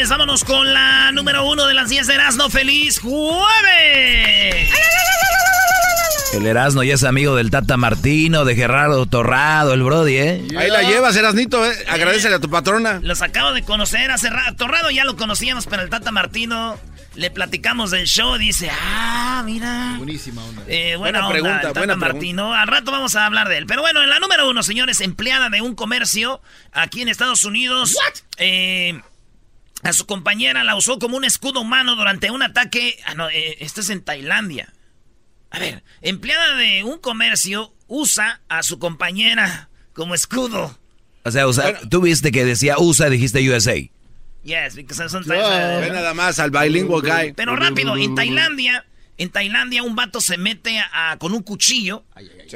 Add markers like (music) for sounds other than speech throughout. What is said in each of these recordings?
señores, vámonos con la número uno de las 10 de Erasmo. ¡Feliz jueves! El Erasmo ya es amigo del Tata Martino, de Gerardo Torrado, el Brody, ¿eh? Ahí la llevas, Erasnito, ¿eh? Agradecele a tu patrona. Los acabo de conocer hace rato. Torrado ya lo conocíamos, pero el Tata Martino le platicamos del show. Dice, ah, mira. Buenísima onda. Eh, buena, Buena onda, pregunta, el Tata buena Martino. Al rato vamos a hablar de él. Pero bueno, en la número uno, señores, empleada de un comercio aquí en Estados Unidos. Eh, a su compañera la usó como un escudo humano durante un ataque. Ah, no, eh, esto es en Tailandia. A ver, empleada de un comercio usa a su compañera como escudo. O sea, o sea, tú viste que decía USA, dijiste USA. Yes, because son Ve nada más al bilingual guy. Pero rápido, en Tailandia, en Tailandia un vato se mete a- con un cuchillo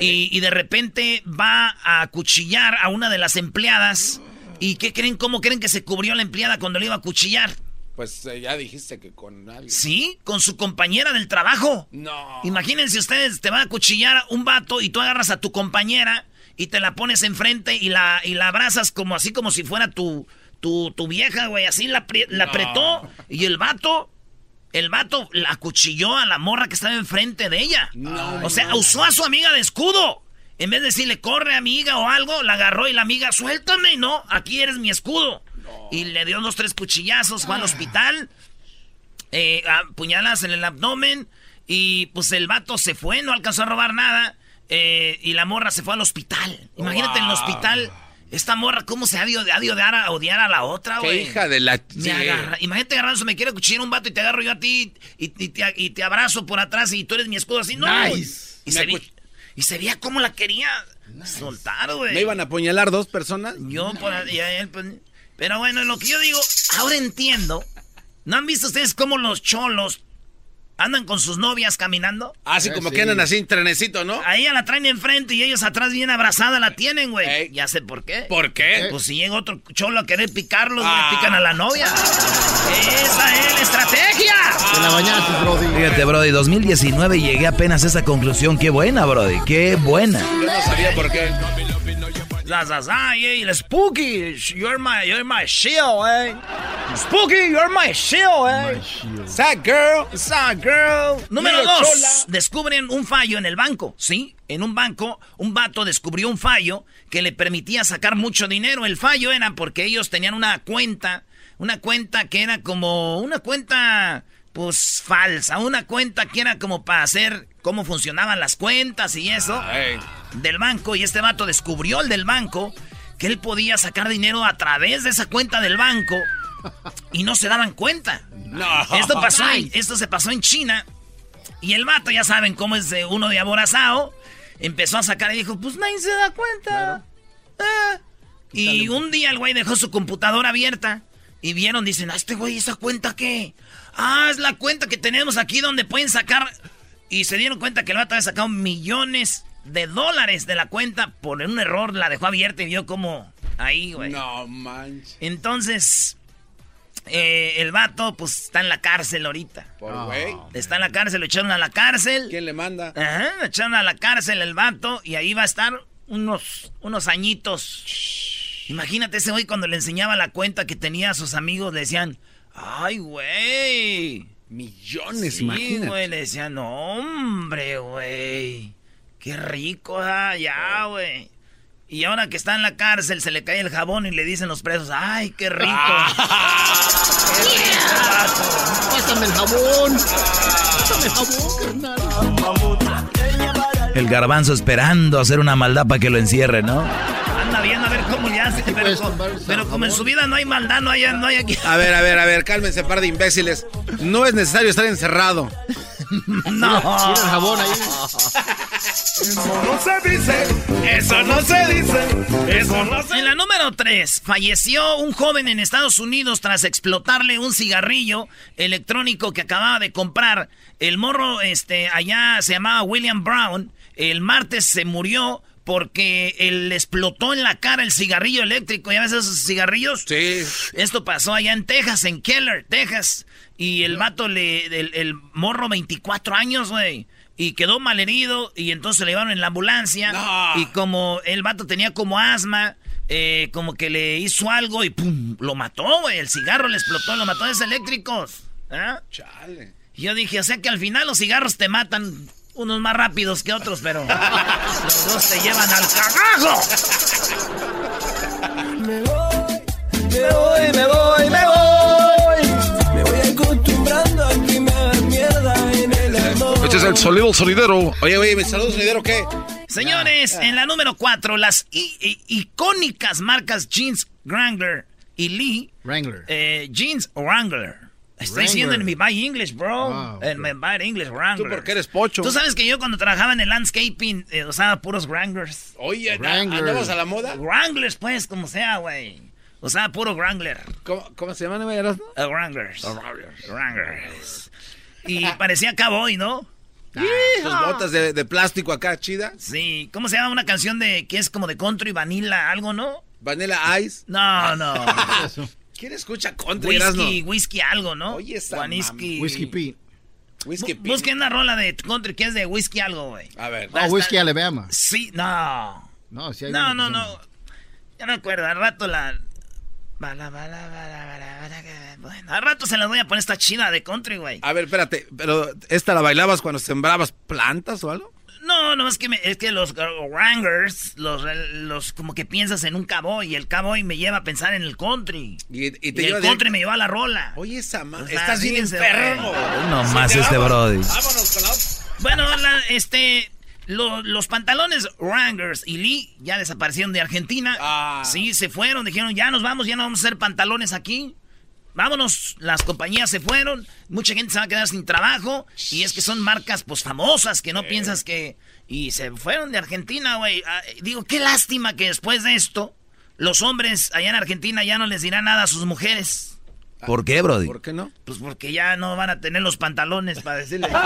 y, y de repente va a cuchillar a una de las empleadas. ¿Y qué creen? ¿Cómo creen que se cubrió la empleada cuando le iba a cuchillar? Pues eh, ya dijiste que con alguien. Sí, con su compañera del trabajo. No. Imagínense ustedes, te va a cuchillar un vato y tú agarras a tu compañera y te la pones enfrente y la, y la abrazas como así como si fuera tu, tu, tu vieja, güey. Así la, la apretó y el vato, el vato la cuchilló a la morra que estaba enfrente de ella. o sea, usó a su amiga de escudo. En vez de decirle, corre amiga o algo, la agarró y la amiga, suéltame, no, aquí eres mi escudo. Y le dio dos, tres cuchillazos, fue al hospital eh, puñalas en el abdomen y pues el vato se fue, no alcanzó a robar nada eh, y la morra se fue al hospital. Imagínate en el hospital, esta morra cómo se ha de, ha de odiar, a, odiar a la otra, Qué güey. hija de la... Me agarra. Imagínate agarrándose, me quiere cuchillar un vato y te agarro yo a ti y, y te, y te abrazo por atrás y tú eres mi escudo así, no. Nice. Y, se, y se veía cómo la quería soltar, güey. ¿Me iban a apuñalar dos personas? Yo por ahí, a él, pues, Pero bueno, lo que yo digo, ahora entiendo. ¿No han visto ustedes cómo los cholos andan con sus novias caminando? Así como que andan así en trenecito, ¿no? A ella la traen enfrente y ellos atrás bien abrazada la tienen, güey. Ey. Ya sé por qué. ¿Por qué? Pues si llega otro cholo a querer picarlos, Ah. le pican a la novia. Esa es la estrategia. Te la bañaste, Brody. Fíjate, Brody, 2019 llegué apenas a esa conclusión. Qué buena, Brody, qué buena. Yo no sabía por qué. Las ay, ey, el Spooky, you're my, you're my shield, eh. Spooky, you're my shield, eh. Sad girl. Sad girl. Número Mira, dos. chola. Descubren un fallo en el banco. Sí, en un banco, un vato descubrió un fallo que le permitía sacar mucho dinero. El fallo era porque ellos tenían una cuenta, una cuenta que era como una cuenta, pues falsa, una cuenta que era como para hacer cómo funcionaban las cuentas y eso del banco. Y este vato descubrió el del banco que él podía sacar dinero a través de esa cuenta del banco y no se daban cuenta. No. Esto pasó, en- esto se pasó en China. Y el vato, ya saben cómo es de uno de aborazado. Empezó a sacar y dijo, pues nadie se da cuenta. Ah. Y un día el güey dejó su computadora abierta. Y vieron, dicen, ¿a este güey esa cuenta qué? Ah, es la cuenta que tenemos aquí donde pueden sacar. Y se dieron cuenta que el vato había sacado millones de dólares de la cuenta. Por un error la dejó abierta y vio como ahí, güey. No manches. Entonces, eh, el vato, pues, está en la cárcel ahorita. Por güey. Está en la cárcel, lo echaron a la cárcel. ¿Quién le manda? Ajá, lo echaron a la cárcel el vato y ahí va a estar unos, unos añitos. Imagínate ese güey cuando le enseñaba la cuenta que tenía a sus amigos, le decían, ay, güey. Millones, Sí, imagínate. güey, le decían, no, hombre, güey. Qué rico, ah, ya, güey. Y ahora que está en la cárcel, se le cae el jabón y le dicen los presos, ay, qué rico. (laughs) Qué rico. Pásame el jabón. Pásame el jabón, carnal. El garbanzo esperando hacer una maldad para que lo encierre, ¿no? (laughs) Pero, como en su vida no hay maldad, no hay, no hay aquí. A ver, a ver, a ver, cálmense, par de imbéciles. No es necesario estar encerrado. (laughs) No. Tira el jabón ahí. no se dice, eso no se dice, eso no se En la número 3, falleció un joven en Estados Unidos tras explotarle un cigarrillo electrónico que acababa de comprar. El morro, este, allá se llamaba William Brown. El martes se murió porque él le explotó en la cara el cigarrillo eléctrico. ¿Ya ves esos cigarrillos? Sí. Esto pasó allá en Texas, en Keller, Texas. Y el vato le, el, el morro 24 años, güey. Y quedó malherido y entonces le llevaron en la ambulancia. No. Y como el vato tenía como asma, eh, como que le hizo algo y pum, lo mató, güey. El cigarro le explotó, lo mató. Es eléctricos. ¿Ah? Chale. Yo dije, o sea que al final los cigarros te matan. Unos más rápidos que otros, pero los dos te llevan al cagajo. Me voy, me voy, me voy, me voy. Me voy acostumbrando a que me hagan mierda en el amor. Este es el sonido sonidero. Oye, oye, ¿mi saludo sonidero qué? Señores, en la número 4, las i- i- icónicas marcas Jeans Wrangler y Lee. Wrangler. Eh, jeans Wrangler. Estoy diciendo en mi Buy English, bro. Wow. En mi Buy English Wrangler. Tú porque eres pocho. Tú sabes que yo cuando trabajaba en el landscaping eh, usaba puros Wranglers. Oye. ¿andamos a la moda? Wranglers, pues, como sea, güey. Usaba puro Wrangler. ¿Cómo, cómo se llaman, güey? Erasmo? Uh, Wranglers. Wranglers. Y parecía cowboy, ¿no? Tus botas de, de plástico acá, chida. Sí. ¿Cómo se llama una canción de que es como de country, vanilla, algo, no? Vanilla Ice. No, no. (laughs) ¿Quién escucha country, whisky, whisky algo, ¿no? Oye, esa Whisky. Whiskey Pete. Whisky Bu- Pink. Busquen una rola de country que es de whisky algo, güey. A ver. Oh, Whiskey Alabama. Sí, no. No, sí hay No, no, no. Ya no me acuerdo. Al rato la. Bala, bala, bala, bala, bala, que- Bueno, al rato se las voy a poner esta china de country, güey. A ver, espérate. ¿Pero esta la bailabas cuando sembrabas plantas o algo? No, no, es que, me- es que los Wranglers, los, los como que piensas en un cowboy y el cowboy me lleva a pensar en el country. Y, y Y, te el de- country me lleva a la rola. Oye, esa ma... O sea, Estás bien enfermo. No más te este brody. Vámonos con la. Bueno, la- este, lo- los pantalones Wranglers y Lee ya desaparecieron de Argentina. Ah. Sí, se fueron, dijeron, ya nos vamos, ya no vamos a hacer pantalones aquí. Vámonos, las compañías se fueron, mucha gente se va a quedar sin trabajo y es que son marcas pues famosas que no piensas que... Y se fueron de Argentina, güey. Ah, digo, qué lástima que después de esto los hombres allá en Argentina ya no les dirán nada a sus mujeres. ¿Por qué, brody? ¿Por qué no? Pues porque ya no van a tener los pantalones para decirle. (laughs) me voy,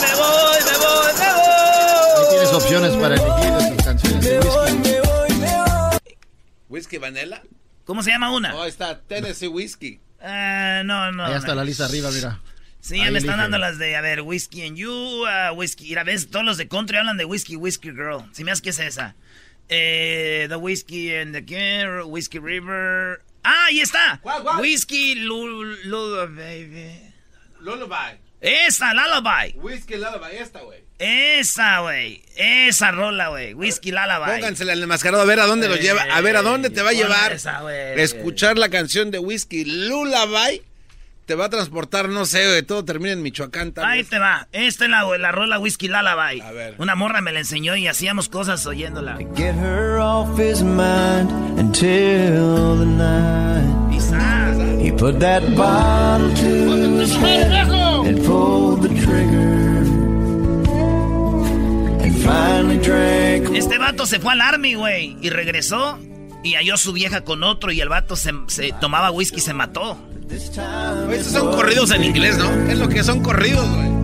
me voy, me voy, me Ahí voy. tienes opciones para elegir tus canciones de whisky. Me voy, me voy. ¿Whisky Vanilla? ¿Cómo se llama una? Oh, ahí está Tennessee Whiskey. Ah, no, no. Ahí está no. la lista arriba, mira. Sí, ya me están dando las de, a ver, Whiskey and You, ah, Whiskey. Mira, ves, todos los de country hablan de Whiskey, Whiskey Girl. Si me das que es esa. Eh, the Whiskey and the King, Whiskey River. Ah, ahí está. ¿Cuál, cuál? Whiskey Lul, Lul- baby. Lullaby. Esa, Lullaby. Whisky Lullaby, esta, güey. Esa, güey. Esa rola, güey. Whiskey Lullaby. Póngansela en el enmascarado a ver a dónde lo Eh, lleva. A ver a dónde te va a llevar. esa, güey. Escuchar la canción de Whisky Lullaby te va a transportar, no sé, güey. Todo termina en Michoacán. tal Ahí vez. te va. Esta es la, la rola Whiskey Lullaby. A ver. Una morra me la enseñó y hacíamos cosas oyéndola. Get her off his mind until the night. Put that bottle to his head and pulled the trigger. And finally drank. Este vato se fue al army, güey, y regresó y halló a su vieja con otro y el vato se, se tomaba whisky y se mató. Estos son corridos en inglés, ¿no? Es lo que son corridos, güey.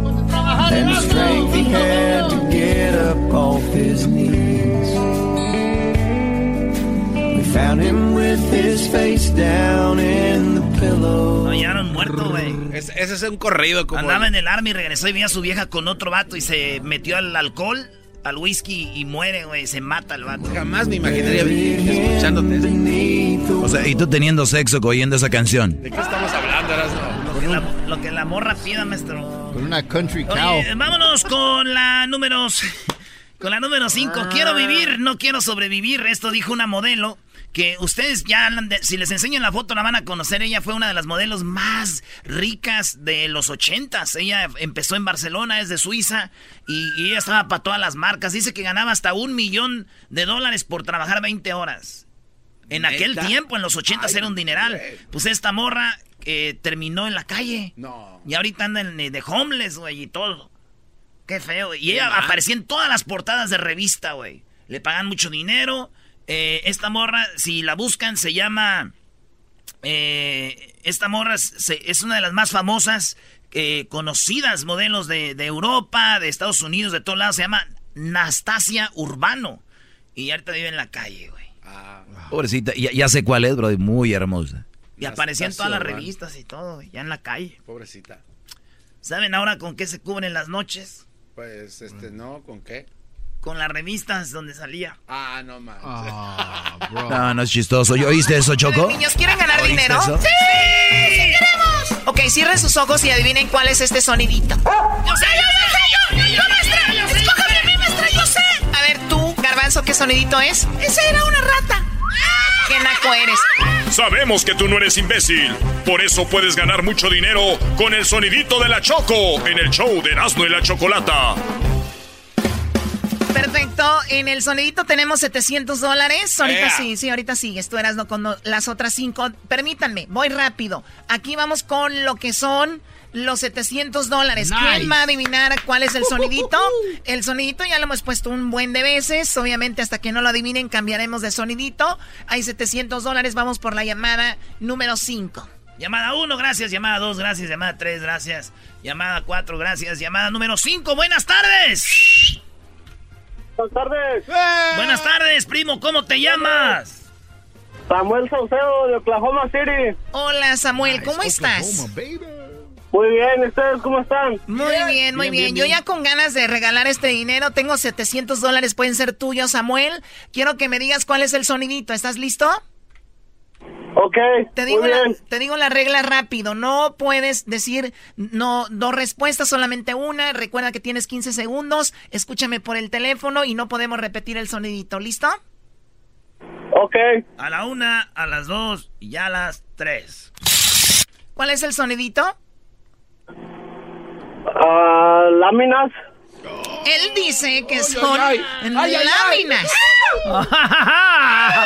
Found him with his face down in the pillow. Lo hallaron muerto, güey. Es- ese es un corrido como... Andaba en el army, regresó y veía a su vieja con otro vato y se metió al alcohol, al whisky y muere, güey. Se mata el vato. Jamás me imaginaría escuchándote. eso. O sea, y tú teniendo sexo oyendo esa canción. ¿De qué estamos hablando, Erasmo? Lo que, la, lo que la morra pida, maestro. Con una country cow. Oye, vámonos con la número... Con la número 5. Quiero vivir, no quiero sobrevivir. Esto dijo una modelo que ustedes ya, si les enseño la foto la van a conocer. Ella fue una de las modelos más ricas de los ochentas. Ella empezó en Barcelona, es de Suiza y, y ella estaba para todas las marcas. Dice que ganaba hasta un millón de dólares por trabajar 20 horas. En aquel tiempo, en los ochentas, era un dineral. Pues esta morra que terminó en la calle. No. Y ahorita anda en- de homeless, güey, y todo. Qué feo. Y ella aparecía en todas las portadas de revista, güey. Le pagan mucho dinero. Eh, esta morra, si la buscan, se llama... eh, esta morra es, se- es una de las más famosas, eh, conocidas modelos de, de Europa, de Estados Unidos, de todos lados. Se llama Nastasia Urbano. Y ahorita vive en la calle, güey. Ah, Pobrecita, ya, ya sé cuál es, bro, muy hermosa. Y aparecía en todas las Urbano. revistas y todo, güey, ya en la calle. pobrecita. ¿Saben ahora con qué se cubren las noches? Pues, este, no, ¿con qué? Con las revistas donde salía. Ah, no más. Ah, bro. No, no es chistoso. ¿Yo oíste eso, Choco? Niños, ¿quieren ganar ¿Oíste dinero? eso? ¡Sí! ¡Sí queremos! Ok, cierren sus ojos y adivinen cuál es este sonidito. ¡Yo sé, yo sé, yo, yo, yo, maestra! ¡Escójame a mí, maestra, yo sé! A ver, tú, Garbanzo, ¿qué sonidito es? Esa era una rata. ¡Qué naco eres! Sabemos que tú no eres imbécil. Por eso puedes ganar mucho dinero con el sonidito de la Choco en el show de Erasmo y la Chocolata. Perfecto, en el sonidito tenemos 700 dólares. Ahorita sí, sí, ahorita sigues. Tú eras no con las otras cinco. Permítanme, voy rápido. Aquí vamos con lo que son los 700 dólares. Nice. ¿Quién va a adivinar cuál es el sonidito? (laughs) El sonidito ya lo hemos puesto un buen de veces. Obviamente, hasta que no lo adivinen, cambiaremos de sonidito. Hay 700 dólares. Vamos por la llamada número 5. Llamada 1, gracias. Llamada 2, gracias. Llamada 3, gracias. Llamada 4, gracias. Llamada número 5, buenas tardes. Buenas tardes. Buenas tardes, primo, ¿cómo te llamas? Samuel Saucedo de Oklahoma City. Hola, Samuel, ¿cómo estás? Oklahoma, baby. Muy bien, ¿ustedes cómo están? Muy bien, muy bien. Yo ya con ganas de regalar este dinero, tengo 700 dólares, pueden ser tuyos, Samuel. Quiero que me digas cuál es el sonidito. ¿Estás listo? Ok, Te digo, muy la, bien. te digo la regla rápido. No puedes decir no dos respuestas, solamente una. Recuerda que tienes 15 segundos. Escúchame por el teléfono y no podemos repetir el sonidito. ¿Listo? Ok, A la 1, a las 2 y ya a las 3. ¿Cuál es el sonidito? ah, láminas. Él dice que son láminas. (laughs)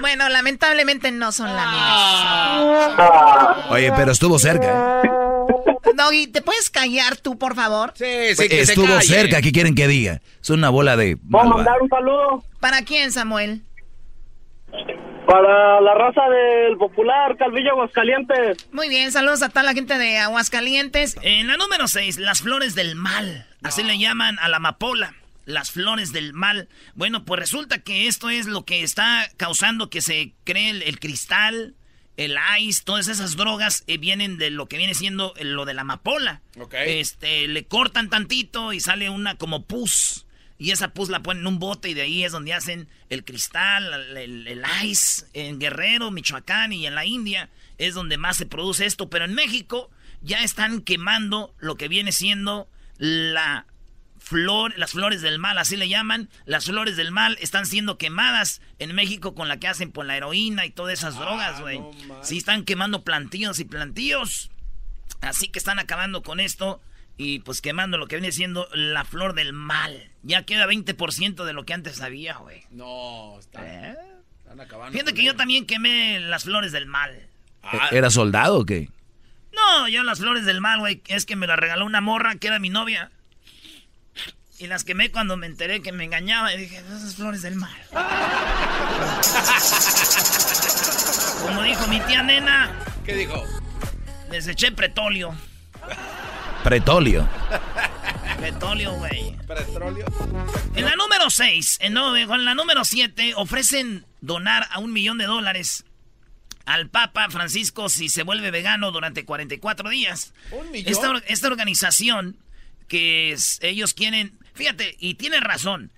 bueno, lamentablemente no son láminas. Oye, pero estuvo cerca. ¿eh? Doggy, ¿te puedes callar tú, por favor? Sí, sí, que se estuvo calle. cerca, ¿qué quieren que diga? Es una bola de... ¿Puedo mandar un saludo ¿Para quién, Samuel? Para la raza del popular Calvillo Aguascalientes? Muy bien, saludos a toda la gente de Aguascalientes. En la número 6, las flores del mal. Así le llaman a la amapola. Las flores del mal. Bueno, pues resulta que esto es lo que está causando que se cree el, el cristal, el ice, todas esas drogas eh, vienen de lo que viene siendo lo de la amapola. Ok. Este, le cortan tantito y sale una como pus. Y esa pus la ponen en un bote y de ahí es donde hacen el cristal, el, ice. En Guerrero, Michoacán y en la India es donde más se produce esto. Pero en México ya están quemando lo que viene siendo la flor, las flores del mal, así le llaman. Las flores del mal están siendo quemadas en México con la que hacen por la heroína y todas esas drogas, güey. sí, están quemando plantíos y plantíos. Así que están acabando con esto y pues quemando lo que viene siendo la flor del mal. Ya queda 20% de lo que antes había, güey. No, están, ¿Eh? están acabando. Fíjate que yo también quemé las flores del mal. Ah, ¿Era soldado o qué? No, yo las flores del mal, güey, es que me las regaló una morra que era mi novia. Y las quemé cuando me enteré que me engañaba y dije, esas flores del mal. (laughs) Como dijo mi tía nena, ¿Qué dijo? les eché pretolio. Pretolio. Pretolio, güey. ¿Petróleo? En la número 6, en, no, en la número 7, ofrecen donar a un millón de dólares al Papa Francisco si se vuelve vegano durante 44 días. ¿Un millón? Esta, esta organización que es- ellos quieren, fíjate, y tiene razón.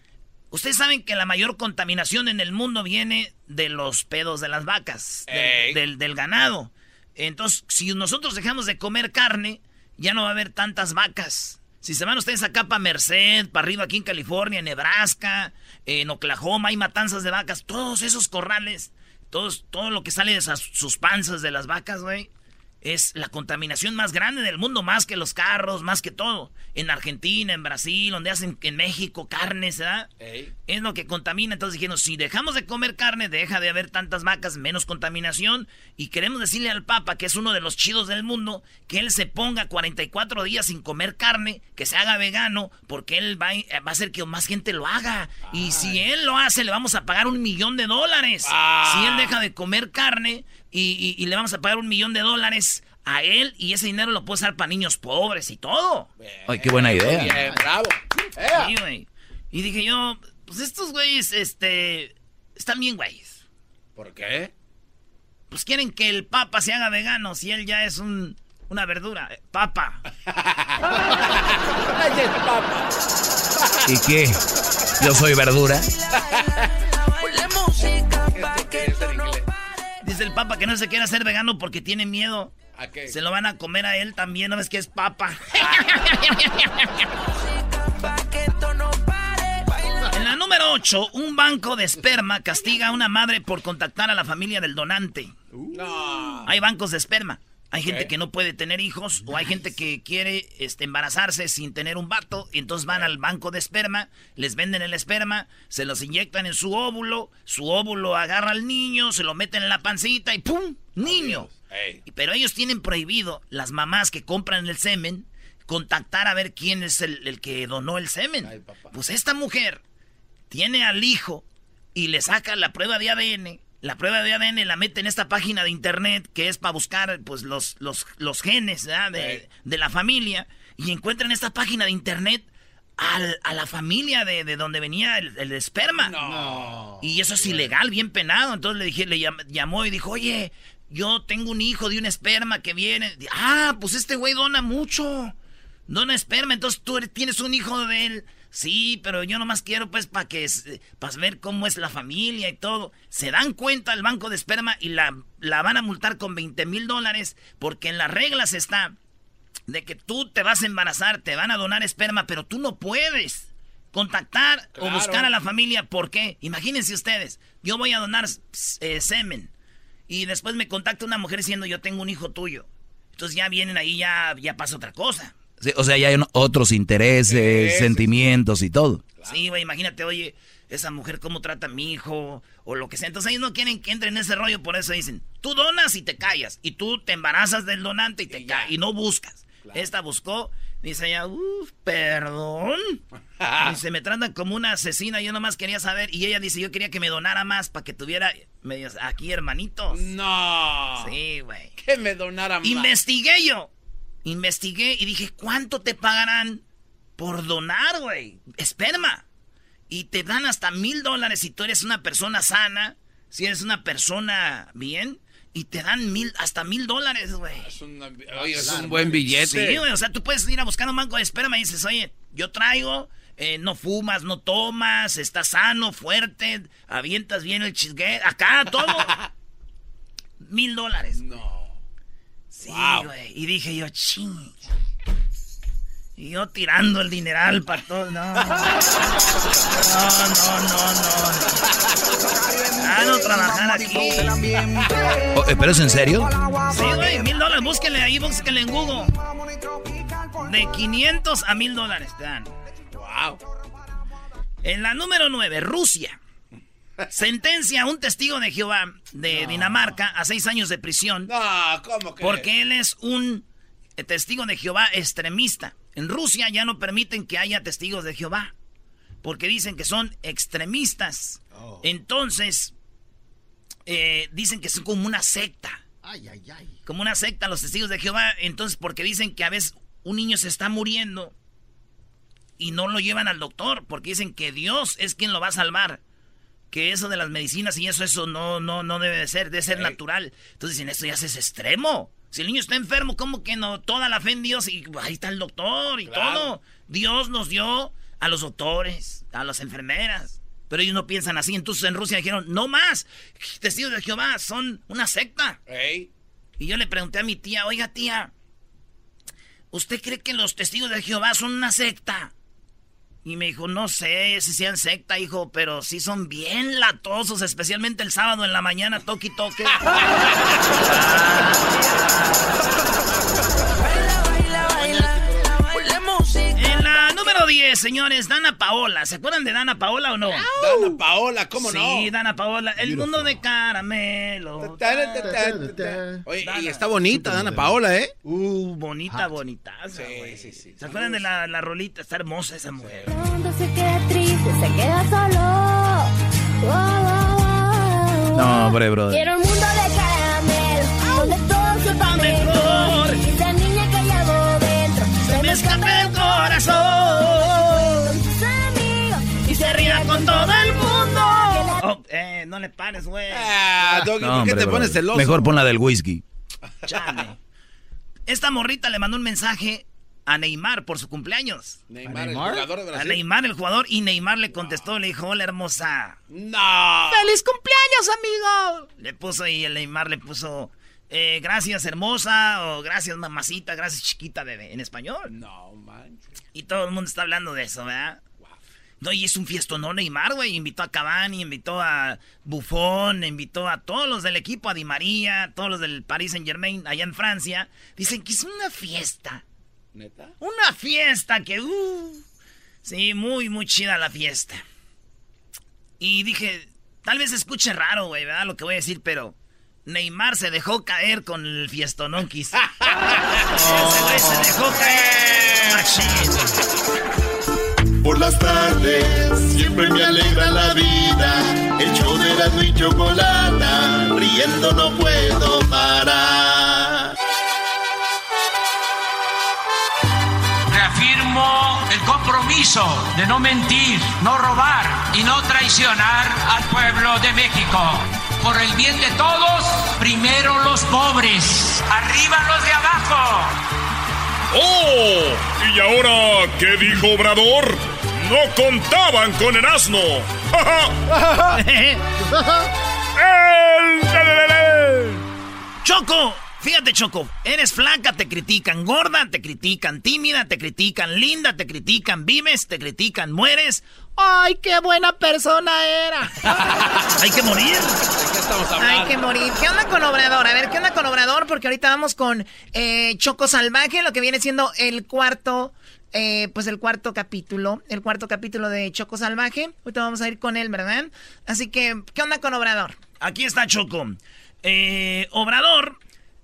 Ustedes saben que la mayor contaminación en el mundo viene de los pedos de las vacas, del, del ganado. Entonces, si nosotros dejamos de comer carne, ya no va a haber tantas vacas. Si se van ustedes acá para Merced, para arriba aquí en California, en Nebraska, en Oklahoma, hay matanzas de vacas, todos esos corrales, todos, todo lo que sale de esas- sus panzas de las vacas, güey, es la contaminación más grande del mundo, más que los carros, más que todo. En Argentina, en Brasil, donde hacen en México carnes, ¿verdad? Es lo que contamina. Entonces dijeron, si dejamos de comer carne, deja de haber tantas vacas, menos contaminación. Y queremos decirle al Papa, que es uno de los chidos del mundo, que él se ponga 44 días sin comer carne, que se haga vegano, porque él va, a- va a hacer que más gente lo haga. Y si él lo hace, le vamos a pagar un millón de dólares. Si él deja de comer carne y, y- y le vamos a pagar un millón de dólares a él y ese dinero lo puede usar para niños pobres y todo. Ay, qué buena idea. Bien, bravo. Sí, güey. Y dije yo, pues estos güeyes, este, están bien güeyes. ¿Por qué? Pues quieren que el papa se haga vegano si él ya es un, una verdura. Eh, Papa. Ay, el papa. ¿Y qué? Yo soy verdura. Dice el papa que no se quiere hacer vegano porque tiene miedo. ¿A qué? Se lo van a comer a él también, ¿no ves que es papa? (laughs) En la número 8, un banco de esperma castiga a una madre por contactar a la familia del donante. No. Hay bancos de esperma. Hay gente que no puede tener hijos o hay gente que quiere este, embarazarse sin tener un vato y entonces van al banco de esperma, les venden el esperma, se los inyectan en su óvulo, su óvulo agarra al niño, se lo meten en la pancita y ¡pum! ¡Niño! Pero ellos tienen prohibido, las mamás que compran el semen, contactar a ver quién es el, el que donó el semen. Ay. Pues esta mujer tiene al hijo y le saca la prueba de ADN. La prueba de ADN la mete en esta página de internet que es para buscar pues los, los, los genes de, de la familia. Y encuentra en esta página de internet al- a la familia de, de donde venía el, el esperma. No. Y eso es ilegal, bien penado. Entonces le dije, le llam- llamó y dijo, oye, yo tengo un hijo de un esperma que viene. Ah, pues este güey dona mucho. Dona esperma, entonces tú tienes un hijo de él. Sí, pero yo nomás quiero pues para que para ver cómo es la familia y todo. Se dan cuenta el banco de esperma y la, la van a multar con 20 mil dólares porque en las reglas está de que tú te vas a embarazar, te van a donar esperma, pero tú no puedes contactar o buscar a la familia. ¿Por qué? Imagínense ustedes, yo voy a donar eh, semen y después me contacta una mujer diciendo yo tengo un hijo tuyo. Entonces ya vienen ahí, ya, ya pasa otra cosa. Sí, o sea, ya hay otros intereses, sentimientos y todo. Sí, güey, imagínate, oye, esa mujer cómo trata a mi hijo o lo que sea. Entonces ellos no quieren que entre en ese rollo, por eso dicen, tú donas y te callas. Y tú te embarazas del donante y te callas. Y no buscas. Esta buscó, dice ella, uff, perdón. (laughs) Dice, me tratan como una asesina, yo nomás quería saber. Y ella dice, yo quería que me donara más para que tuviera medios aquí hermanitos. No. Sí, güey. Que me donara más. Investigué yo. Investigué y dije, ¿cuánto te pagarán por donar, güey? Esperma. Y te dan hasta mil dólares si tú eres una persona sana, si eres una persona bien, y te dan mil, hasta mil dólares, güey. Es, una- oye, es un buen billete. Sí, güey, o sea, tú puedes ir a buscar un banco de esperma y dices, oye, yo traigo, eh, no fumas, no tomas, estás sano, fuerte, avientas bien el chisgue, acá todo. (laughs) mil dólares. No. Sí, Wow. güey. Y dije yo, ching. Y yo tirando el dineral para todo. No. No, no, no, no. Ah, no trabajar aquí. Oh, eh, ¿Pero es en serio? Sí, güey, mil dólares. Búsquenle ahí, búsquenle en Google. De 500 a mil dólares te dan. Wow. En la número 9, Rusia. Sentencia a un testigo de Jehová de Dinamarca a seis años de prisión. No, ¿cómo que? Porque él es un eh, testigo de Jehová extremista. En Rusia ya no permiten que haya testigos de Jehová. Porque dicen que son extremistas. Entonces, eh, dicen que son como una secta. Ay, ay, ay. Como una secta los testigos de Jehová. Entonces, porque dicen que a veces un niño se está muriendo y no lo llevan al doctor. Porque dicen que Dios es quien lo va a salvar. Que eso de las medicinas y eso, eso no, no, no debe de ser, debe ser Ey. natural. Entonces dicen, esto ya es extremo. Si el niño está enfermo, ¿cómo que no? Toda la fe en Dios y ahí está el doctor y Claro. todo. Dios nos dio a los doctores, a las enfermeras. Pero ellos no piensan así. Entonces en Rusia dijeron, no más. Testigos de Jehová son una secta. Ey. Y yo le pregunté a mi tía, oiga tía, ¿usted cree que los testigos de Jehová son una secta? Y me dijo, no sé si sean secta, hijo, pero sí son bien latosos, especialmente el sábado en la mañana, toque toque. (laughs) 10, señores, Dana Paola. ¿Se acuerdan de Dana Paola o no? Dana Paola, ¿cómo no? Sí, Dana Paola. El mundo de caramelo. Oye, y está bonita Dana Paola, ¿eh? Uh, bonita, bonita. Sí, sí, sí. ¿Se acuerdan de la, la rolita? Está hermosa esa mujer. El mundo se queda triste, se queda solo. No, hombre, brother. Quiero un mundo de caramelo, donde todo sepa mejor. Esa niña que llevo dentro, se me escapa el corazón. Todo el mundo. Oh, eh, no le pares, güey. Ah, Doggy, No, ¿por qué hombre, te pones brother. celoso? Mejor pon la del whisky. Chale. Esta morrita le mandó un mensaje a Neymar por su cumpleaños. Neymar, el jugador de A Brasil. Neymar, el jugador, y Neymar le contestó, le dijo, hola hermosa. No. ¡Feliz cumpleaños, amigo! Le puso y el Neymar le puso, eh, gracias hermosa, o gracias mamacita, gracias chiquita, bebé, en español. No, manches. Y todo el mundo está hablando de eso, ¿verdad? No, y es un fiestón, no Neymar, güey. Invitó a Cavani, invitó a Buffon, invitó a todos los del equipo, a Di María, todos los del Paris Saint Germain, allá en Francia. Dicen que es una fiesta. ¿Neta? Una fiesta que, uh, sí, muy, muy chida la fiesta. Y dije, tal vez escuche raro, güey, ¿verdad? Lo que voy a decir, pero Neymar se dejó caer con el fiestononquis. (laughs) Güey se dejó caer. Machín. Por las tardes siempre me alegra la vida. El show de la y chocolata, riendo no puedo parar. Reafirmo el compromiso de no mentir, no robar y no traicionar al pueblo de México. Por el bien de todos, primero los pobres, arriba los de abajo. ¡Oh! ¿Y ahora qué dijo Obrador? No contaban con el asno. ¡El... Choco, fíjate Choco, eres flaca, te critican, gorda, te critican, tímida, te critican, linda, te critican, vives, te critican, mueres. ¡Ay, qué buena persona era! (laughs) Hay que morir. ¿De qué estamos hablando? Hay que morir. ¿Qué onda con Obrador? A ver, ¿qué onda con Obrador? Porque ahorita vamos con eh, Choco Salvaje, lo que viene siendo el cuarto, eh, pues el cuarto capítulo, el cuarto capítulo de Choco Salvaje. Ahorita vamos a ir con él, ¿verdad? Así que, ¿qué onda con Obrador? Aquí está Choco. Eh, Obrador,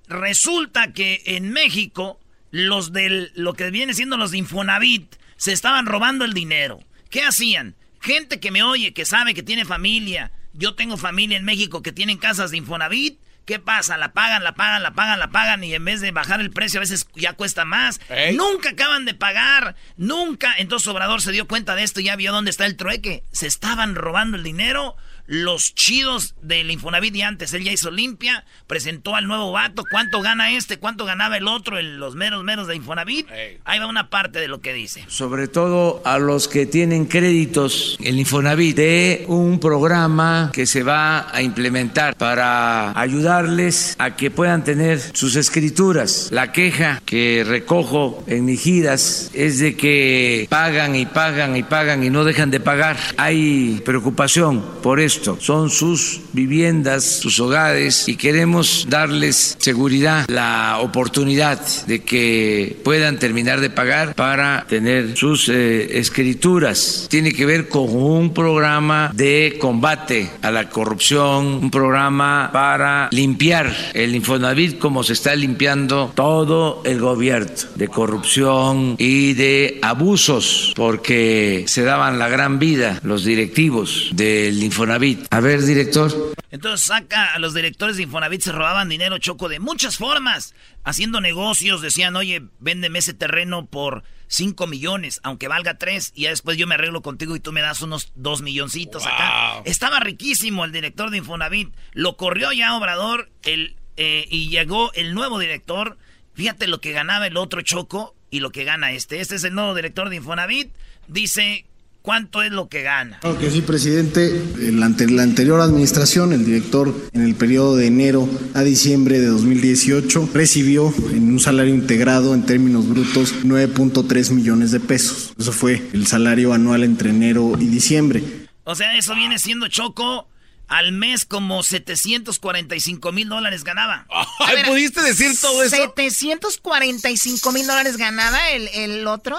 resulta que en México los del lo que viene siendo los de Infonavit se estaban robando el dinero. ¿Qué hacían? Gente que me oye, que sabe que tiene familia. Yo tengo familia en México que tienen casas de Infonavit. ¿Qué pasa? La pagan, la pagan, la pagan, la pagan y en vez de bajar el precio a veces ya cuesta más. Nunca acaban de pagar, nunca. Entonces Obrador se dio cuenta de esto y ya vio dónde está el trueque. Se estaban robando el dinero los chidos del Infonavit y antes. Él ya hizo limpia, presentó al nuevo vato. ¿Cuánto gana este? ¿Cuánto ganaba el otro? el- los meros meros de Infonavit. Ahí va una parte de lo que dice. sobre todo a los que tienen créditos el Infonavit de un programa que se va a implementar para ayudarles a que puedan tener sus escrituras. La queja que recojo en Nigidas es de que pagan y pagan y pagan y no dejan de pagar. Hay preocupación por Son sus viviendas, sus hogares y queremos darles seguridad, la oportunidad de que puedan terminar de pagar para tener sus eh, escrituras. Tiene que ver con un programa de combate a la corrupción, un programa para limpiar el Infonavit como se está limpiando todo el gobierno de corrupción y de abusos porque se daban la gran vida los directivos del Infonavit. A ver, director. Entonces saca a los directores de Infonavit, se robaban dinero choco de muchas formas. Haciendo negocios, decían, oye, véndeme ese terreno por 5 millones, aunque valga 3, y ya después yo me arreglo contigo y tú me das unos 2 milloncitos acá. Estaba riquísimo el director de Infonavit. Lo corrió ya Obrador el, eh, y llegó el nuevo director. Fíjate lo que ganaba el otro Choco y lo que gana este. Este es el nuevo director de Infonavit. Dice cuánto es lo que gana. Claro que sí, presidente. El ante- la anterior administración, el director, en el periodo de enero a diciembre de 2018, recibió en un salario integrado en términos brutos 9.3 millones de pesos. Eso fue el salario anual entre enero y diciembre. O sea, eso viene siendo Choco. Al mes como 745 mil dólares ganaba. (laughs) Ay, ¿pudiste decir todo eso? 745 mil dólares ganaba el, el otro.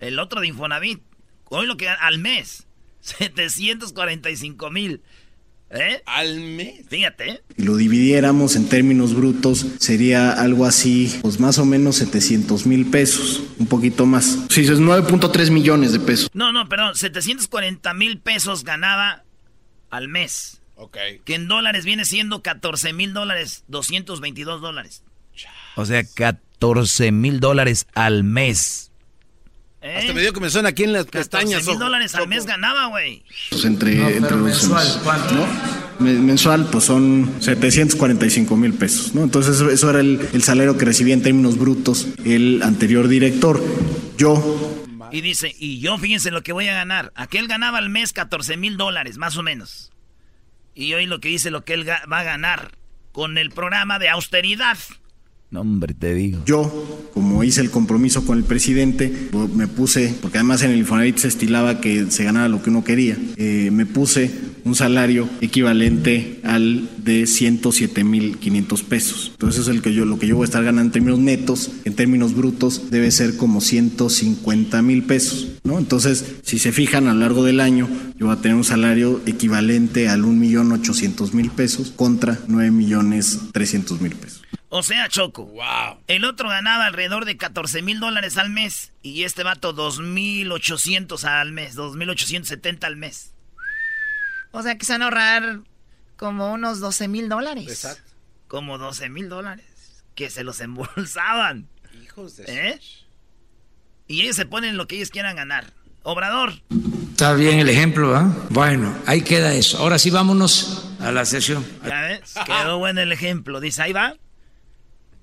El otro de Infonavit. Hoy lo que gana al mes. (laughs) 745 mil. ¿Eh? Al mes. Fíjate, ¿eh? Y lo dividiéramos en términos brutos, sería algo así, pues más o menos 700 mil pesos, un poquito más. Sí, es 9.3 millones de pesos. No, no, perdón. 740 mil pesos ganaba al mes. Ok. Que en dólares viene siendo 14 mil dólares, 222 dólares. O sea, 14 mil dólares al mes. ¿Eh? Hasta me dio que me suena aquí en las 14 pestañas. mil ojo. dólares al mes ganaba, güey. Pues entre, No, entre pero los- mensual, ¿cuánto? ¿no? Me- Mensual, pues son 745 mil pesos, ¿no? Entonces, eso, era el, el salario que recibía en términos brutos el anterior director. Yo, Y dice, y yo fíjense lo que voy a ganar. Aquel ganaba al mes 14 mil dólares, más o menos. Y hoy lo que dice lo que él va a ganar con el programa de austeridad. No, hombre, te digo. yo, como hice el compromiso con el presidente, me puse, porque además en el Infonavit se estilaba que se ganara lo que uno quería, eh, me puse un salario equivalente al de 107 mil 500 pesos. Entonces es el que yo, lo que yo voy a estar ganando en términos netos, en términos brutos debe ser como 150 mil pesos. Entonces, si se fijan a lo largo del año, yo voy a tener un salario equivalente al 1.800.000 pesos contra 9.300.000 pesos. O sea, Choco. El otro ganaba alrededor de 14 mil dólares al mes. Y este vato 2.800 al mes. 2.870 al mes. O sea que se van a ahorrar como unos 12 mil dólares. Exacto. Como 12 mil dólares. Que se los embolsaban. Hijos de... ¿Eh? Y ellos se ponen lo que ellos quieran ganar. Obrador. Está bien el ejemplo, ¿ah? Bueno, ahí queda eso. Ahora sí, vámonos a la sesión. ¿Ya ves? Quedó bueno el ejemplo. Dice, ahí va.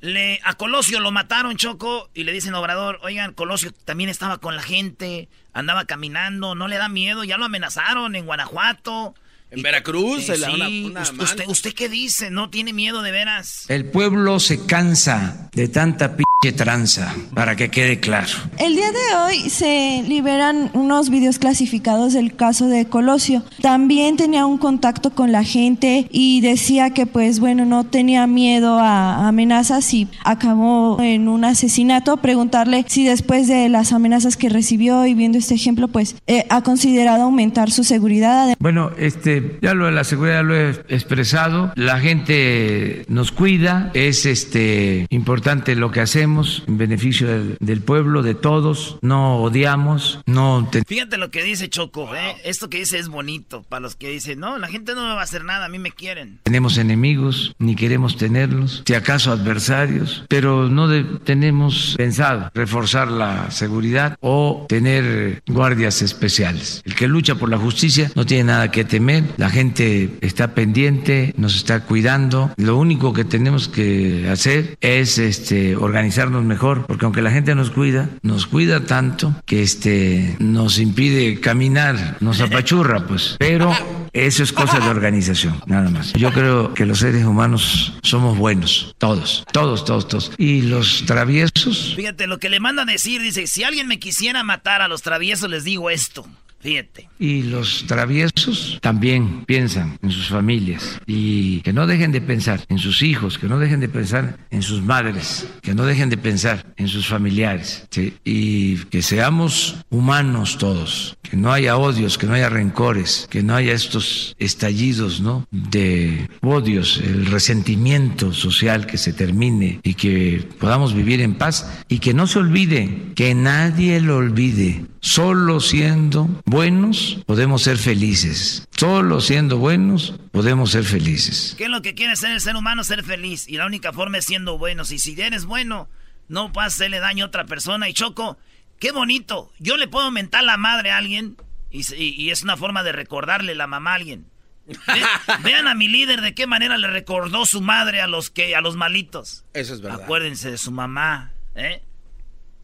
Le, a Colosio lo mataron, Choco, y le dicen a Obrador, oigan, Colosio también estaba con la gente, andaba caminando, no le da miedo, ya lo amenazaron en Guanajuato. En Veracruz, Eh, en la- sí, una- una usted, usted, ¿usted qué dice? ¿No tiene miedo de veras? El pueblo se cansa de tanta pinche tranza, para que quede claro. El día de hoy se liberan unos videos clasificados del caso de Colosio. También tenía un contacto con la gente y decía que pues bueno, no tenía miedo a amenazas y acabó en un asesinato. Preguntarle si después de las amenazas que recibió y viendo este ejemplo pues eh, ha considerado aumentar su seguridad. Bueno, este, ya lo de la seguridad lo he expresado. La gente nos cuida, es este importante lo que hacemos en beneficio del, del pueblo, de todos. No odiamos, no te- Fíjate lo que dice Choco, ¿eh? Esto que dice es bonito. Para los que dicen, no, la gente no me va a hacer nada, a mí me quieren. tenemos enemigos, ni queremos tenerlos, si acaso adversarios, pero no de- tenemos pensado reforzar la seguridad o tener guardias especiales. El que lucha por la justicia no tiene nada que temer, la gente está pendiente, nos está cuidando. Lo único que tenemos que hacer es este organizarnos mejor, porque aunque la gente nos cuida, nos cuida tanto que este nos impide caminar, nos apachurra, pues. Pero eso es cosa de organización, nada más. Yo creo que los seres humanos somos buenos, todos, todos, todos, todos. Y los traviesos, Fíjate lo que le manda a decir, dice, si alguien me quisiera matar a los traviesos, les digo esto. Fíjate. y los traviesos también piensan en sus familias y que no dejen de pensar en sus hijos, que no dejen de pensar en sus madres, que no dejen de pensar en sus familiares ¿sí? y que seamos humanos todos, que no haya odios, que no haya rencores, que no haya estos estallidos ¿no? de odios, el resentimiento social que se termine y que podamos vivir en paz y que no se olvide, que nadie lo olvide. Solo siendo buenos podemos ser felices. Solo siendo buenos podemos ser felices. ¿Qué es lo que quiere ser el ser humano? Ser feliz. Y la única forma es siendo buenos. Y si eres bueno, no vas a hacerle daño a otra persona. Y Choco, qué bonito. Yo le puedo mentar la madre a alguien y, se- y- y es una forma de recordarle la mamá a alguien. Ve- (laughs) vean a mi líder de qué manera le recordó su madre a los que a los malitos. Eso es verdad. Acuérdense de su mamá, ¿eh?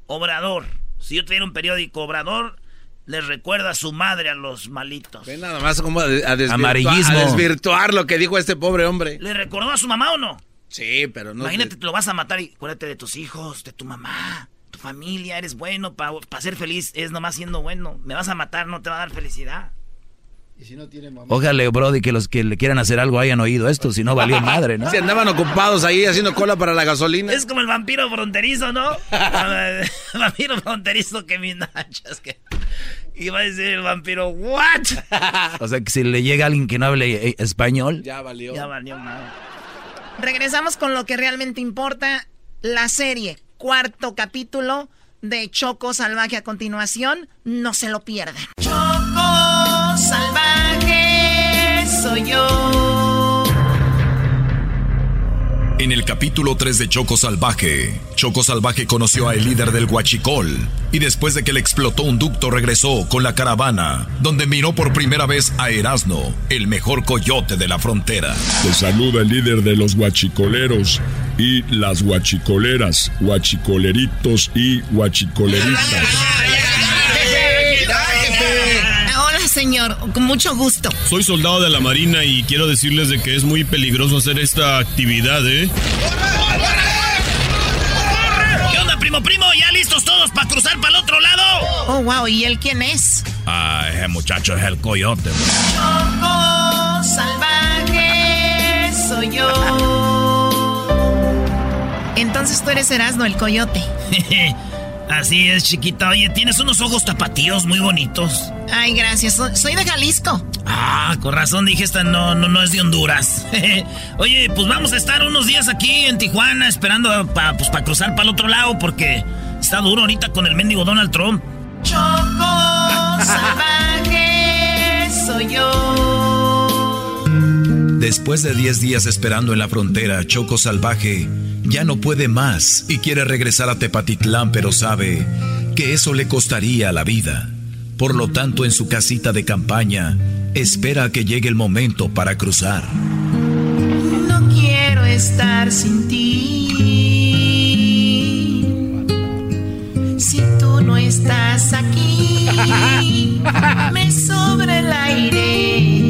Obrador. Si yo tuviera un periódico Obrador, les recuerda a su madre a los malitos. Ve nada más como a, Amarillismo. a desvirtuar lo que dijo este pobre hombre. ¿Le recordó a su mamá o no? Sí, pero no. Imagínate, te lo vas a matar y acuérdate de tus hijos, de tu mamá, tu familia, eres bueno para ser feliz, es nomás siendo bueno. Me vas a matar, no te va a dar felicidad. Y si no tiene mamá. Ojalá, Brody, que los que le quieran hacer algo hayan oído esto, si no valió madre, ¿no? (laughs) Si andaban ocupados ahí haciendo cola para la gasolina. Es como el vampiro fronterizo, ¿no? (laughs) el vampiro fronterizo que mis nachas. Que... Iba a decir el vampiro, ¿what? O sea, que si le llega alguien que no hable eh, español, Ya valió. Ya valió nada. Regresamos con lo que realmente importa, la serie, cuarto capítulo de Choco Salvaje a continuación, no se lo pierdan. Choco soy yo. En el capítulo 3 de Choco Salvaje, Choco Salvaje conoció al líder del Huachicol y después de que le explotó un ducto regresó con la caravana, donde miró por primera vez a Erasmo, el mejor coyote de la frontera. Te saluda el líder de los guachicoleros y las guachicoleras, guachicoleritos y guachicoleritas. Señor. Con mucho gusto. Soy soldado de la Marina y quiero decirles de que es muy peligroso hacer esta actividad, ¿eh? ¿Qué onda, primo, primo? ¿Ya listos todos para cruzar para el otro lado? Oh, wow, ¿y él quién es? ah, ese muchacho es el coyote. Choco Salvaje soy yo. (laughs) Entonces tú eres Erasmo, el coyote. (laughs) Así es, chiquita. Oye, tienes unos ojos tapatíos muy bonitos. Ay, gracias. so- Soy de Jalisco. Ah, con razón dije esta no, no, no es de Honduras. (laughs) Oye, pues vamos a estar unos días aquí en Tijuana esperando para pues, pa cruzar para el otro lado porque está duro ahorita con el mendigo Donald Trump. Choco (laughs) Salvaje soy yo. Después de 10 días esperando en la frontera, Choco Salvaje ya no puede más y quiere regresar a Tepatitlán, pero sabe que eso le costaría la vida. Por lo tanto, en su casita de campaña, espera a que llegue el momento para cruzar. No quiero estar sin ti. Si tú no estás aquí, (laughs) me sobra el aire.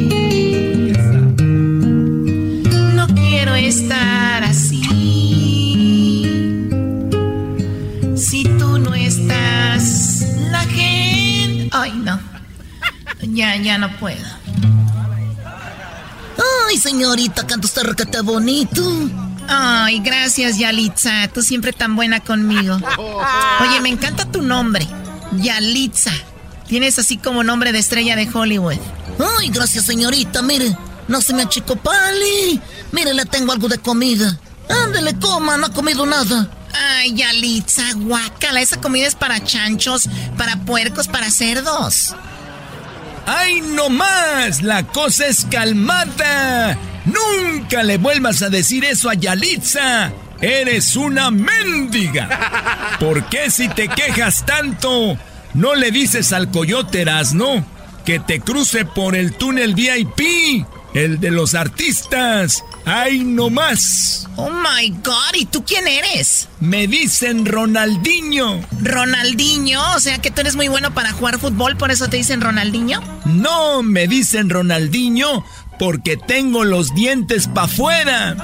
Ya, ya no puedo. Ay, señorita, canta usted requete bonito. Ay, gracias, Yalitza. Tú siempre tan buena conmigo. Oye, me encanta tu nombre. Yalitza. Tienes así como nombre de estrella de Hollywood. Ay, gracias, señorita. Mire, no se me achicopale. Mire, le tengo algo de comida. Ándele, coma, no ha comido nada. Ay, Yalitza, guácala. Esa comida es para chanchos, para puercos, para cerdos. ¡Ay, no más! La cosa es calmada. Nunca le vuelvas a decir eso a Yalitza. Eres una mendiga. ¿Por qué si te quejas tanto, no le dices al coyote Erasno que te cruce por el túnel VIP, el de los artistas? ¡Ay, no más! Oh my God, ¿y tú quién eres? Me dicen Ronaldinho. Ronaldinho, o sea que tú eres muy bueno para jugar fútbol, por eso te dicen Ronaldinho. No, me dicen Ronaldinho porque tengo los dientes pa' afuera.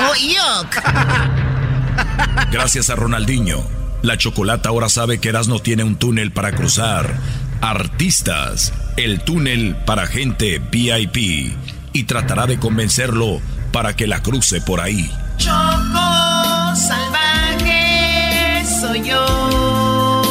Oh, yuck. Gracias a Ronaldinho, la chocolata ahora sabe que Erasmo tiene un túnel para cruzar. Artistas, el túnel para gente VIP. Y tratará de convencerlo para que la cruce por ahí. Choco salvaje soy yo.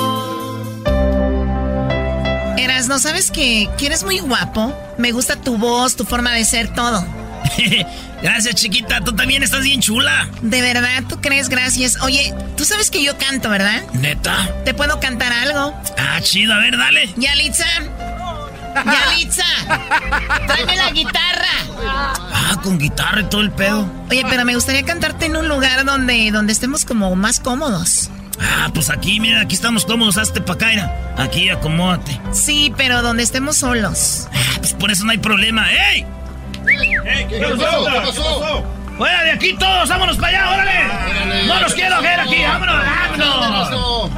Eras, ¿no sabes que, que eres muy guapo? Me gusta tu voz, tu forma de ser, todo. (laughs) Gracias, chiquita. Tú también estás bien chula. De verdad, ¿tú crees? Gracias. Oye, tú sabes que yo canto, ¿verdad? Neta. ¿Te puedo cantar algo? Ah, chido. A ver, dale. Yalitza. Yalitza. Tráeme la guitarra. Ah, con guitarra y todo el pedo. Oye, pero me gustaría cantarte en un lugar donde, donde estemos como más cómodos. Ah, pues aquí, mira, aquí estamos cómodos. Hazte pa' acá. Aquí, acomódate. Sí, pero donde estemos solos. Ah, pues por eso no hay problema. ¡Ey! ¿Qué, ¿Qué pasó? pasó? ¿Qué pasó? ¡Fuera de aquí todos! ¡Vámonos para allá! ¡Órale! ¡No los quiero ver aquí! ¡Vámonos! ¡Vámonos!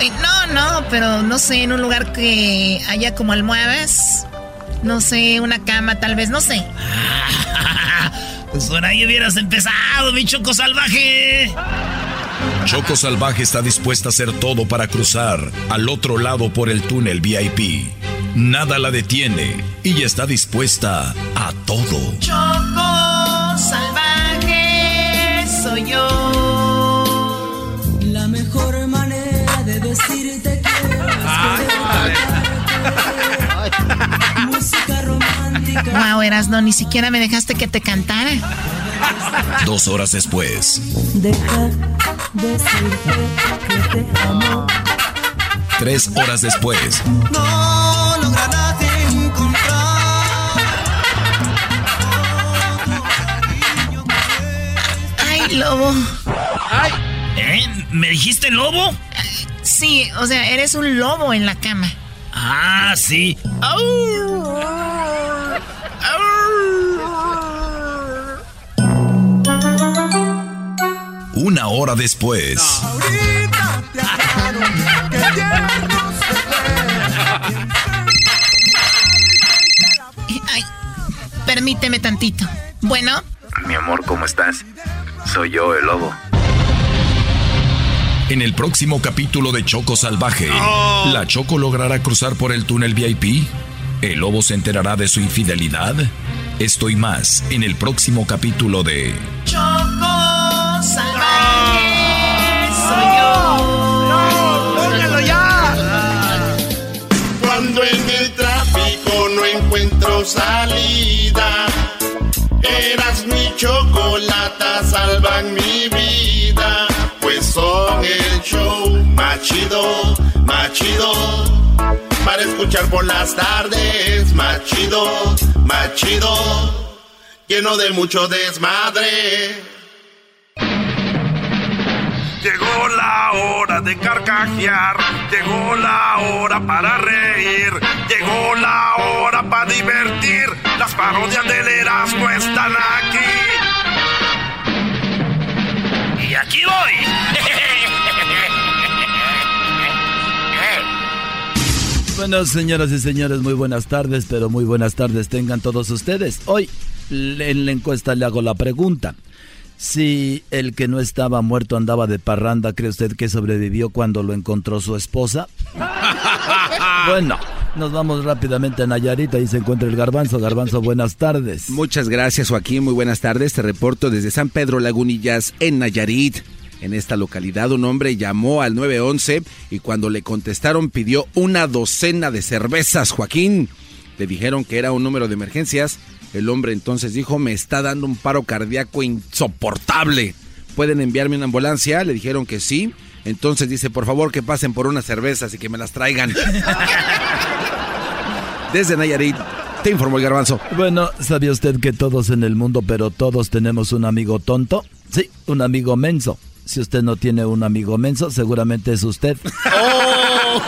Eh, no, no, pero no sé, en un lugar que haya como almohadas. No sé, una cama tal vez, no sé. (laughs) pues por ahí hubieras empezado, mi choco salvaje. Choco Salvaje está dispuesta a hacer todo para cruzar al otro lado por el túnel VIP. Nada la detiene y está dispuesta a todo. Choco Salvaje soy yo. La mejor manera de decirte que (laughs) Música romántica. Wow, Erasno, ni siquiera me dejaste que te cantara. Dos horas después. Deja decirte que te amo. Tres horas después. No lograrás encontrar. Ay, lobo. Ay. ¿Eh? ¿Me dijiste lobo? Sí, o sea, eres un lobo en la cama. Ah, sí. Una hora después. Ay, permíteme tantito. Bueno, Mi amor, ¿cómo estás? Soy yo, el lobo. En el próximo capítulo de Choco Salvaje, ¿la Choco logrará cruzar por el túnel VIP? ¿El lobo se enterará de su infidelidad? Esto y más en el próximo capítulo de Choco salida, eras mi chocolata, salvan mi vida. Pues son el show más chido, más chido. Para escuchar por las tardes, más chido, más chido. Lleno de mucho desmadre. Llegó la hora de carcajear, llegó la hora para reír, llegó la hora para divertir. Las parodias del Erasmo están aquí. Y aquí voy. Bueno, señoras y señores, muy buenas tardes, pero muy buenas tardes tengan todos ustedes. Hoy en la encuesta le hago la pregunta. Si el que no estaba muerto andaba de parranda, ¿cree usted que sobrevivió cuando lo encontró su esposa? (laughs) Bueno, nos vamos rápidamente a Nayarit, ahí se encuentra el garbanzo. Garbanzo, buenas tardes. Muchas gracias, Joaquín. Muy buenas tardes. Te reporto desde San Pedro Lagunillas, en Nayarit. En esta localidad un hombre llamó al 911 y cuando le contestaron pidió una docena de cervezas, Joaquín. Le dijeron que era un número de emergencias. El hombre entonces dijo, me está dando un paro cardíaco insoportable. ¿Pueden enviarme una ambulancia? Le dijeron que sí. Entonces dice, por favor que pasen por unas cervezas y que me las traigan. (laughs) Desde Nayarit, te informó el garbanzo. Bueno, ¿sabía usted que todos en el mundo, pero todos tenemos un amigo tonto? Sí, un amigo menso. Si usted no tiene un amigo menso, seguramente es usted.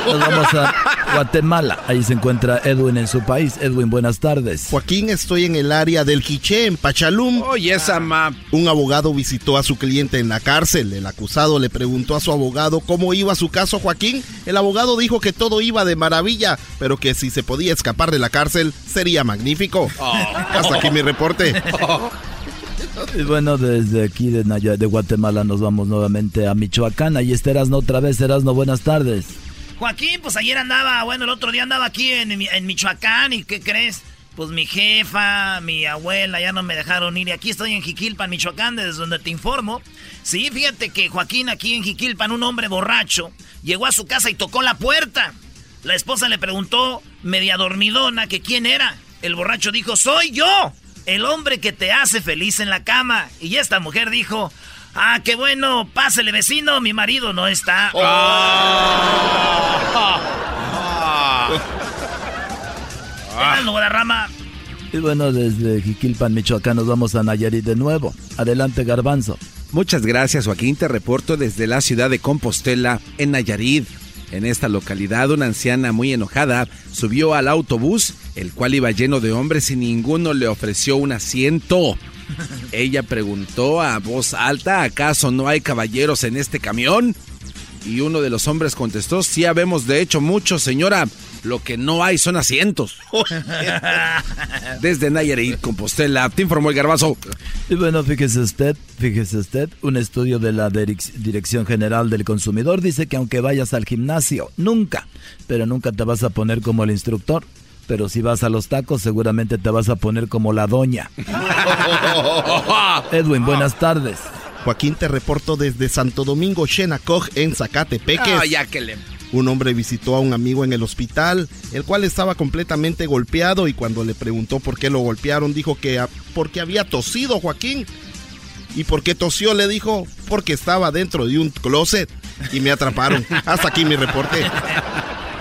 Nos vamos a Guatemala. Ahí se encuentra Edwin en su país. Edwin, buenas tardes. Joaquín, estoy en el área del Quiché, en Pachalum. Oye, esa ma. Un abogado visitó a su cliente en la cárcel. El acusado le preguntó a su abogado cómo iba su caso, Joaquín. El abogado dijo que todo iba de maravilla, pero que si se podía escapar de la cárcel sería magnífico. Hasta aquí mi reporte. (laughs) Y bueno, desde aquí de, Guatemala nos vamos nuevamente a Michoacán. Ahí está Erasno otra vez. Erasno, buenas tardes. Joaquín, pues ayer andaba, bueno, el otro día andaba aquí en, en Michoacán y ¿qué crees? Pues mi jefa, mi abuela ya no me dejaron ir y aquí estoy en Jiquilpan, Michoacán, desde donde te informo. Sí, fíjate que Joaquín aquí en Jiquilpan, un hombre borracho, llegó a su casa y tocó la puerta. La esposa le preguntó, media dormidona, que quién era. El borracho dijo, soy yo, el hombre que te hace feliz en la cama. Y esta mujer dijo, ah, qué bueno, pásele vecino, mi marido no está. Ah, no, rama. Y bueno, desde Jiquilpan, Michoacán nos vamos a Nayarit de nuevo. Adelante, Garbanzo. Muchas gracias, Joaquín. Te reporto desde la ciudad de Compostela, en Nayarit. En esta localidad, una anciana muy enojada subió al autobús, el cual iba lleno de hombres y ninguno le ofreció un asiento. Ella preguntó a voz alta, ¿acaso no hay caballeros en este camión? Y uno de los hombres contestó, sí habemos de hecho muchos, señora. Lo que no hay son asientos. Desde Nayarit, Compostela, te informó el garbazo. Y bueno, fíjese usted, fíjese usted, un estudio de la Dirección General del Consumidor dice que aunque vayas al gimnasio, nunca, pero nunca te vas a poner como el instructor. Pero si vas a los tacos, seguramente te vas a poner como la doña. (laughs) Edwin, buenas tardes. Joaquín, te reporto desde Santo Domingo, Xenacoj, en Zacatepeques. Ah, ya que le... Un hombre visitó a un amigo en el hospital, el cual estaba completamente golpeado y cuando le preguntó por qué lo golpearon, dijo que a- porque había tosido Joaquín. ¿Y por qué tosió? Le dijo, porque estaba dentro de un closet y me atraparon. Hasta aquí mi reporte. (laughs)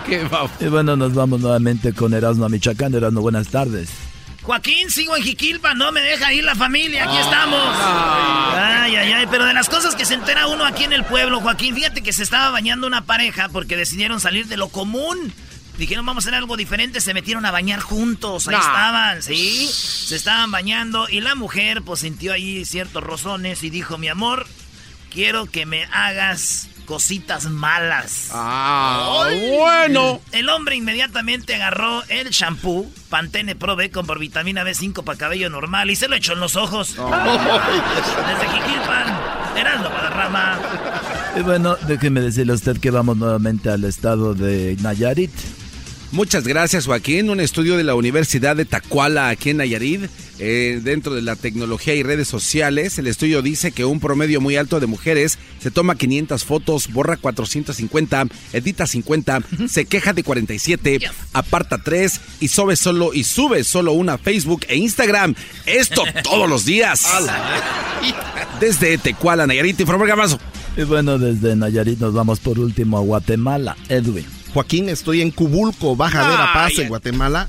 (laughs) Y bueno, nos vamos nuevamente con Erasmo a Michoacán. Erasmo, buenas tardes. Joaquín, sigo en Jiquilpa, no me deja ir la familia, aquí estamos. Ay, ay, ay, pero de las cosas que se entera uno aquí en el pueblo, Joaquín, fíjate que se estaba bañando una pareja porque decidieron salir de lo común. Dijeron, vamos a hacer algo diferente, se metieron a bañar juntos, ahí No. estaban, ¿sí? Se estaban bañando y la mujer pues sintió ahí ciertos rozones y dijo, mi amor, quiero que me hagas cositas malas. Ah, Ay. bueno. El hombre inmediatamente agarró el shampoo Pantene Pro B con por vitamina B5 para cabello normal y se lo echó en los ojos. Desde Jiquilpan, Erasmo Guadarrama. Y bueno, déjeme decirle a usted que vamos nuevamente al estado de Nayarit. Muchas gracias, Joaquín. Un estudio de la Universidad de Tacuala, aquí en Nayarit, eh, dentro de la tecnología y redes sociales. El estudio dice que un promedio muy alto de mujeres se toma 500 fotos, borra 450, edita 50, se queja de 47, aparta 3 y sube solo y sube solo una Facebook e Instagram. Esto (laughs) todos los días. Desde Tecuala, Nayarit, informó el Garbanzo. Y bueno, desde Nayarit nos vamos por último a Guatemala. Edwin. Joaquín, estoy en Cubulco, Baja Verapaz, en Guatemala.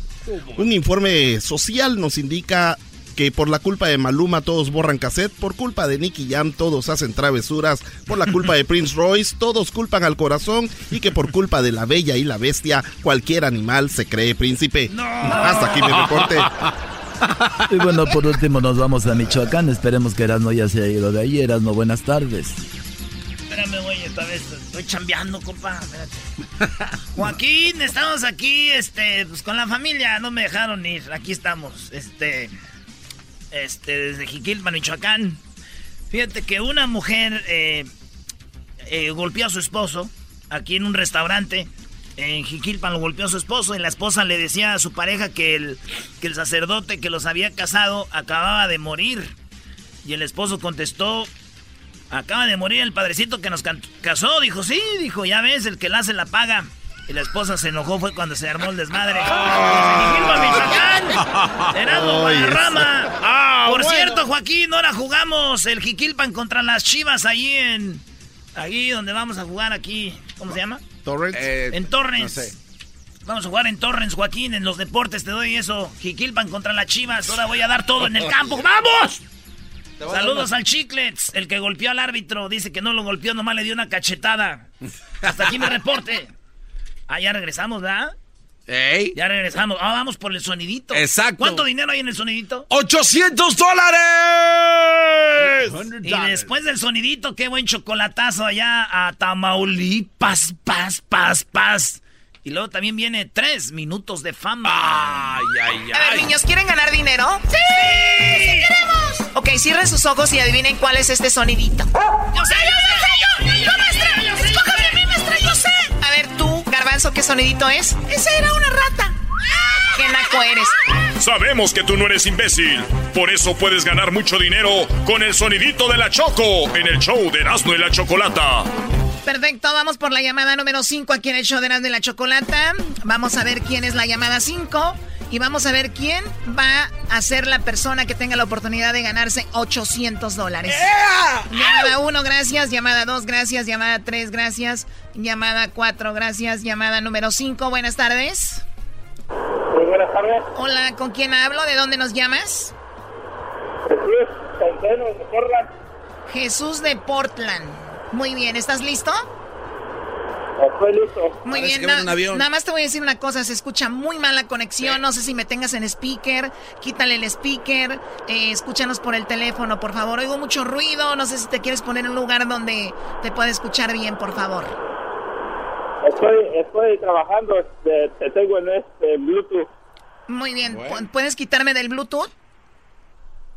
Un informe social nos indica que por la culpa de Maluma todos borran cassette, por culpa de Nicky Jam todos hacen travesuras, por la culpa de Prince Royce todos culpan al corazón y que por culpa de la bella y la bestia cualquier animal se cree príncipe. Hasta aquí mi reporte. Y bueno, por último nos vamos a Michoacán. Esperemos que Erasmo ya se haya ido de ahí. Erasmo, buenas tardes. Espérame, güey, esta vez estoy chambeando, compa. Espérate. (laughs) Joaquín, estamos aquí, este, pues con la familia, no me dejaron ir. Aquí estamos, este, este, desde Jiquilpan, Michoacán. Fíjate que una mujer eh, eh, golpeó a su esposo aquí en un restaurante. En Jiquilpan lo golpeó a su esposo y la esposa le decía a su pareja que el, que el sacerdote que los había casado acababa de morir. Y el esposo contestó, acaba de morir el padrecito que nos casó. Dijo, sí, dijo, ya ves, el que la hace la paga. Y la esposa se enojó, fue cuando se armó el desmadre. Jiquilpan, Michoacán, (laughs) Ay, Guadarrama. (laughs) Ah, Por cierto, Joaquín, ahora jugamos el Jiquilpan contra las Chivas allí en... Allí donde vamos a jugar aquí, ¿cómo se llama? Torrens. en Torrens. no sé. Vamos a jugar en Torrens, Joaquín, en los deportes te doy eso. Jiquilpan contra las Chivas, ahora voy a dar todo en el campo. ¡Vamos! Saludos al Chiclets, el que golpeó al árbitro. Dice que no lo golpeó, nomás le dio una cachetada. Hasta aquí mi reporte. Ah, ya regresamos, ¿verdad? ¡Ey! Ya regresamos. Ah, vamos por el sonidito. Exacto. ¿Cuánto dinero hay en el sonidito? ¡800 dólares! Y después del sonidito, qué buen chocolatazo allá a Tamaulipas, paz, paz, paz. Y luego también viene tres minutos de fama. Ay, ay, A ver, niños, ¿quieren ganar dinero? ¡Sí! ¡Sí queremos! Ok, cierren sus ojos y adivinen cuál es este sonidito. ¡Yo sé, yo sé! ¡Yo, yo, maestra! ¡Escójame a mí, maestra! ¡Yo sé! A ver, tú, Garbanzo, ¿qué sonidito es? Esa era una rata. ¡Qué naco eres! Sabemos que tú no eres imbécil. Por eso puedes ganar mucho dinero con el sonidito de la Choco en el show de Erasmo y la Chocolata. Perfecto, vamos por la llamada número 5 aquí en el show de Erasmo y la Chocolata. Vamos a ver quién es la llamada 5 y vamos a ver quién va a ser la persona que tenga la oportunidad de ganarse 800 dólares. Llamada 1, gracias. Llamada 2, gracias. Llamada 3, gracias. Llamada 4, gracias. Llamada número 5, buenas tardes. Muy buenas tardes. Hola, ¿con quién hablo? ¿De dónde nos llamas? Jesús Centeno de Portland. Jesús de Portland. Muy bien, ¿estás listo? Muy bien, na- nada más te voy a decir una cosa, se escucha muy mal la conexión, no sé si me tengas en speaker, quítale el speaker, eh, escúchanos por el teléfono, por favor, oigo mucho ruido, no sé si te quieres poner en un lugar donde te pueda escuchar bien, por favor. Estoy, estoy trabajando, este, te tengo en este Bluetooth. Muy bien, ¿pu- ¿puedes quitarme del Bluetooth?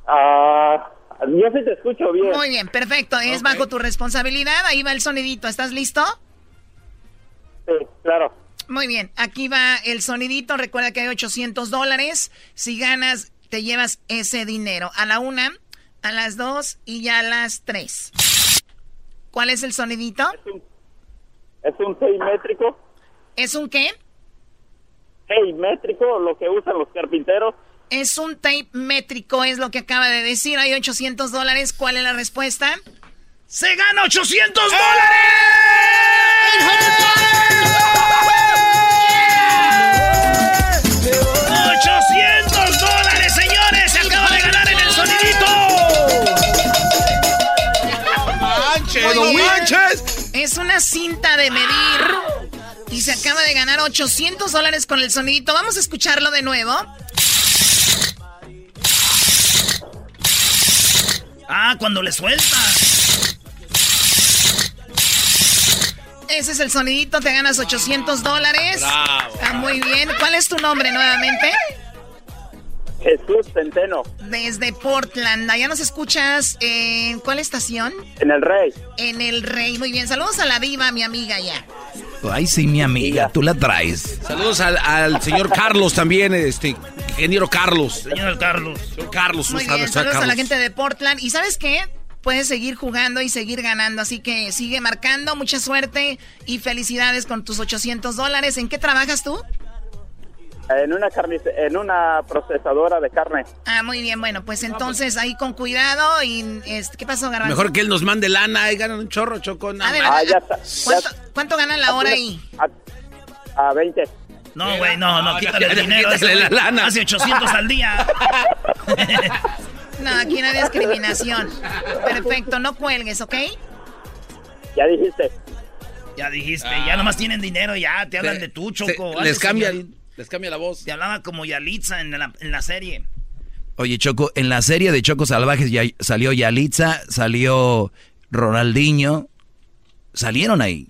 Ah, yo sí te escucho bien. Muy bien, perfecto, es bajo tu responsabilidad, ahí va el sonidito, ¿estás listo? Sí, claro. Muy bien, aquí va el sonidito. Recuerda que hay 800 dólares. Si ganas, te llevas ese dinero. A la una, a las dos y ya a las tres. ¿Cuál es el sonidito? Es un tape métrico. ¿Es un qué? Tape métrico, lo que usan los carpinteros. Es un tape métrico, es lo que acaba de decir. Hay 800 dólares. ¿Cuál es la respuesta? ¡Se gana 800 ¡Eh! dólares! Es una cinta de medir. Y se acaba de ganar 800 dólares con el sonidito. Vamos a escucharlo de nuevo. Ah, cuando le sueltas. Ese es el sonidito, te ganas 800 dólares. Bravo. Está muy bien. ¿Cuál es tu nombre nuevamente? Jesús Centeno, Desde Portland. Allá nos escuchas en cuál estación? en el Rey. En el Rey. Muy bien. Saludos a la diva, mi amiga ya. Ay, sí, mi amiga, tú la traes. Saludos al, al señor Carlos también, este, ingeniero Carlos. Señor Carlos. Señor Carlos, Muy bien. Saludos a la gente de Portland. ¿Y sabes qué? Puedes seguir jugando y seguir ganando. Así que sigue marcando. Mucha suerte y felicidades con tus 800 dólares. ¿En qué trabajas tú? En una, carnice- en una procesadora de carne. Ah, muy bien. Bueno, pues entonces ahí con cuidado. y este, ¿Qué pasó, Garbanzo? Mejor que él nos mande lana y ganan un chorro, Choco. no Ah, más. verdad. ¿Cuánto, cuánto ganan la hora ahí? A 20. No, güey, no, no, No, quítale ya, el ya, dinero. quítale la lana. Hace 800 al día. (laughs) No, aquí no hay discriminación. Perfecto, no cuelgues, ¿ok? Ya dijiste. Ya dijiste, ya nomás tienen dinero, ya te hablan Se- de tú, se- Choco. les cambia- les cambia la voz. Te hablaba como Yalitza en la, en la serie. Oye, Choco, en la serie de Choco Salvajes ya salió Yalitza, salió Ronaldinho. Salieron ahí.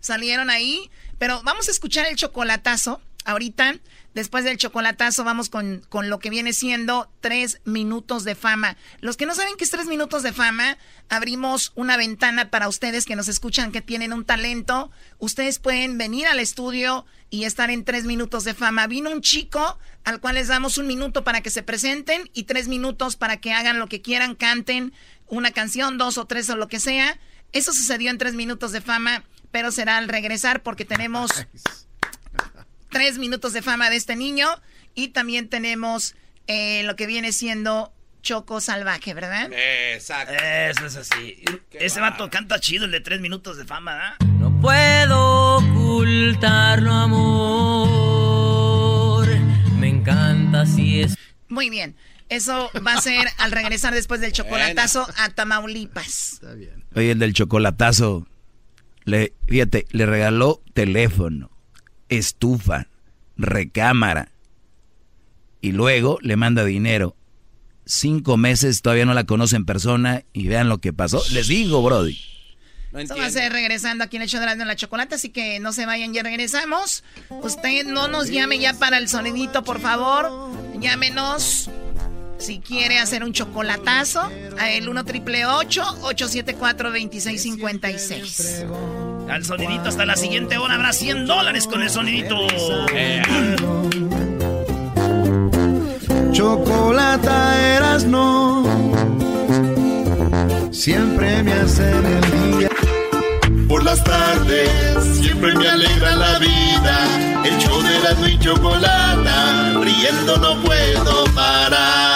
Salieron ahí. Pero vamos a escuchar el chocolatazo. Ahorita, después del chocolatazo, vamos con, con lo que viene siendo tres minutos de fama. Los que no saben qué es tres minutos de fama, abrimos una ventana para ustedes que nos escuchan, que tienen un talento. Ustedes pueden venir al estudio y estar en tres minutos de fama. Vino un chico al cual les damos un minuto para que se presenten y tres minutos para que hagan lo que quieran, canten una canción, dos o tres o lo que sea. Eso sucedió en tres minutos de fama, pero será al regresar porque tenemos tres minutos de fama de este niño y también tenemos eh, lo que viene siendo Choco Salvaje, ¿verdad? Exacto. Eso es así. Ese vato canta chido, el de tres minutos de fama, ¿verdad? No puedo ocultarlo, amor. Me encanta si es. Muy bien. Eso va a ser al regresar después del (laughs) chocolatazo a Tamaulipas. Oye, el del chocolatazo, le, fíjate, le regaló teléfono, estufa, recámara. Y luego le manda dinero. Cinco meses todavía no la conoce en persona y vean lo que pasó. Les digo, Brody. Eso va a ser regresando aquí en el show de la chocolate, así que no se vayan, ya regresamos. Usted no nos llame ya para el sonidito, por favor. Llámenos si quiere hacer un chocolatazo a el 1 triple 874 2656. Al sonidito hasta la siguiente hora habrá 100 dólares con el sonidito. Chocolata eras no. Siempre me hacen el día. Por las tardes siempre me alegra la vida. El show de la y chocolata. Riendo no puedo parar.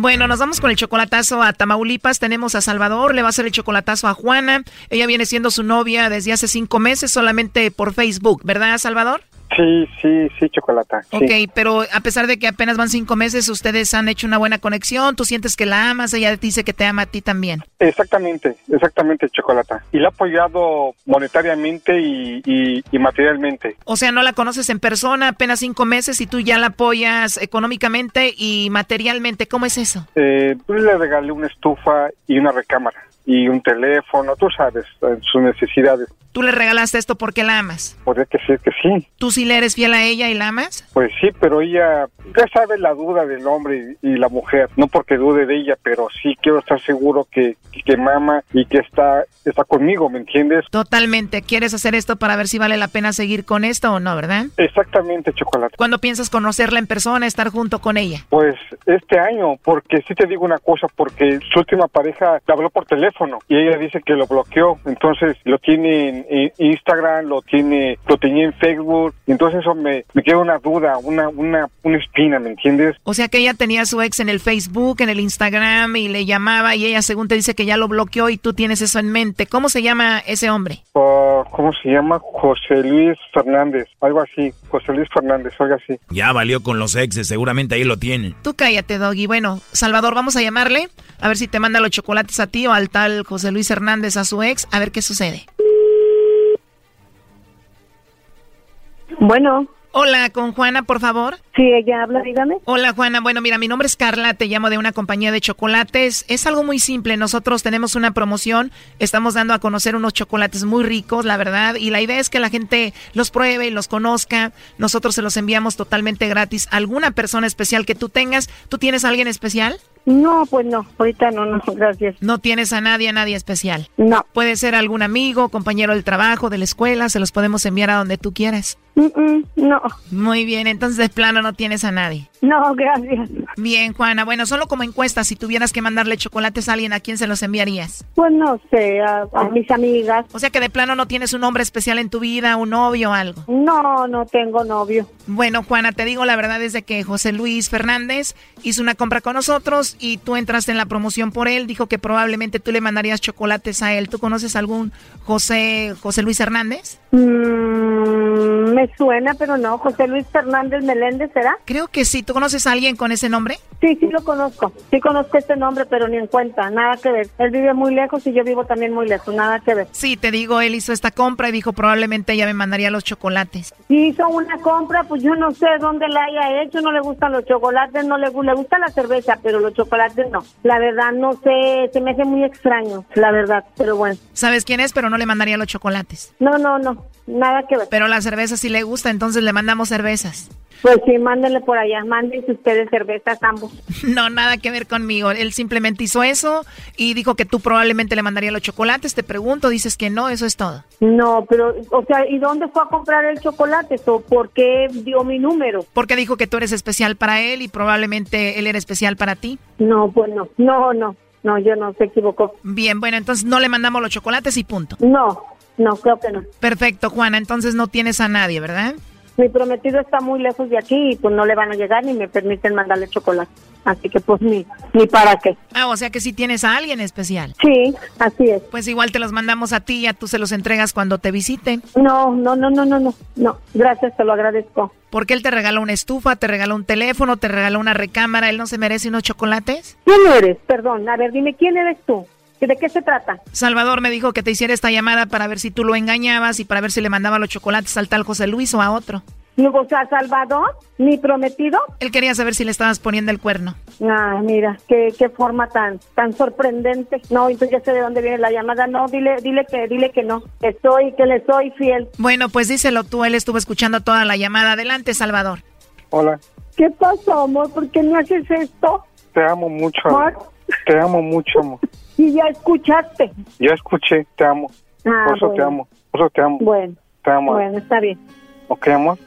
Bueno, nos vamos con el chocolatazo a Tamaulipas. Tenemos a Salvador, le va a hacer el chocolatazo a Juana. Ella viene siendo su novia desde hace cinco meses solamente por Facebook, ¿verdad, Salvador? Sí, sí, sí, chocolata. sí. Ok, pero a pesar de que apenas van cinco meses, ustedes han hecho una buena conexión. Tú sientes que la amas, ella dice que te ama a ti también. Exactamente, exactamente, chocolata. Y la ha apoyado monetariamente y, y- y materialmente. O sea, no la conoces en persona, apenas cinco meses y tú ya la apoyas económicamente y materialmente. ¿Cómo es eso? Eh, pues le regalé una estufa y una recámara y un teléfono, tú sabes, sus necesidades. Tú le regalaste esto porque la amas. Podría sí, que sí. ¿Tú sí le eres fiel a ella y la amas? Pues sí, pero ella, ya sabe la duda del hombre y, y la mujer. No porque dude de ella, pero sí quiero estar seguro que, que mama y que está, está conmigo, ¿me entiendes? Totalmente. ¿Quieres hacer esto para ver si vale la pena seguir con esto o no, verdad? Exactamente, chocolate. ¿Cuándo piensas conocerla en persona, estar junto con ella? Pues este año, porque sí te digo una cosa, porque su última pareja le habló por teléfono y ella dice que lo bloqueó, entonces lo tiene en, Instagram, lo tiene, lo tenía en Facebook, entonces eso me, me queda una duda, una, una, una espina, ¿me entiendes? O sea que ella tenía a su ex en el Facebook, en el Instagram y le llamaba y ella según te dice que ya lo bloqueó y tú tienes eso en mente. ¿Cómo se llama ese hombre? Oh, ¿Cómo se llama? José Luis Fernández, algo así, José Luis Fernández, algo así. Ya valió con los exes, seguramente ahí lo tienen. Tú cállate, Doggy. Bueno, Salvador, vamos a llamarle a ver si te manda los chocolates a ti o al José Luis Hernández a su ex, a ver qué sucede. Bueno. Hola, con Juana, por favor. Sí, ella habla, dígame. Hola, Juana. Bueno, mira, mi nombre es Carla, te llamo de una compañía de chocolates. Es algo muy simple. Nosotros tenemos una promoción, estamos dando a conocer unos chocolates muy ricos, la verdad, y la idea es que la gente los pruebe y los conozca. Nosotros se los enviamos totalmente gratis a alguna persona especial que tú tengas. ¿Tú tienes a alguien especial? No, pues no, ahorita no, no, gracias. No tienes a nadie, a nadie especial. No. Puede ser algún amigo, compañero del trabajo, de la escuela, se los podemos enviar a donde tú quieras. No. Muy bien, entonces de plano no tienes a nadie. No, gracias. Bien, Juana. Bueno, solo como encuesta, si tuvieras que mandarle chocolates a alguien, ¿a quién se los enviarías? Pues no sé, a, a mis amigas. O sea que de plano no tienes un hombre especial en tu vida, un novio o algo. No, no tengo novio. Bueno, Juana, te digo la verdad es de que José Luis Fernández hizo una compra con nosotros y tú entraste en la promoción por él. Dijo que probablemente tú le mandarías chocolates a él. ¿Tú conoces algún José José Luis Hernández? Mm, me suena, pero no. José Luis Fernández Meléndez, ¿será? Creo que sí. ¿Tú conoces a alguien con ese nombre? Sí, sí lo conozco. Sí conozco este nombre, pero ni en cuenta. Nada que ver. Él vive muy lejos y yo vivo también muy lejos. Nada que ver. Sí, te digo, él hizo esta compra y dijo probablemente ella me mandaría los chocolates. Si hizo una compra, pues yo no sé dónde la haya hecho. No le gustan los chocolates, no le, le gusta la cerveza, pero los chocolates no. La verdad, no sé. Se me hace muy extraño, la verdad. Pero bueno. ¿Sabes quién es? Pero no le mandaría los chocolates. No, no, no. Nada que ver. Pero la cerveza sí le gusta, entonces le mandamos cervezas. Pues sí, mándenle por allá. Mándense ustedes cervezas ambos. (laughs) No, nada que ver conmigo. Él simplemente hizo eso y dijo que tú probablemente le mandaría los chocolates. Te pregunto, dices que no, eso es todo. No, pero, o sea, ¿y dónde fue a comprar el chocolate? ¿O por qué dio mi número? Porque dijo que tú eres especial para él y probablemente él era especial para ti. No, pues no. No, no. No, yo no se equivocó. Bien, bueno, entonces no le mandamos los chocolates y punto. No, no, creo que no. Perfecto, Juana. Entonces no tienes a nadie, ¿verdad? Mi prometido está muy lejos de aquí y pues no le van a llegar ni me permiten mandarle chocolate. Así que pues ni, ni para qué. Ah, o sea que sí tienes a alguien especial. Sí, así es. Pues igual te los mandamos a ti y ya tú se los entregas cuando te visite. No, no, no, no, no, no. No, gracias, te lo agradezco. Porque él te regaló una estufa, te regaló un teléfono, te regaló una recámara. ¿Él no se merece unos chocolates? ¿Quién eres? Perdón, a ver, dime, ¿quién eres tú? ¿De qué se trata? Salvador me dijo que te hiciera esta llamada para ver si tú lo engañabas y para ver si le mandaba los chocolates al tal José Luis o a otro. O sea, Salvador, mi prometido. Él quería saber si le estabas poniendo el cuerno. Ah, mira, qué, qué forma tan tan sorprendente. No, entonces ya sé de dónde viene la llamada. No, dile, dile que, dile que no. Que soy, que le soy fiel. Bueno, pues díselo tú, él estuvo escuchando toda la llamada. Adelante, Salvador. Hola, ¿Qué pasó, amor? ¿Por qué no haces esto? te amo mucho. Amor. Te amo mucho, amor. (laughs) Y ya escuchaste. Ya escuché, te amo. Ah, Por eso te bueno. amo. Por eso te amo. Bueno, Te amo. bueno, está bien. ¿Ok, amor?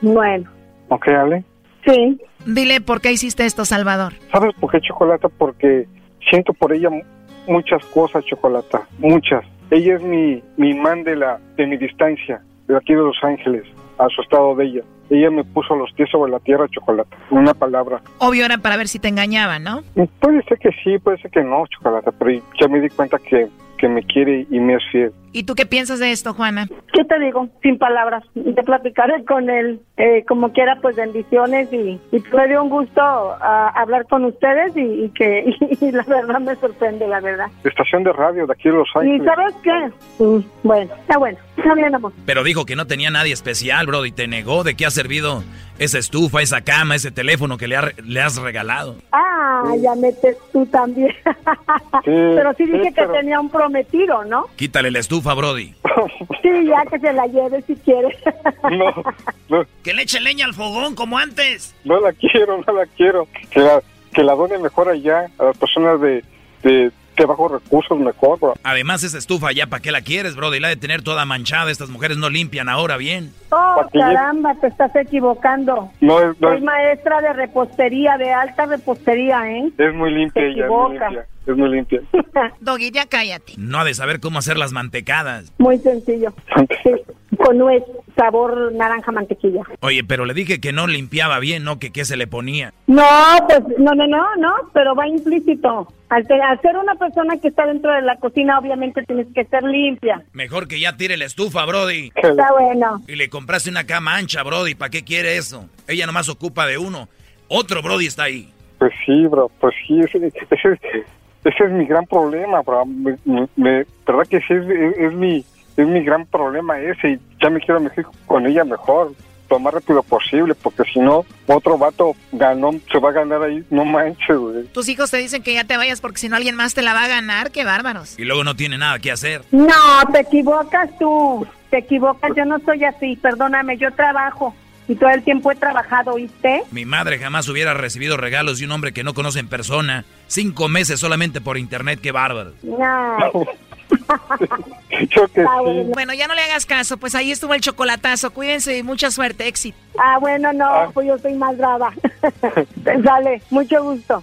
Bueno, ¿Ok, Ale? sí. Dile por qué hiciste esto, Salvador. ¿Sabes por qué Chocolata? Porque siento por ella mu- muchas cosas, Chocolata. Muchas. Ella es mi, mi imán de, la, de mi distancia. de aquí de Los Ángeles, a su estado de ella. Ella me puso los pies sobre la tierra chocolate, una palabra. Obvio era para ver si te engañaban, ¿no? Puede ser que sí, puede ser que no, chocolate, pero ya me di cuenta que, que me quiere y me es fiel. ¿Y tú qué piensas de esto, Juana? ¿Qué te digo? Sin palabras. Te platicaré con él. Eh, como quiera, pues bendiciones y, y me dio un gusto ah, hablar con ustedes y, y que (laughs) y, la verdad me sorprende, la verdad. Estación de radio de aquí de Los ¿Y Ángeles. sabes qué? Mm, bueno, está bueno. Está bien, amor. Pero dijo que no tenía nadie especial, bro, y te negó. ¿De qué ha servido esa estufa, esa cama, ese teléfono que le, ha- le has regalado? Ah, ya metes tú también. (laughs) pero sí dije sí, que tenía un prometido, ¿no? Quítale la estufa, Brody. (laughs) Sí, ya que se la lleve si quiere. (laughs) Que le eche leña al fogón como antes. No la quiero, no la quiero. Que la, que la done mejor allá a las personas de, de, de bajos recursos, mejor, bro. Además, esa estufa ya, ¿para qué la quieres, Brody? La de tener toda manchada. Estas mujeres no limpian ahora bien. Oh, caramba, te estás equivocando. No es, no Soy es, maestra de repostería, de alta repostería, ¿eh? es muy limpia ella, es muy limpia. Es muy limpia. (laughs) Doggy, ya cállate. No ha de saber cómo hacer las mantecadas. Muy sencillo. (laughs) Sí, con nuez, sabor naranja mantequilla. Oye, pero le dije que no limpiaba bien, ¿no? Que qué se le ponía. No, pues no, no, no, no, pero va implícito. Al, te- al ser una persona que está dentro de la cocina, obviamente tienes que ser limpia. Mejor que ya tire la estufa, Brody. Está bueno. Y le compraste una cama ancha, Brody. ¿Para qué quiere eso? Ella nomás ocupa de uno. Otro Brody está ahí. Pues sí, bro, pues sí, ese, ese, ese es mi gran problema, bro. Me, me- me- verdad que sí, es, es- es mi, es mi gran problema ese y ya me quiero mejor con ella mejor, lo más rápido posible, porque si no, otro vato ganó, se va a ganar ahí, no manches, güey. Tus hijos te dicen que ya te vayas porque si no alguien más te la va a ganar. ¡Qué bárbaros! Y luego no tiene nada que hacer. No, te equivocas tú. Te equivocas, yo no soy así, perdóname, yo trabajo. Y todo el tiempo he trabajado, ¿oíste? Mi madre jamás hubiera recibido regalos de un hombre que no conoce en persona. Cinco meses solamente por internet, qué bárbaro. No. (laughs) (laughs) Yo que Bueno, ya no le hagas caso, pues ahí estuvo el chocolatazo. Cuídense y mucha suerte, éxito. Ah, bueno, no, pues yo soy más brava. (laughs) Sale, mucho gusto.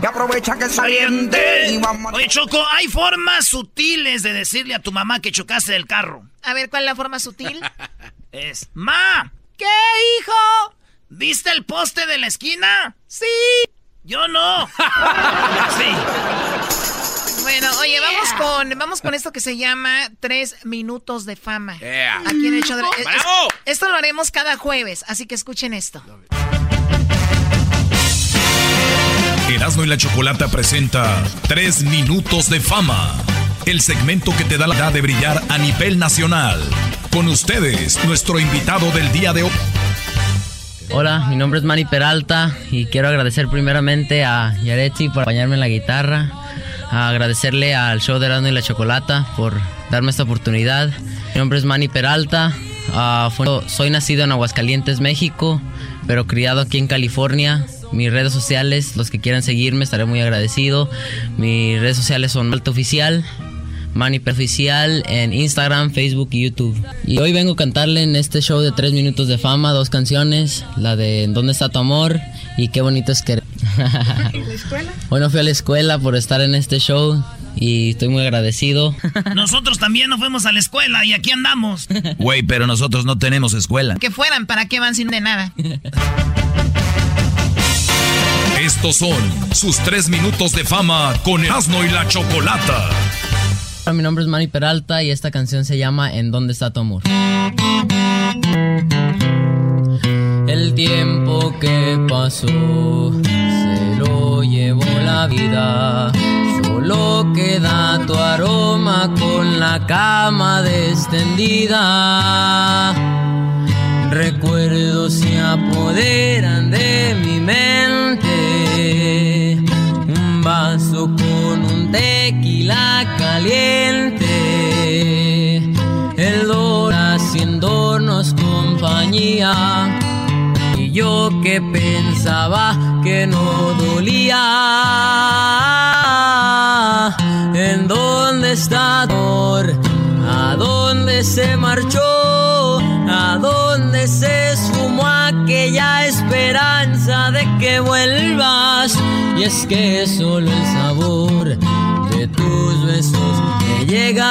Que aprovecha que saliente. Oye, Choco, hay formas sutiles de decirle a tu mamá que chocaste del carro. A ver, ¿cuál es la forma sutil? (laughs) Es, ma, ¿Qué, hijo? ¿viste el poste de la esquina? Sí. Yo no. (laughs) sí. Bueno, oye, vamos con vamos con esto que se llama Tres Minutos de Fama. Yeah. Aquí en el show de- es- es- esto lo haremos cada jueves, así que escuchen esto. Erasmo y la Chocolata presenta Tres Minutos de Fama. El segmento que te da la edad de brillar a nivel nacional. Con ustedes, nuestro invitado del día de hoy. Hola, mi nombre es Manny Peralta y quiero agradecer primeramente a Yaretsi por acompañarme en la guitarra, agradecerle al show de Erasmo y la Chocolata por darme esta oportunidad. Mi nombre es Manny Peralta, ah, soy nacido en Aguascalientes, México, pero criado aquí en California. Mis redes sociales, los que quieran seguirme, estaré muy agradecido. Mis redes sociales son Alto Oficial, Manny Oficial en Instagram, Facebook y YouTube. Y hoy vengo a cantarle en este show de 3 minutos de fama dos canciones, la de ¿Dónde está tu amor? y Qué bonito es querer. Hoy (laughs) no fui a la escuela por estar en este show y estoy muy agradecido. (laughs) Nosotros también no fuimos a la escuela y aquí andamos. Güey, pero nosotros no tenemos escuela. Que fueran, ¿para qué van sin de nada? (laughs) Estos son sus tres minutos de fama con Erasmo y la Chocolata. Hola, Mi nombre es Manny Peralta y esta canción se llama ¿En dónde está tu amor? El tiempo que pasó se lo llevó la vida. Solo queda tu aroma con la cama extendida. Tequila caliente. El dólar haciéndonos compañía. Y yo que pensaba que no dolía. ¿En dónde está amor? ¿A dónde se marchó? ¿A dónde se esfumó aquella esperanza de que vuelvas? Y es que solo el sabor tus besos me llegan.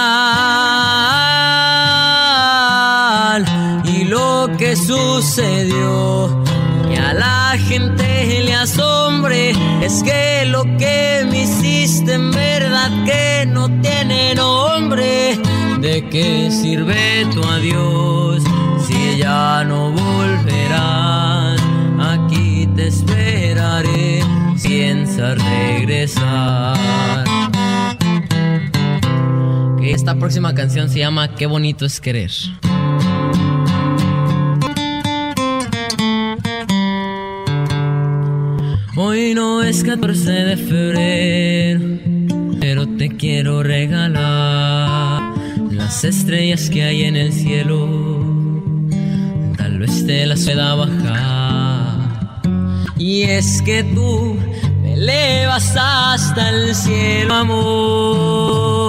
Y lo que sucedió que a la gente le asombre es que lo que me hiciste en verdad que no tiene nombre. ¿De qué sirve tu adiós si ya no volverás? Aquí te esperaré, piensa regresar. Esta próxima canción se llama Qué bonito es querer. Hoy no es 14 de febrero, pero te quiero regalar las estrellas que hay en el cielo. Tal vez te las pueda bajar. Y es que tú me elevas hasta el cielo, amor,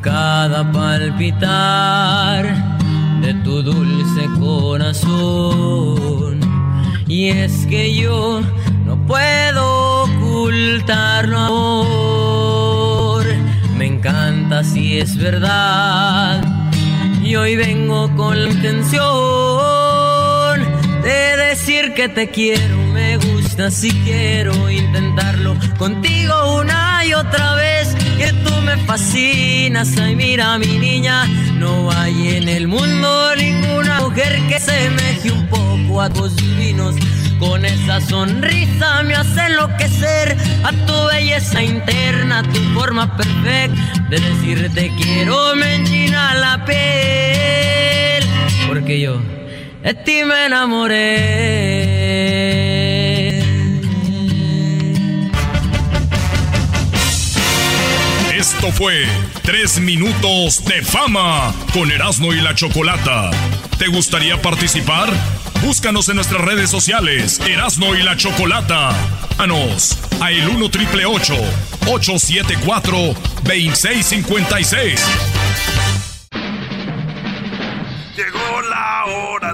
cada palpitar de tu dulce corazón. Y es que yo no puedo ocultarlo, amor. Me encanta si es verdad. Y hoy vengo con la intención de decir que te quiero. Me gusta si quiero intentarlo contigo una y otra vez. Que tú me fascinas. Ay, mira, mi niña, no hay en el mundo ninguna mujer que se meje un poco a tus divinos. Con esa sonrisa me hace enloquecer a tu belleza interna, tu forma perfecta de decirte quiero me enchina la piel. Porque yo de ti me enamoré. Esto fue Tres Minutos de Fama con Erasmo y la Chocolata. ¿Te gustaría participar? Búscanos en nuestras redes sociales, Erasmo y la Chocolata. Anos a el 1 triple 874 2656.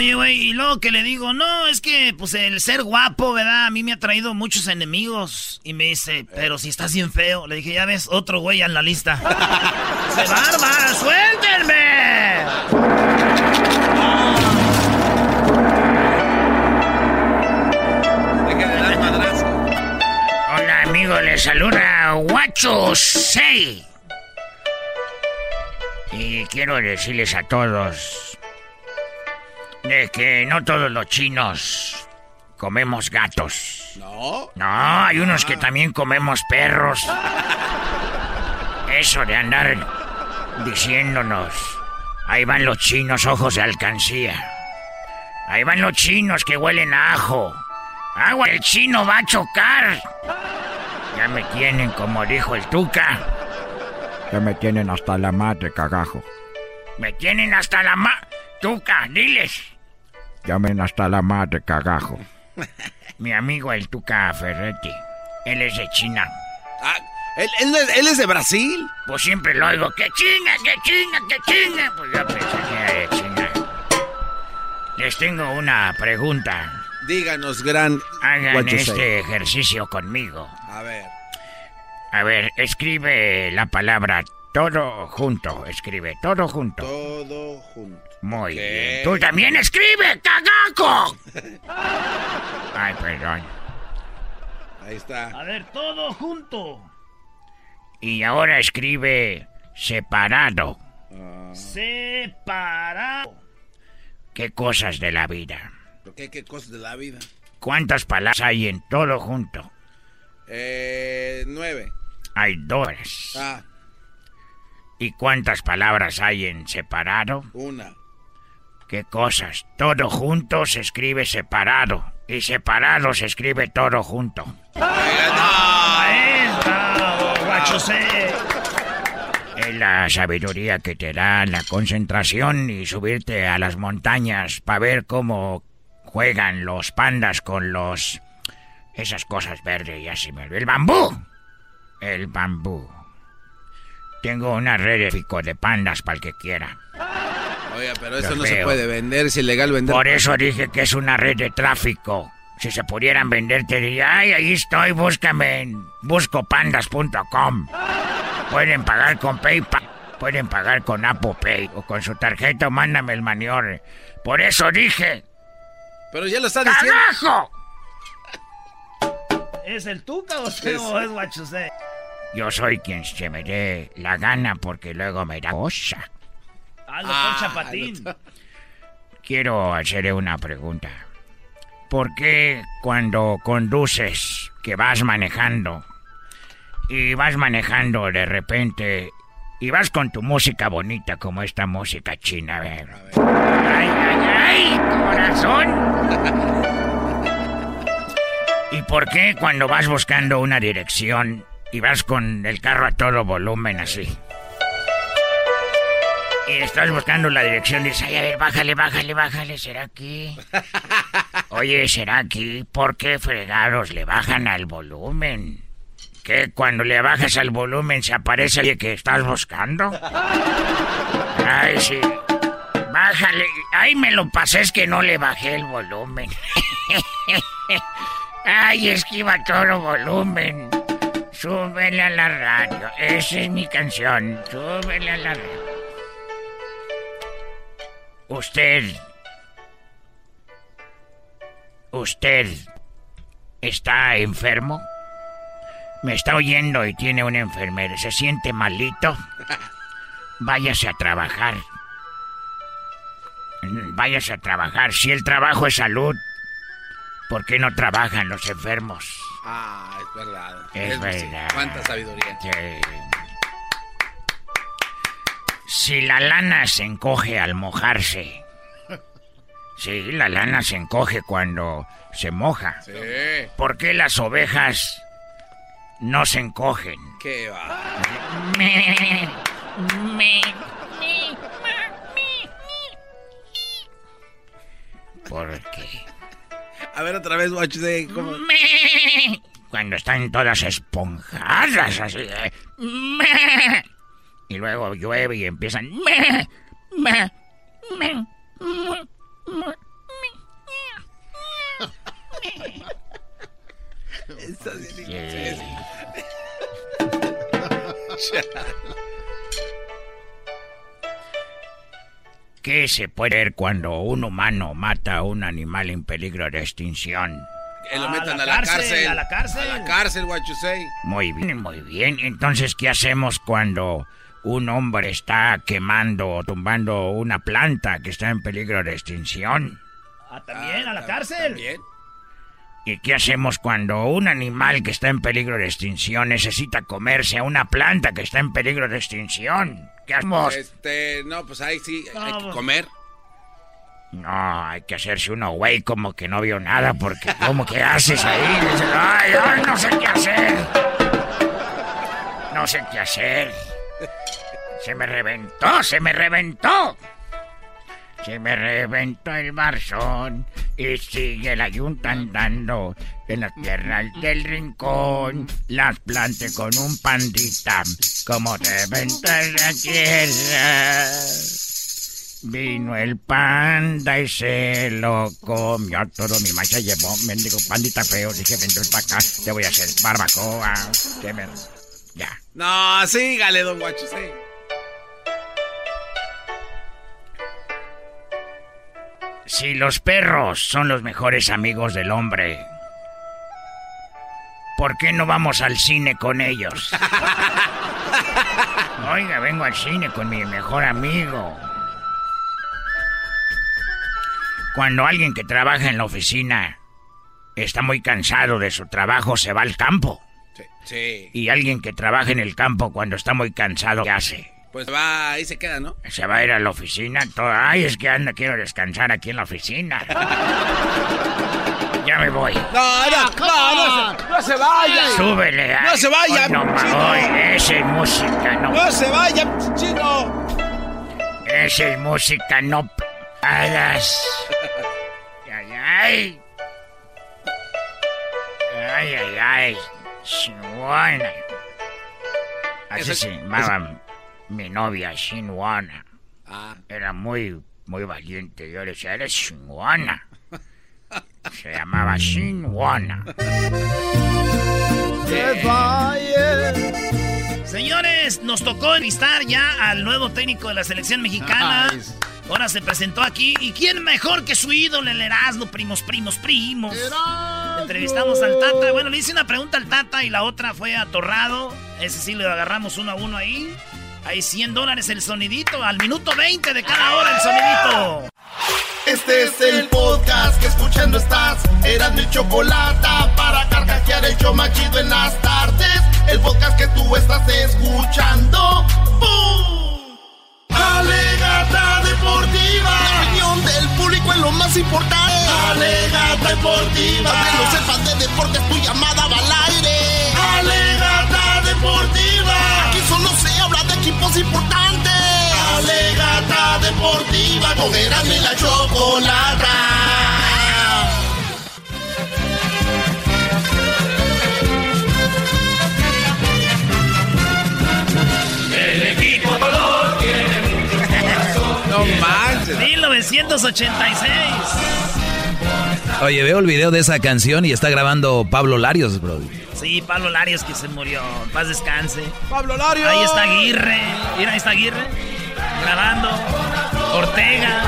Oye, güey, y luego que le digo, no, es que, pues, el ser guapo, ¿verdad? A mí me ha traído muchos enemigos. Y me dice, pero si estás bien feo. Le dije, ya ves, otro güey en la lista. (laughs) ¡Se barba! ¡Suéltenme! Hola, amigo, les saluda Guacho 6. Y quiero decirles a todos de que no todos los chinos comemos gatos. No. No, hay unos que también comemos perros. Eso de andar diciéndonos, ahí van los chinos ojos de alcancía. Ahí van los chinos que huelen a ajo. Agua, el chino va a chocar. Ya me tienen, como dijo el Tuca. Ya me tienen hasta la madre, cagajo. Me tienen hasta la ma... Tuca, diles. Llamen hasta la madre, cagajo. (laughs) Mi amigo el Tuca Ferretti. Él es de China. Ah, ¿él, él es- él es de Brasil? Pues siempre lo oigo. ¡Que China, que China, que China! Pues yo pensé que era de China. Les tengo una pregunta. Díganos, gran. Hagan este say. ejercicio conmigo. A ver. A ver, escribe la palabra todo junto. Escribe todo junto. Todo junto. Muy bien. Tú también escribe, cagaco. Ay, perdón. Ahí está. A ver, todo junto. Y ahora escribe separado. Separado. ¿Qué cosas de la vida? ¿Qué, qué cosas de la vida? ¿Cuántas palabras hay en todo junto? Eh, nueve. Hay dos. Ah, ¿Y cuántas palabras hay en separado? una. ¿Qué cosas? Todo junto se escribe separado. Y separado se escribe todo junto. Es la sabiduría que te da la concentración y subirte a las montañas para ver cómo juegan los pandas con los... Esas cosas verdes, ya se me olvidó. ¡El bambú! El bambú. Tengo una red de pico de pandas para el que quiera. Oiga, pero eso no se puede vender, es ilegal vender. Por eso dije que es una red de tráfico. Si se pudieran vender, te diría, ay, ahí estoy, búscame en buscopandas.com. Pueden pagar con PayPal, pueden pagar con Apple Pay o con su tarjeta o mándame el manior. Por eso dije, Pero ya lo está diciendo. ¡carajo! ¿Es el Tuca o usted (laughs) Es- o es Guachusé? Yo soy quien se me dé la gana porque luego me da cosa. Ah, doctor Chapatín. Quiero hacerle una pregunta. ¿Por qué cuando conduces, que vas manejando, y vas manejando de repente, y vas con tu música bonita como esta música china, a ver? ¡Ay, ay, ay, corazón! ¿Y por qué cuando vas buscando una dirección y vas con el carro a todo volumen así? Estás buscando la dirección, dices, ay, a ver, bájale, bájale, bájale, ¿será aquí? (laughs) Oye, ¿será aquí? ¿Por qué fregados le bajan al volumen? ¿Qué? Cuando le bajas al volumen se aparece el que estás buscando. Ay, sí. Bájale. Ay, me lo pasé, es que no le bajé el volumen. (laughs) Ay, esquiva todo volumen. Súbele a la radio. Esa es mi canción. Súbele a la radio. Usted. Usted. ¿Está enfermo? ¿Me está oyendo y tiene una enfermedad? ¿Se siente malito? (laughs) Váyase a trabajar. Váyase a trabajar. Si el trabajo es salud, ¿por qué no trabajan los enfermos? Ah, es verdad. Es verdad. Cuánta sabiduría. Sí. Si la lana se encoge al mojarse. Sí, la lana se encoge cuando se moja. Sí. ¿Por qué las ovejas no se encogen? ¿Qué va? Me, me, ¿Por qué? A ver otra vez, guacho. de- ¿cómo? Me. Cuando están todas esponjadas así. Y luego llueve y empiezan. ¿Qué se puede ver cuando un humano mata a un animal en peligro de extinción? Que lo A metan la a la cárcel, cárcel. a la cárcel. A la cárcel, guacho. say. Muy bien, muy bien. Entonces, ¿qué hacemos cuando un hombre está quemando o tumbando una planta que está en peligro de extinción? Ah, también, a la cárcel. ¿Y qué hacemos cuando un animal que está en peligro de extinción necesita comerse a una planta que está en peligro de extinción? ¿Qué hacemos? Este, no, pues ahí sí, hay que comer. No, hay que hacerse uno güey como que no vio nada porque como que haces ahí. Dices, ay, ay, no sé qué hacer. No sé qué hacer. Se me reventó, se me reventó. Se me reventó el barzón y sigue la yunta andando en las tierras del rincón. Las planté con un pandita como reventa la tierra. Vino el panda y se lo comió todo. Mi se llevó, mendigo pandita feo. Dije, vente para acá, te voy a hacer barbacoa. Que me- Ya. No, sígale, don guacho. sí. Si los perros son los mejores amigos del hombre, ¿por qué no vamos al cine con ellos? (laughs) Oiga, vengo al cine con mi mejor amigo. Cuando alguien que trabaja en la oficina está muy cansado de su trabajo, se va al campo. Sí. Y alguien que trabaja en el campo cuando está muy cansado, ¿qué hace? Pues va, ahí se queda, ¿no? Se va a ir a la oficina. Todo. Ay, es que anda, quiero descansar aquí en la oficina. ya me voy. No, no, no, no, se, no se vaya. Súbele. No se vaya, Hoy no, hoy, esa es música, no. No se vaya, chino. Esa es música, no. Hagas. Ay, ay. Ay, ay, ay. Shinwana. Así se llamaba mi novia, Shinwana. Ah. Era muy, muy valiente. Yo le decía, eres Shinwana. Se llamaba Shinwana. (laughs) Señores, nos tocó entrevistar ya al nuevo técnico de la selección mexicana. Ahora se presentó aquí. ¿Y quién mejor que su ídolo, el Erasmo? Primos, primos, primos. Entrevistamos al Tata. Bueno, le hice una pregunta al Tata y la otra fue a Torrado. Ese sí lo agarramos uno a uno ahí. Ahí 100 dólares el sonidito. Al minuto 20 de cada hora el sonidito. Este es el podcast que escuchando estás. Eran mi chocolate para carcajear el show más chido en las tardes. El podcast que tú estás escuchando. ¡Bum! Alegata deportiva. La opinión del público es lo más importante. Alegata deportiva. Que no sepas de deportes, tu llamada va al aire. Alegata deportiva. Habla de equipos importantes. Alegata deportiva. Con Erasmo y la chocolata. El equipo color tiene mucho corazón. No manches. 1986. Oye, veo el video de esa canción y está grabando Pablo Larios, bro. Sí, Pablo Larios que se murió. Paz descanse. Pablo Larios. Ahí está Aguirre. Mira, ahí está Aguirre. Grabando. Ortega.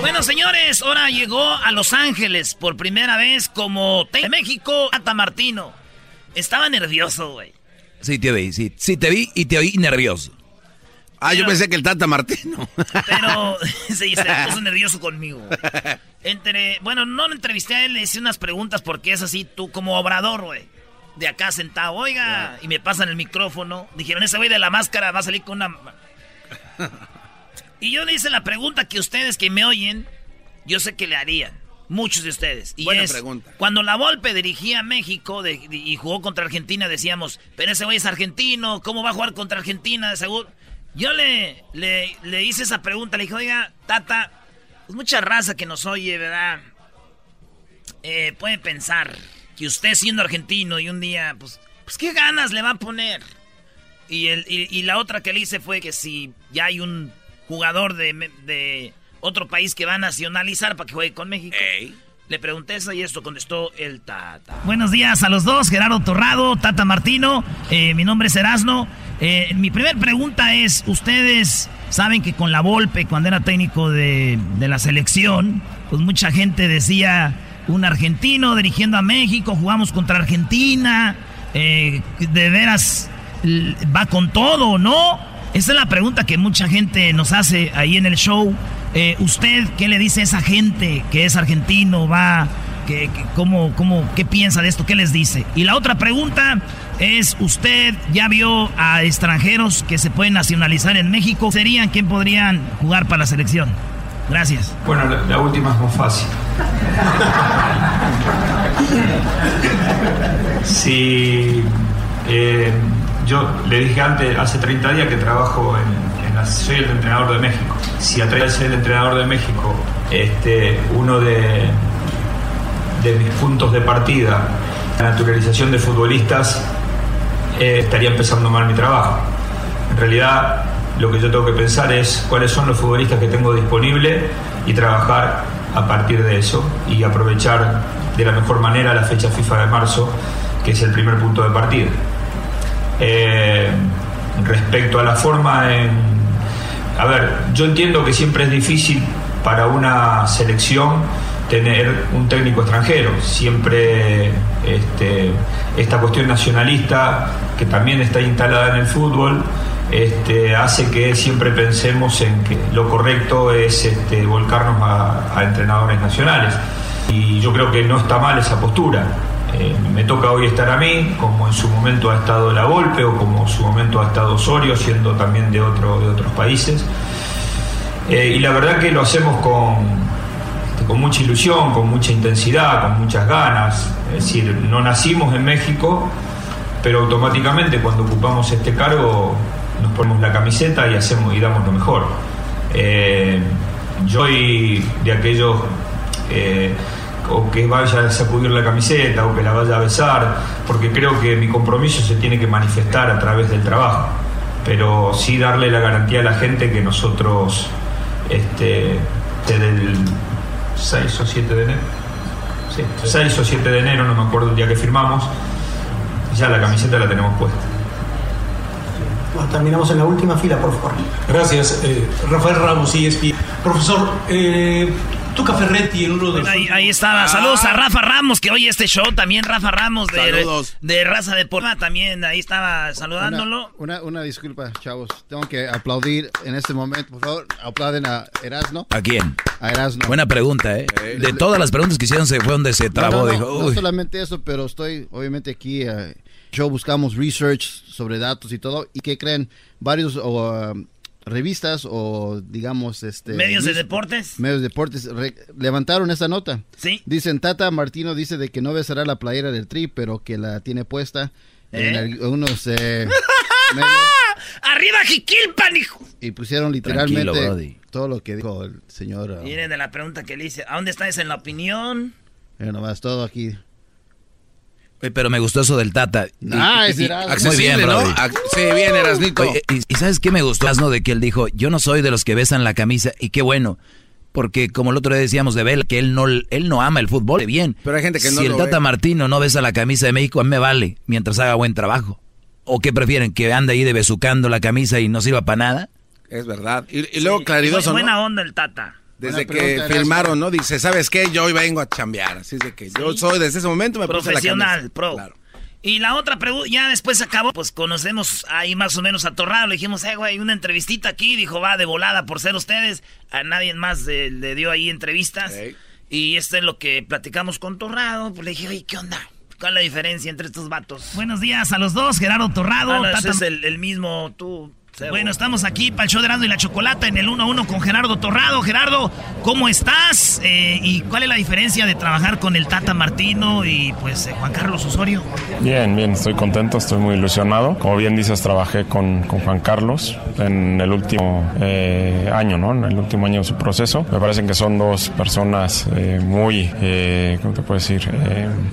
Bueno, señores, ahora llegó a Los Ángeles por primera vez como de México, Tata Martino. Estaba nervioso, güey. Sí, te vi, sí, sí te vi y te oí nervioso. Ah, yo pensé que el Tata Martino. Pero (laughs) sí, se (laughs) puso nervioso conmigo. Entre, bueno, no lo entrevisté a él, le hice unas preguntas porque es así, tú como obrador, güey. De acá sentado, oiga, y me pasan el micrófono. Dijeron, ese güey de la máscara va a salir con una... (laughs) Y yo le hice la pregunta que ustedes que me oyen, yo sé que le harían. Muchos de ustedes. Y Buena es, pregunta. cuando la Volpe dirigía a México de- y jugó contra Argentina, decíamos, pero ese güey es argentino, ¿cómo va a jugar contra Argentina? De seguro. Yo le, le, le hice esa pregunta, le dije, oiga, Tata, pues mucha raza que nos oye, ¿verdad? Eh, puede pensar que usted siendo argentino y un día, pues, pues ¿qué ganas le va a poner? Y, el, y, y la otra que le hice fue que si ya hay un jugador de, de otro país que va a nacionalizar para que juegue con México. Le pregunté eso y esto contestó el Tata. Buenos días a los dos, Gerardo Torrado, Tata Martino, eh, mi nombre es Erasno. Eh, mi primera pregunta es, ustedes saben que con la Volpe, cuando era técnico de, de la selección, pues mucha gente decía, un argentino dirigiendo a México, jugamos contra Argentina, eh, de veras va con todo no. Esa es la pregunta que mucha gente nos hace ahí en el show. Eh, ¿Usted qué le dice a esa gente que es argentino? ¿Va? Que, cómo, cómo, ¿Qué piensa de esto? ¿Qué les dice? Y la otra pregunta es, ¿usted ya vio a extranjeros que se pueden nacionalizar en México? ¿Serían quién podrían jugar para la selección? Gracias. Bueno, la, última es más fácil. Si eh, yo le dije antes, hace 30 días que trabajo en, soy el entrenador de México. Si a través de ser el entrenador de México, este, uno de, de mis puntos de partida, la naturalización de futbolistas, eh, estaría empezando mal mi trabajo. En realidad, lo que yo tengo que pensar es cuáles son los futbolistas que tengo disponibles y trabajar a partir de eso y aprovechar de la mejor manera la fecha FIFA de marzo, que es el primer punto de partida. Eh, respecto a la forma en... A ver, yo entiendo que siempre es difícil para una selección tener un técnico extranjero. Siempre este, esta cuestión nacionalista, que también está instalada en el fútbol, este, hace que siempre pensemos en que lo correcto es este, volcarnos a, a entrenadores nacionales. Y yo creo que no está mal esa postura. Eh, me toca hoy estar a mí, como en su momento ha estado la Volpe o como en su momento ha estado Osorio, siendo también de, otro, de otros países. Eh, y la verdad que lo hacemos con, con mucha ilusión, con mucha intensidad, con muchas ganas. Es decir, no nacimos en México, pero automáticamente cuando ocupamos este cargo nos ponemos la camiseta y hacemos y damos lo mejor. Eh, yo soy de aquellos o que vaya a sacudir la camiseta o que la vaya a besar, porque creo que mi compromiso se tiene que manifestar a través del trabajo, pero sí darle la garantía a la gente que nosotros este, desde el 6 o 7 de enero, sí, 6 o 7 de enero, no me acuerdo el día que firmamos, ya la camiseta la tenemos puesta. Bueno, terminamos en la última fila, por favor. Gracias. Eh, Rafael Ramos, ESPN. Profesor, eh, Tuca Ferretti en uno de ahí, ahí estaba. Saludos a Rafa Ramos, que oye este show. También Rafa Ramos de, Saludos. de Raza Deportiva. También ahí estaba saludándolo. Una, una, una disculpa, chavos. Tengo que aplaudir en este momento. Por favor, aplauden a Erasno. ¿A quién? A Erasno. Buena pregunta, ¿eh? De todas las preguntas que hicieron se fue donde se trabó. no, no, dijo, no "Uy". solamente eso, pero estoy obviamente aquí. eh, yo buscamos research sobre datos y todo. ¿Y qué creen? Varios o, um, revistas o digamos este Medios de deportes. medios de deportes re- levantaron esta nota. Sí. Dicen Tata Martino dice de que no besará la playera del Tri, pero que la tiene puesta en ¿Eh? algunos eh, (laughs) medios. ¡Arriba Jiquilpan, hijo! y pusieron literalmente todo lo que dijo el señor. uh, Miren de la pregunta que le hice. ¿A dónde estás en la opinión? eh, nomás todo aquí. Oye, pero me gustó eso del Tata. Y- y- Erasmo. muy bien, ¿no? Sí, bien, Erasnito. Oye, y, y ¿sabes qué me gustó? Erasno, De que él dijo, yo no soy de los que besan la camisa. Y qué bueno. Porque como el otro día decíamos de Bel, que él no, él no ama el fútbol. Bien. Pero hay gente que no Si el lo Tata ve. Martino no besa la camisa de México, a mí me vale. Mientras haga buen trabajo. ¿O qué prefieren? ¿Que ande ahí de besucando la camisa y no sirva para nada? Es verdad. Y, y luego claridoso, Buena ¿no? onda el Tata. Desde que firmaron, ¿no? Dice, ¿sabes qué? Yo hoy vengo a chambear. Así es de que yo soy desde ese momento me puse la Profesional, camisa. pro. Claro. Y la otra pregunta, ya después se acabó, pues conocemos ahí más o menos a Torrado. Le dijimos, eh, güey, una entrevistita aquí. Dijo, va de volada por ser ustedes. A nadie más eh, le dio ahí entrevistas. Y esto es lo que platicamos con Torrado. Pues le dije, oye, ¿qué onda? ¿Cuál es la diferencia entre estos vatos? Buenos días a los dos, Gerardo Torrado. Ah, no, Tata- es el, el mismo tú. Bueno, estamos aquí para el show de Erasmo y la Chocolata en el 1-1 con Gerardo Torrado. Gerardo, ¿cómo estás? Eh, ¿Y cuál es la diferencia de trabajar con el Tata Martino y pues eh, Juan Carlos Osorio? Bien, bien, estoy contento, estoy muy ilusionado. Como bien dices, trabajé con, con Juan Carlos en el último eh, año, ¿no? En el último año de su proceso. Me parecen que son dos personas muy, ¿cómo te puedo decir?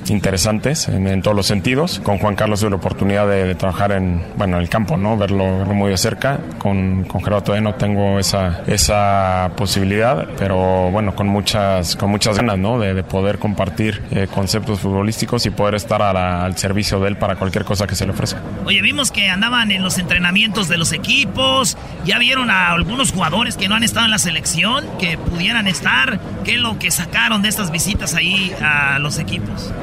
Interesantes en, todos los sentidos. Con Juan Carlos tuve la oportunidad de, trabajar en, bueno, en el campo, ¿no? Verlo muy de cerca. Con, con Gerardo todavía no tengo esa, esa posibilidad, pero bueno, con muchas, con muchas ganas, ¿no? De, de poder compartir eh, conceptos futbolísticos y poder estar a la- al servicio de él para cualquier cosa que se le ofrezca. Oye, vimos que andaban en los entrenamientos de los equipos. Ya vieron a algunos jugadores que no han estado en la selección, que pudieran estar. ¿Qué es lo que sacaron de estas visitas ahí a los equipos?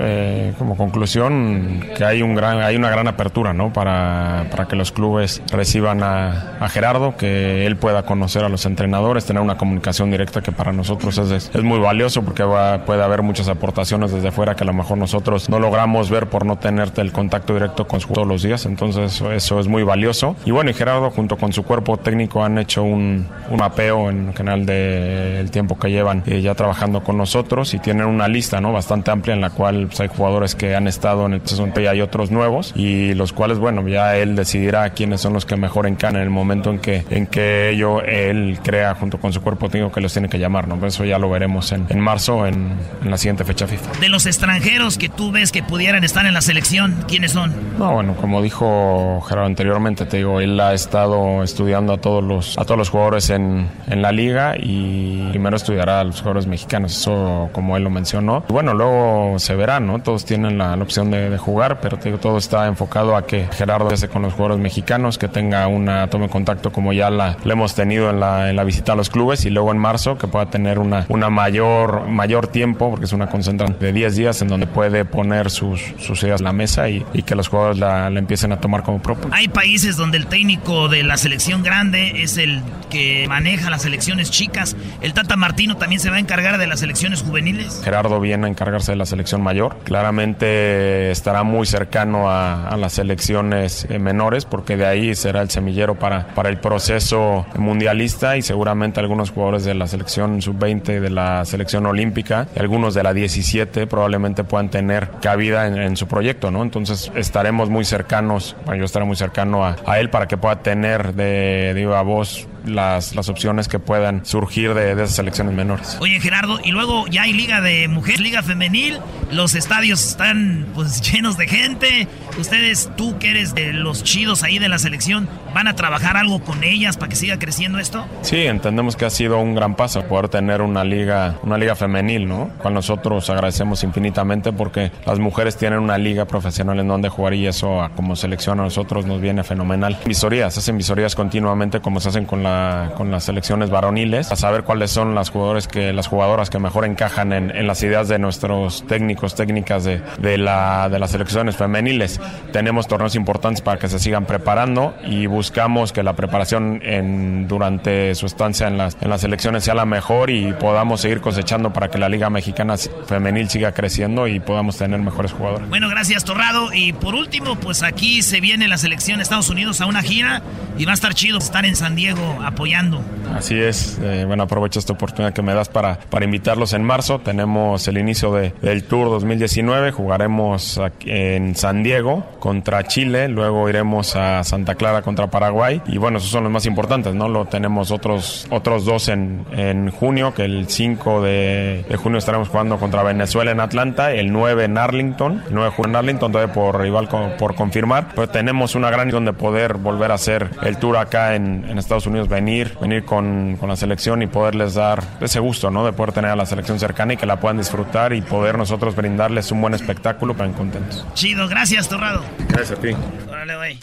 Eh, como conclusión, que hay, un gran, hay una gran apertura ¿no? para, para que los clubes reciban a, a Gerardo, que él pueda conocer a los entrenadores, tener una comunicación directa que para nosotros es, es muy valioso porque va- puede haber muchas aportaciones desde fuera que a lo mejor nosotros no logramos ver por no tenerte el contacto directo con su todos los días, entonces eso, eso es muy valioso. Y bueno, y Gerardo junto con su cuerpo técnico han hecho un, un mapeo en general del tiempo que llevan eh, ya trabajando con nosotros y tienen una lista ¿no? bastante amplia en la cual pues, hay jugadores que han estado en el proceso y hay otros nuevos y los cuales, bueno, ya él decidirá quiénes son los que mejor encajan en el momento en que, en que ello, él crea junto con su cuerpo técnico que los tiene que llamar, ¿no? Eso ya lo veremos en, en marzo, en, en la siguiente fecha FIFA. De los extranjeros que tú ves que pudieran estar en la selección, ¿quiénes son? No, bueno, como dijo Gerardo anteriormente, te digo, él ha estado estudiando a todos los, a todos los jugadores en, en la liga y primero estudiará a los jugadores mexicanos, eso como él lo mencionó. Y bueno, luego se verá, ¿no? Todos tienen la, la opción de, de jugar, pero te digo, todo está enfocado a que Gerardo esté con los jugadores mexicanos, que tenga una toma de contacto como ya la, la hemos tenido en la, en la visita a los clubes y luego en marzo que pueda tener una, una mayor, mayor tiempo, porque es una concentración de 10 días en donde puede poner sus, sus ideas en la mesa y, y que los jugadores la, la empiecen a tomar como propia. Hay países donde el técnico de la selección grande es el que maneja las selecciones chicas. ¿El Tata Martino también se va a encargar de las selecciones juveniles? Gerardo viene a encargarse de selecciones selección mayor. Claramente estará muy cercano a, a las selecciones eh, menores porque de ahí será el semillero para, para el proceso mundialista y seguramente algunos jugadores de la selección sub-20, de la selección olímpica algunos de la 17 probablemente puedan tener cabida en, en su proyecto, ¿no? Entonces estaremos muy cercanos, bueno, yo estaré muy cercano a, a él para que pueda tener de, de viva voz las, las opciones que puedan surgir de, de esas selecciones menores. Oye, Gerardo, y luego ya hay liga de mujeres, liga femenil, los estadios están pues (laughs) llenos de gente. Ustedes, tú que eres de los chidos ahí de la selección, ¿van a trabajar algo con ellas para que siga creciendo esto? Sí, entendemos que ha sido un gran paso poder tener una liga, una liga femenil, ¿no? Cual nosotros agradecemos infinitamente porque las mujeres tienen una liga profesional en donde jugar y eso como selección a nosotros nos viene fenomenal. Visorías, hacen visorías continuamente como se hacen con la, con las selecciones varoniles, a saber cuáles son las jugadores que, las jugadoras que mejor encajan en, en las ideas de nuestros técnicos, técnicas de, de la, de las selecciones femeniles. Tenemos torneos importantes para que se sigan preparando y buscamos que la preparación en, durante su estancia en las, en las selecciones sea la mejor y podamos seguir cosechando para que la Liga Mexicana Femenil siga creciendo y podamos tener mejores jugadores. Bueno, gracias, Torrado. Y por último, pues aquí se viene la selección de Estados Unidos a una gira y va a estar chido estar en San Diego apoyando. Así es, eh, bueno, aprovecho esta oportunidad que me das para, para invitarlos en marzo. Tenemos el inicio de- del Tour 2019, jugaremos aquí en San Diego contra Chile, luego iremos a Santa Clara contra Paraguay y bueno, esos son los más importantes, ¿no? Lo tenemos otros, otros dos en, en junio, que el 5 de, de junio estaremos jugando contra Venezuela en Atlanta, el 9 en Arlington, el 9 de junio en Arlington, todavía por rival co- por confirmar, pero tenemos una gran opción de poder volver a hacer el tour acá en, en Estados Unidos, venir, venir con, con la selección y poderles dar ese gusto, ¿no? De poder tener a la selección cercana y que la puedan disfrutar y poder nosotros brindarles un buen espectáculo para contentos. Chido, gracias, Torrado. Gracias a ti. Órale, güey.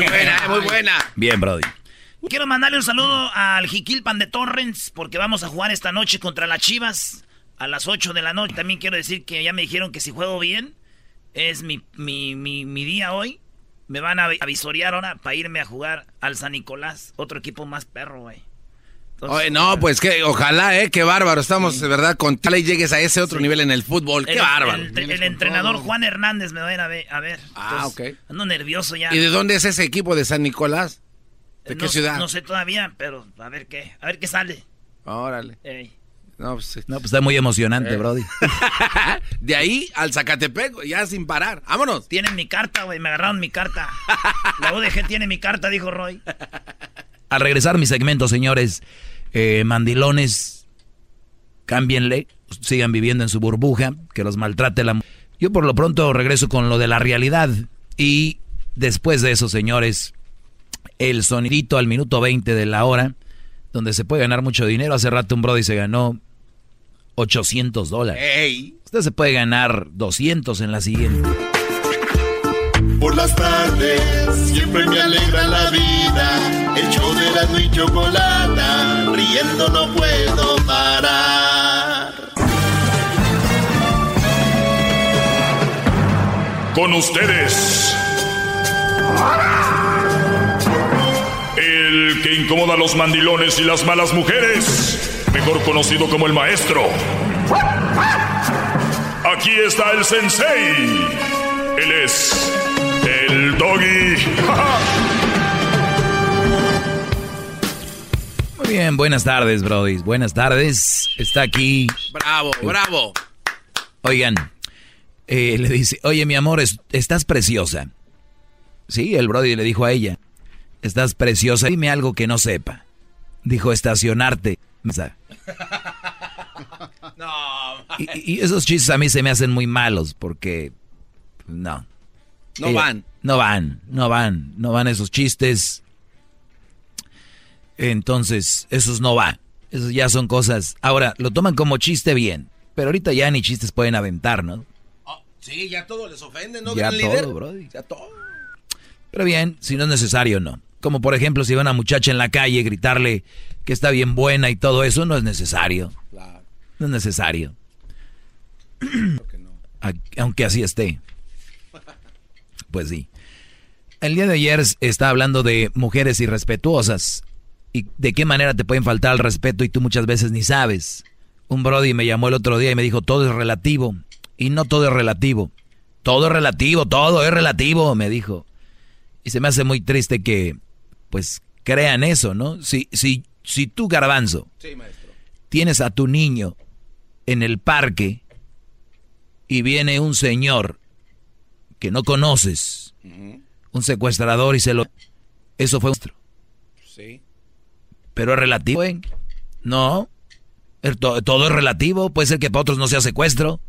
Muy buena, muy buena. Bien, Brody. Quiero mandarle un saludo al Jiquilpan de Torrens porque vamos a jugar esta noche contra las Chivas a las 8 de la noche. También quiero decir que ya me dijeron que si juego bien, es mi, mi, mi, mi día hoy. Me van a vi- a visorear ahora para irme a jugar al San Nicolás, otro equipo más perro, güey. Oye, no, pues que ojalá, eh, qué bárbaro. Estamos de verdad con tal y llegues a ese otro nivel en el fútbol. Qué el, bárbaro. El, el entrenador Juan Hernández me va a ir a ver. A ver. Ah, Entonces, Ando nervioso ya. ¿Y de dónde es ese equipo de San Nicolás? ¿De qué no, ciudad? No sé todavía, pero a ver qué. A ver qué sale. Órale. Ey. No, pues, No, pues está muy emocionante, Eh. Brody. (laughs) de ahí al Zacatepec, ya sin parar. Vámonos. Tienen mi carta, güey. Me agarraron mi carta. La UDG tiene mi carta, dijo Roy. Al regresar mi segmento, señores, eh, mandilones, cámbienle, sigan viviendo en su burbuja, que los maltrate la... Yo por lo pronto regreso con lo de la realidad y después de eso, señores, el sonidito al minuto 20 de la hora, donde se puede ganar mucho dinero. Hace rato un Brody se ganó 800 dólares. Usted se puede ganar 200 en la siguiente. Por las tardes siempre me alegra la vida. El de la y chocolata, riendo no puedo parar. Con ustedes. El que incomoda a los mandilones y las malas mujeres. Mejor conocido como el maestro. Aquí está el sensei. Él es el doggy. (laughs) Muy bien, buenas tardes, Brody. Buenas tardes. Está aquí. Bravo, bravo. Oigan, eh, le dice, oye, mi amor, es- estás preciosa. Sí, el Brody le dijo a ella, estás preciosa, dime algo que no sepa. Dijo, estacionarte. (laughs) Y, y esos chistes a mí se me hacen muy malos porque, no. No Ella- van. No van, no van, no van esos chistes. Entonces, esos no va. Esos ya son cosas. Ahora, lo toman como chiste bien. Pero ahorita ya ni chistes pueden aventar, ¿no? Sí, ya todo les ofende, ¿no? Ya gran todo, líder? brody. Ya todo. Pero bien, si no es necesario, no. Como por ejemplo, si va una muchacha en la calle gritarle que está bien buena y todo eso, no es necesario. No es necesario. (clears throat) Aunque así esté. Pues sí. El día de ayer está hablando de mujeres irrespetuosas y de qué manera te pueden faltar el respeto y tú muchas veces ni sabes. Un Brody me llamó el otro día y me dijo, todo es relativo. Y no todo es relativo. Todo es relativo, todo es relativo, me dijo. Y se me hace muy triste que, pues, crean eso, ¿no? Si, si, si tú, garbanzo, tienes a tu niño en el parque y viene un señor que no conoces, un secuestrador y se lo... Eso fue nuestro. Sí. Pero es relativo, ¿eh? No. Todo es relativo. Puede ser que para otros no sea secuestro.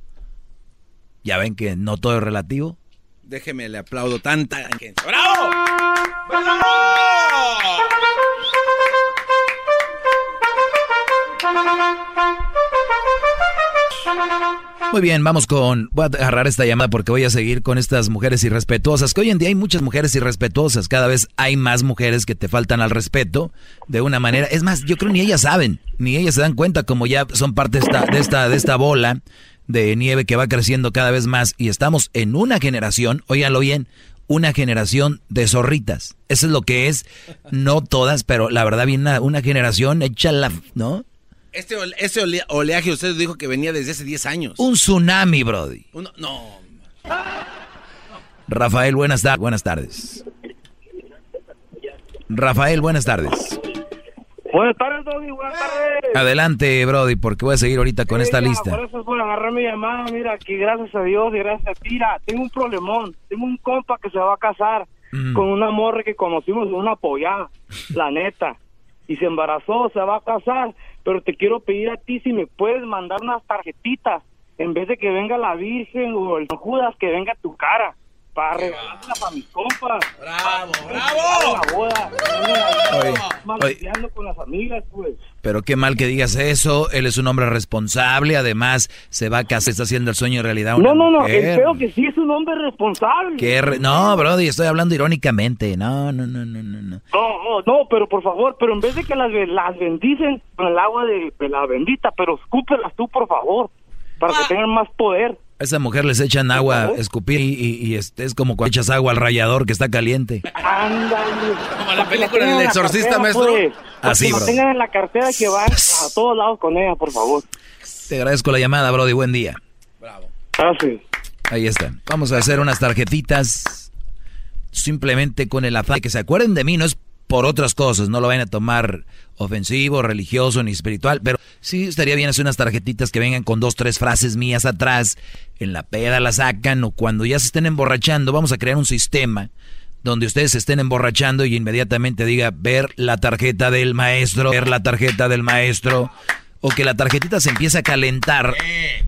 Ya ven que no todo es relativo. Déjeme, le aplaudo tanta. ¡Bravo! ¡Bravo! Muy bien, vamos con. Voy a agarrar esta llamada porque voy a seguir con estas mujeres irrespetuosas. Que hoy en día hay muchas mujeres irrespetuosas. Cada vez hay más mujeres que te faltan al respeto de una manera. Es más, yo creo ni ellas saben, ni ellas se dan cuenta, como ya son parte de esta, de esta, de esta bola de nieve que va creciendo cada vez más. Y estamos en una generación, óiganlo bien, una generación de zorritas. Eso es lo que es. No todas, pero la verdad, viene una, una generación hecha la. ¿No? Este, este oleaje usted dijo que venía desde hace 10 años. Un tsunami, Brody. no. Rafael, buenas, tardes. buenas tardes. Rafael, buenas tardes. Buenas tardes, Brody, buenas tardes. Adelante, Brody, porque voy a seguir ahorita con esta lista. Por eso es por agarrar mi llamada. Mira, aquí gracias a Dios y gracias a ti. Mira, tengo un problemón. Tengo un compa que se va a casar Mm. con una morra que conocimos una pollada, la neta. Y se embarazó, se va a casar. Pero te quiero pedir a ti si me puedes mandar unas tarjetitas. En vez de que venga la Virgen o el Judas, que venga tu cara. Para regalarlas a mis compas. ¡Bravo, bravo! La boda. Oye, con las amigas, pues. Pero qué mal que digas eso. Él es un hombre responsable. Además, se va a casar, está haciendo el sueño en realidad. Una No, no, no. mujer. Espero que sí es un hombre responsable. Qué re- No, Brody, estoy hablando irónicamente. No, no, no, no, no. no. No, pero por favor, pero en vez de que las, las bendicen con el agua de, de la bendita, pero escúpelas tú, por favor, para que tengan más poder. A esa mujer les echan agua, escupir y, y- y este es como cuando echas agua al rallador que está caliente. Ándale. Como la película del exorcista, maestro. Así, que lo bro. tengan en la cartera que van a todos lados con ella, por favor. Te agradezco la llamada, Brody. Buen día. Gracias. Ahí está. Vamos a hacer unas tarjetitas simplemente con el afán de que se acuerden de mí. No es por otras cosas, no lo vayan a tomar ofensivo, religioso ni espiritual, pero sí estaría bien hacer unas tarjetitas que vengan con dos, tres frases mías atrás, en la peda la sacan o cuando ya se estén emborrachando, vamos a crear un sistema donde ustedes se estén emborrachando y inmediatamente diga ver la tarjeta del maestro, ver la tarjeta del maestro, o que la tarjetita se empiece a calentar,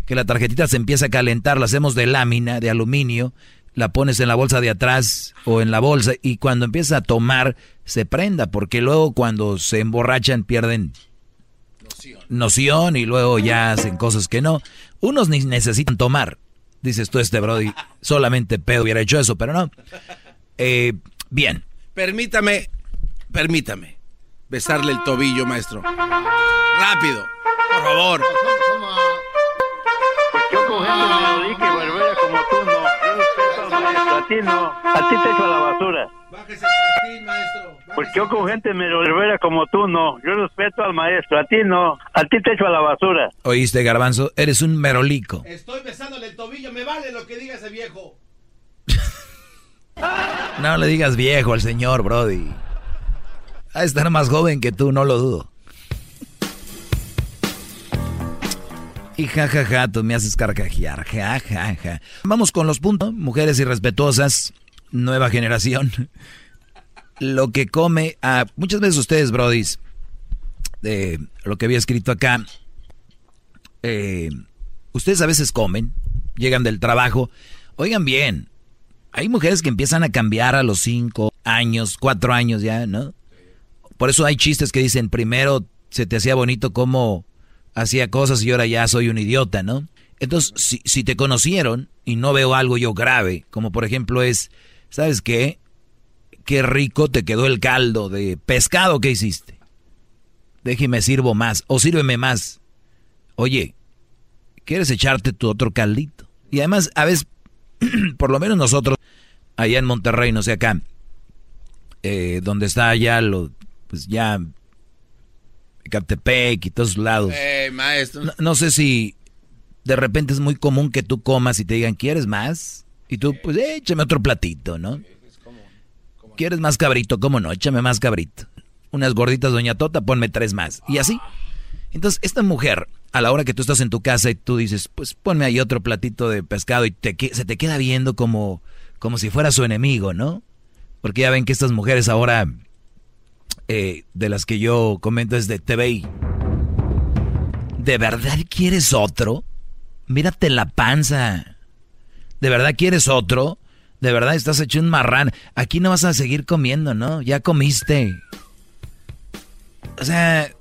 que la tarjetita se empiece a calentar, la hacemos de lámina, de aluminio, la pones en la bolsa de atrás o en la bolsa y cuando empieza a tomar se prenda, porque luego cuando se emborrachan pierden noción y luego ya hacen cosas que no. Unos ni necesitan tomar. Dices tú, este Brody, solamente pedo hubiera hecho eso, pero no. Eh, bien. Permítame, permítame besarle el tobillo, maestro. Rápido, por favor. A ti no. A ti te echo a la basura. Pues yo con gente merovera como tú no. Yo respeto al maestro, a ti no. A ti te echo a la basura. Oíste, Garbanzo, eres un merolico. Estoy besándole el tobillo, me vale lo que diga ese viejo. (laughs) No le digas viejo al señor, Brody. Ha de estar más joven que tú, no lo dudo. Y jajaja, ja, ja, tú me haces carcajear. Ja, ja. Vamos con los puntos. Mujeres irrespetuosas, nueva generación. Lo que come a. Muchas veces ustedes, Brodis, de lo que había escrito acá. eh, ustedes a veces comen, llegan del trabajo. Oigan bien, hay mujeres que empiezan a cambiar a los cinco años, cuatro años ya, ¿no? Por eso hay chistes que dicen, primero se te hacía bonito cómo hacía cosas y ahora ya soy un idiota, ¿no? Entonces, si, te conocieron y no veo algo yo grave, como por ejemplo es, ¿sabes qué? Qué rico te quedó el caldo de pescado que hiciste. Déjeme sirvo más, o sírveme más. Oye, ¿quieres echarte tu otro caldito? Y además, a veces, (clears throat) por lo menos nosotros, allá en Monterrey, no sé acá, eh, donde está allá lo, pues ya, Catepec y todos lados. Eh, maestro. No, no sé si de repente es muy común que tú comas y te digan, ¿quieres más? Y tú, pues échame otro platito, ¿no? ¿Quieres más cabrito? ¿Cómo no? Échame más cabrito. Unas gorditas, doña Tota, ponme tres más. Y así. Entonces, esta mujer, a la hora que tú estás en tu casa y tú dices, pues ponme ahí otro platito de pescado y te, se te queda viendo como, como si fuera su enemigo, ¿no? Porque ya ven que estas mujeres ahora, eh, de las que yo comento es de. ¿De verdad quieres otro? Mírate la panza. ¿De verdad quieres otro? De verdad estás hecho un marrán. Aquí no vas a seguir comiendo, ¿no? Ya comiste. O sea,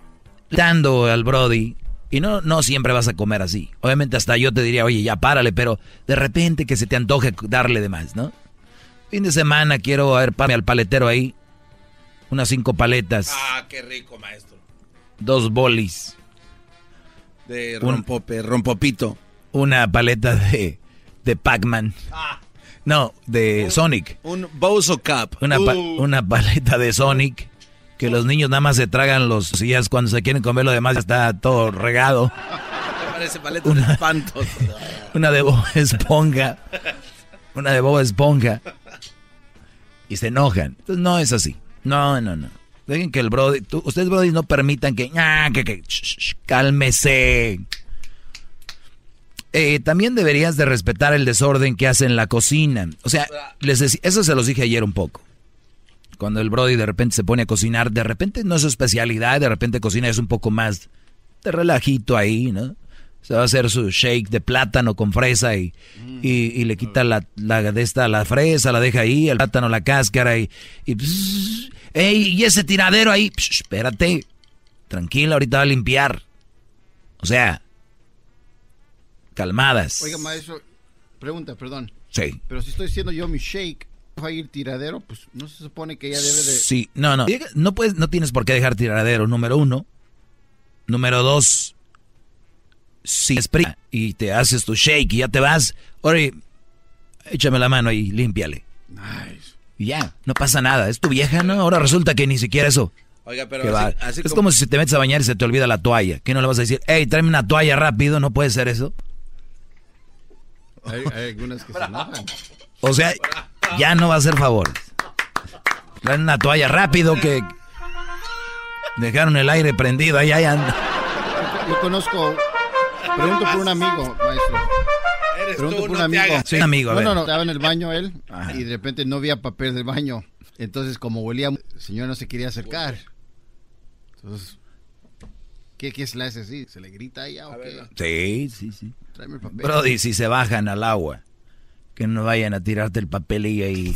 dando al Brody. Y no, no siempre vas a comer así. Obviamente hasta yo te diría, oye, ya párale, pero de repente que se te antoje darle de más, ¿no? Fin de semana quiero ver pame al paletero ahí. Unas cinco paletas. Ah, qué rico, maestro. Dos bolis. De rompope, rompopito. Una paleta de, de Pac-Man. Ah. No, de Sonic. Un Bozo Cup. Una, pa- Uh. una paleta de Sonic. Que los niños nada más se tragan los sillas cuando se quieren comer lo demás ya está todo regado. (laughs) Parece paleta de espantos. (laughs) Una de Bob Esponja. Una de Bob Esponja. Y se enojan. Entonces no es así. No, no, no. Dejen que el Brody. ustedes, Brody, no permitan que. ah, que, que sh- cálmese. Eh, también deberías de respetar el desorden que hace en la cocina. O sea, les deci- eso se los dije ayer un poco. Cuando el Brody de repente se pone a cocinar, de repente no es su especialidad, de repente cocina es un poco más de relajito ahí, ¿no? Se va a hacer su shake de plátano con fresa y, y, y le quita la, la de esta la fresa, la deja ahí, el plátano, la cáscara y, y pss, ¡Ey! Y ese tiradero ahí, Psh, espérate, tranquila, ahorita va a limpiar. O sea, calmadas. Oiga, maestro, pregunta, perdón. Sí. Pero si estoy haciendo yo mi shake, va a ir tiradero, pues no se supone que ella debe de... Sí, no, no. No puedes, no tienes por qué dejar tiradero, número uno. Número dos, si es prisa y te haces tu shake y ya te vas, oye, échame la mano y límpiale. Y ya, no pasa nada. Es tu vieja, ¿no? Ahora resulta que ni siquiera eso. Oiga, pero así- así es como- como... si te metes a bañar y se te olvida la toalla. ¿Qué no le vas a decir? Hey, tráeme una toalla rápido, ¿no puede ser eso? Hay, hay algunas que se enojan. O sea, ya no va a hacer favores. Traen una toalla rápido que dejaron el aire prendido, ahí, ahí anda. Yo conozco, pregunto por un amigo, maestro. Eres Pregunto tú, por un no amigo. hagas. Sí, un amigo, a No, ver. no, no, estaba en el baño él y de repente no había papel del baño. Entonces, como huelía, el señor no se quería acercar. Entonces, ¿qué, qué se le hace así? ¿Se le grita ahí? o qué? Sí, sí, sí. Tráeme el papel. Brody, si se bajan al agua, que no vayan a tirarte el papelillo ahí.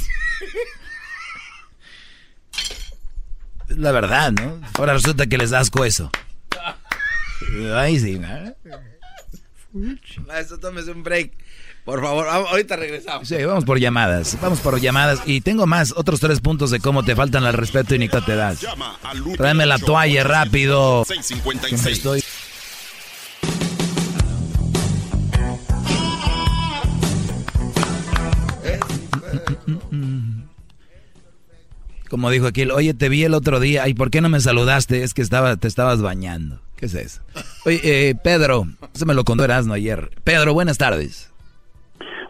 Es la verdad, ¿no? Ahora resulta que les das asco eso. Ay, sí, ¿no? Maestro, tómese un break. Por favor, vamos- ahorita regresamos. Sí, vamos por llamadas. Vamos por llamadas. Y tengo más, otros tres puntos de cómo te faltan al respeto y ni te das. Tráeme la toalla rápido. Que me 656. estoy- Como dijo aquel, oye, te vi el otro día, ¿y por qué no me saludaste? Es que estaba, te estabas bañando. ¿Qué es eso? Oye, eh, Pedro, eso me lo contó Erasmo ayer. Pedro, buenas tardes.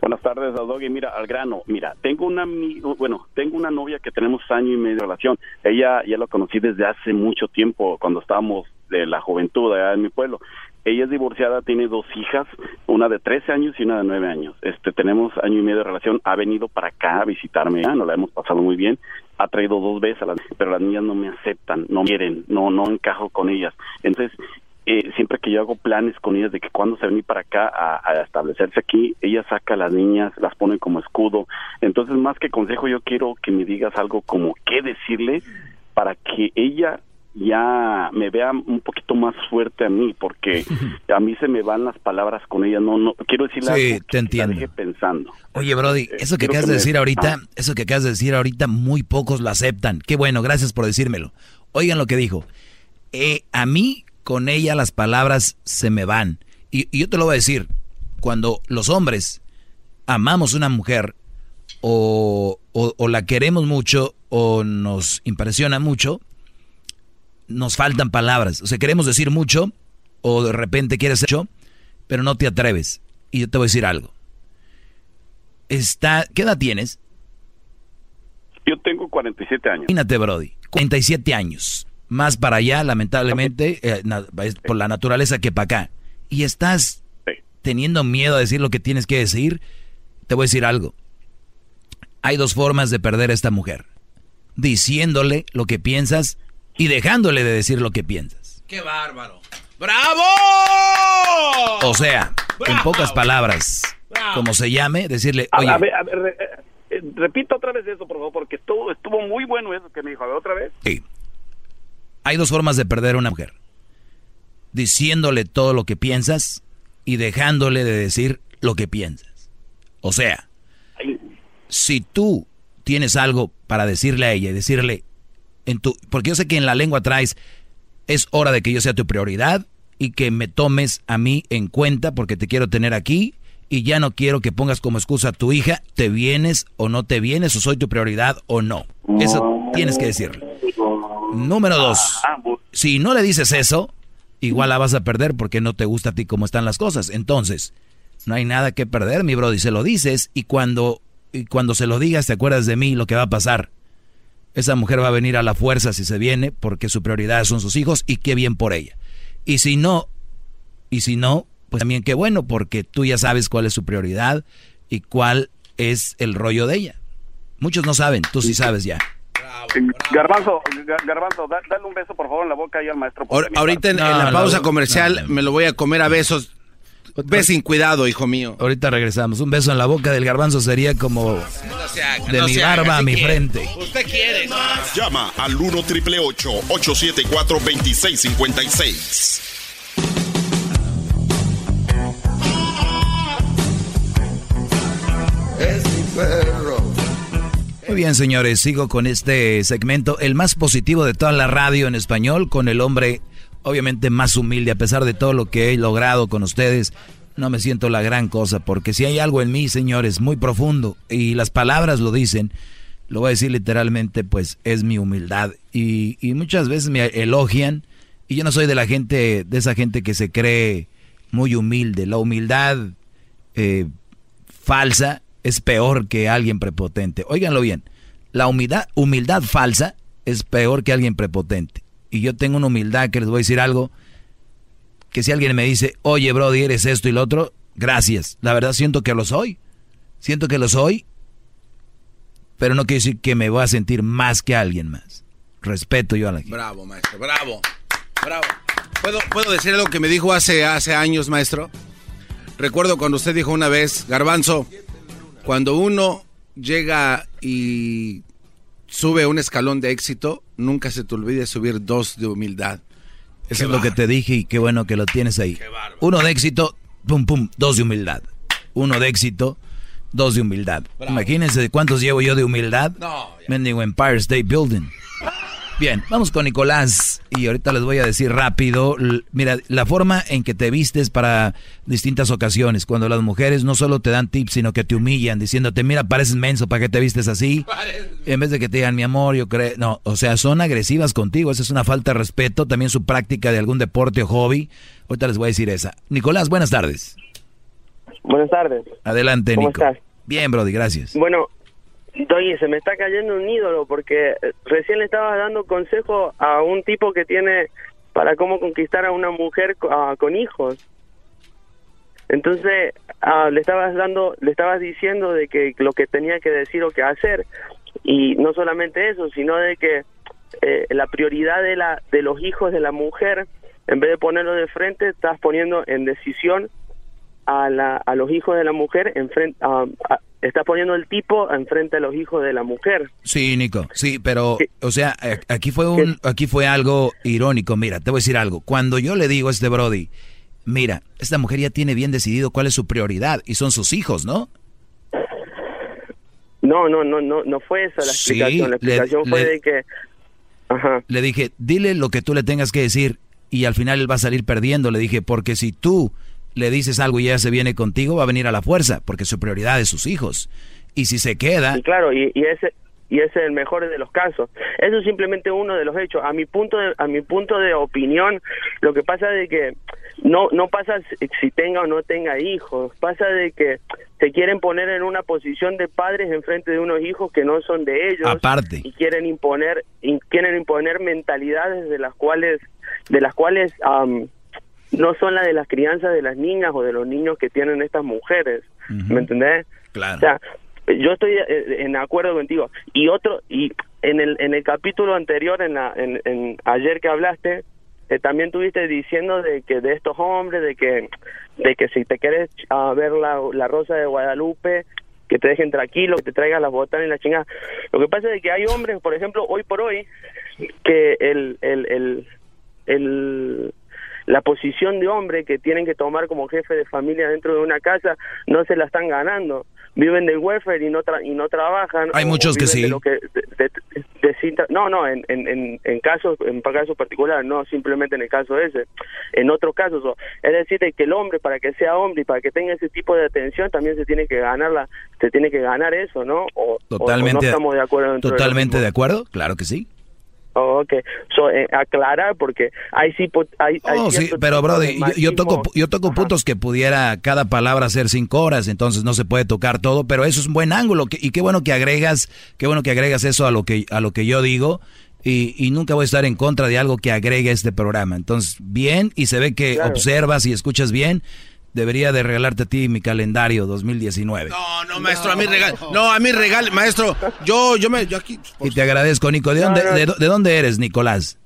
Buenas tardes, Doggy. Mira, al grano. Mira, tengo una bueno, tengo una novia que tenemos año y medio de relación. Ella ya la conocí desde hace mucho tiempo, cuando estábamos de la juventud allá en mi pueblo. Ella es divorciada, tiene dos hijas, una de 13 años y una de 9 años. Este, tenemos año y medio de relación. Ha venido para acá a visitarme, ya, nos la hemos pasado muy bien. Ha traído dos veces, a las, pero las niñas no me aceptan, no quieren, no, no encajo con ellas. Entonces, eh, siempre que yo hago planes con ellas de que cuando se venir para acá a, a establecerse aquí, ella saca a las niñas, las pone como escudo. Entonces, más que consejo, yo quiero que me digas algo como qué decirle para que ella ya me vea un poquito más fuerte a mí, porque (laughs) a mí se me van las palabras con ella. No, no quiero decirle Sí, algo que te entiendo. la deje pensando. Oye, Brody, eso que acabas de me- decir ahorita, Ah. eso que acabas de decir ahorita, muy pocos lo aceptan. Qué bueno, gracias por decírmelo. Oigan lo que dijo. Eh, a mí, con ella, las palabras se me van. Y, y yo te lo voy a decir. Cuando los hombres amamos una mujer, o, o- o la queremos mucho, o nos impresiona mucho, nos faltan palabras. O sea, queremos decir mucho, o de repente quieres ser mucho, pero no te atreves. Y yo te voy a decir algo. Está, ¿Qué edad tienes? Yo tengo 47 años. Imagínate, Brody. 47 años. Más para allá, lamentablemente, eh, por la naturaleza que para acá. Y estás teniendo miedo a decir lo que tienes que decir. Te voy a decir algo. Hay dos formas de perder a esta mujer. Diciéndole lo que piensas y dejándole de decir lo que piensas. ¡Qué bárbaro! ¡Bravo! O sea, en pocas palabras, como se llame, decirle, oye... A ver, a ver, eh, eh, repita otra vez eso, por favor, porque estuvo, estuvo muy bueno eso que me dijo. A ver, otra vez. Sí. Hay dos formas de perder a una mujer. Diciéndole todo lo que piensas y dejándole de decir lo que piensas. O sea, si tú tienes algo para decirle a ella y decirle porque yo sé que en la lengua traes es hora de que yo sea tu prioridad y que me tomes a mí en cuenta porque te quiero tener aquí y ya no quiero que pongas como excusa a tu hija, te vienes o no te vienes o soy tu prioridad o no. Eso tienes que decirle. Número dos, si no le dices eso, igual la vas a perder porque no te gusta a ti cómo están las cosas. Entonces, no hay nada que perder, mi brody. Se lo dices y cuando, y cuando se lo digas te acuerdas de mí lo que va a pasar. Esa mujer va a venir a la fuerza si se viene porque su prioridad son sus hijos y qué bien por ella. Y si no, y si no, pues también qué bueno porque tú ya sabes cuál es su prioridad y cuál es el rollo de ella. Muchos no saben, tú sí sabes ya. Garbanzo, Garbanzo, dale un beso por favor en la boca ahí al maestro. ahorita en, la pausa comercial me lo voy a comer a besos. Ve sin cuidado, hijo mío. Ahorita regresamos. Un beso en la boca del garbanzo sería como de mi barba a mi frente. Usted quiere. Llama al 1 triple 874 2656. Es mi perro. Muy bien, señores, sigo con este segmento, el más positivo de toda la radio en español, con el hombre obviamente más humilde, a pesar de todo lo que he logrado con ustedes. No me siento la gran cosa, porque si hay algo en mí, señores, muy profundo, y las palabras lo dicen, lo voy a decir literalmente, pues es mi humildad. Y, muchas veces me elogian, y yo no soy de la gente, de esa gente que se cree muy humilde. La humildad eh, falsa es peor que alguien prepotente. Óiganlo bien, la humildad, humildad falsa es peor que alguien prepotente. Y yo tengo una humildad que les voy a decir algo, que si alguien me dice, oye, Brody, eres esto y lo otro, gracias. La verdad siento que lo soy. Siento que lo soy, pero no quiere decir que me voy a sentir más que alguien más. Respeto yo a la gente. Bravo, maestro, bravo, bravo. ¿Puedo, ¿Puedo decir algo que me dijo hace, hace años, maestro? Recuerdo cuando usted dijo una vez, Garbanzo, cuando uno llega y sube un escalón de éxito, nunca se te olvide subir dos de humildad. Eso es lo que te dije y qué bueno que lo tienes ahí. Uno de éxito, pum, pum, dos de humildad. Uno de éxito, dos de humildad. Imagínense cuántos llevo yo de humildad. No. Mendigo Empire State Building. (laughs) Bien, vamos con Nicolás y ahorita les voy a decir rápido, mira, la forma en que te vistes para distintas ocasiones, cuando las mujeres no solo te dan tips, sino que te humillan diciéndote, mira, pareces menso, ¿para qué te vistes así? (laughs) En vez de que te digan, mi amor, yo creo, no, o sea, son agresivas contigo, esa es una falta de respeto, también su práctica de algún deporte o hobby, ahorita les voy a decir esa. Nicolás, buenas tardes. Buenas tardes. Adelante, ¿Cómo estás? Bien, Brody, gracias. Bueno, Oye, se me está cayendo un ídolo porque eh, recién le estabas dando consejo a un tipo que tiene para cómo conquistar a una mujer ah, con hijos. Entonces, ah, le estabas dando, le estabas diciendo de que lo que tenía que decir o que hacer y no solamente eso, sino de que eh, la prioridad de la de los hijos de la mujer, en vez de ponerlo de frente, estás poniendo en decisión a, la, a los hijos de la mujer en frente, a, está poniendo el tipo enfrente a los hijos de la mujer. Sí, Nico, sí, pero, o sea, aquí fue un, aquí fue algo irónico. Mira, te voy a decir algo. Cuando yo le digo a este Brody, mira, esta mujer ya tiene bien decidido cuál es su prioridad y son sus hijos, ¿no? No, no, no, no, no fue esa la explicación. La explicación fue de que, ajá. Le dije, dile lo que tú le tengas que decir y al final él va a salir perdiendo. Le dije, porque si tú le dices algo y ella se viene contigo, va a venir a la fuerza, porque su prioridad es sus hijos. Y si se queda... claro, y, ese, y ese es el mejor de los casos. Eso es simplemente uno de los hechos. A mi punto de, a mi punto de opinión, lo que pasa de que no no pasa si- tenga o no tenga hijos, pasa de que se quieren poner en una posición de padres enfrente de unos hijos que no son de ellos Aparte. y quieren imponer y quieren imponer mentalidades de las cuales de las cuales am, no son las de las crianzas de las niñas o de los niños que tienen estas mujeres, ¿me entendés? Claro. O sea, yo estoy eh, en acuerdo contigo. Y otro, y en el, en el capítulo anterior, en, la, en, en ayer que hablaste, eh, también tuviste diciendo de que de estos hombres, de que, de que si te quieres ah, ver la, la rosa de Guadalupe, que te dejen tranquilo, que te traigan las botanas y la chingada. Lo que pasa es que hay hombres, por ejemplo, hoy por hoy, que el, el, el, el la posición de hombre que tienen que tomar como jefe de familia dentro de una casa no se la están ganando. Viven del welfare y no tra- y no trabajan. Hay muchos que de sí. lo que- de- no no en, en, en, en casos en casos particulares no simplemente en el caso ese en otros casos. O- es decir de que el hombre para que sea hombre y para que tenga ese tipo de atención también se tiene que ganar la se tiene que ganar eso no o, Totalmente, no estamos de acuerdo de totalmente de acuerdo, claro que sí. Oh, ok, so, eh, aclarar porque hay sí po- hay, hay Oh, sí, pero de yo, yo toco yo toco puntos que pudiera cada palabra ser cinco horas, entonces no se puede tocar todo, pero eso es un buen ángulo y qué bueno que agregas, qué bueno que agregas eso a lo que a lo que yo digo y, y nunca voy a estar en contra de algo que agregue este programa. Entonces, bien y se ve que Claro. observas y escuchas bien. Debería de regalarte a ti mi calendario 2019. No, no, maestro, a mí regal. No, a mí regal, maestro. Yo, yo me, yo aquí. Y te agradezco, Nico. ¿De dónde, No, no. de, de dónde eres, Nicolás?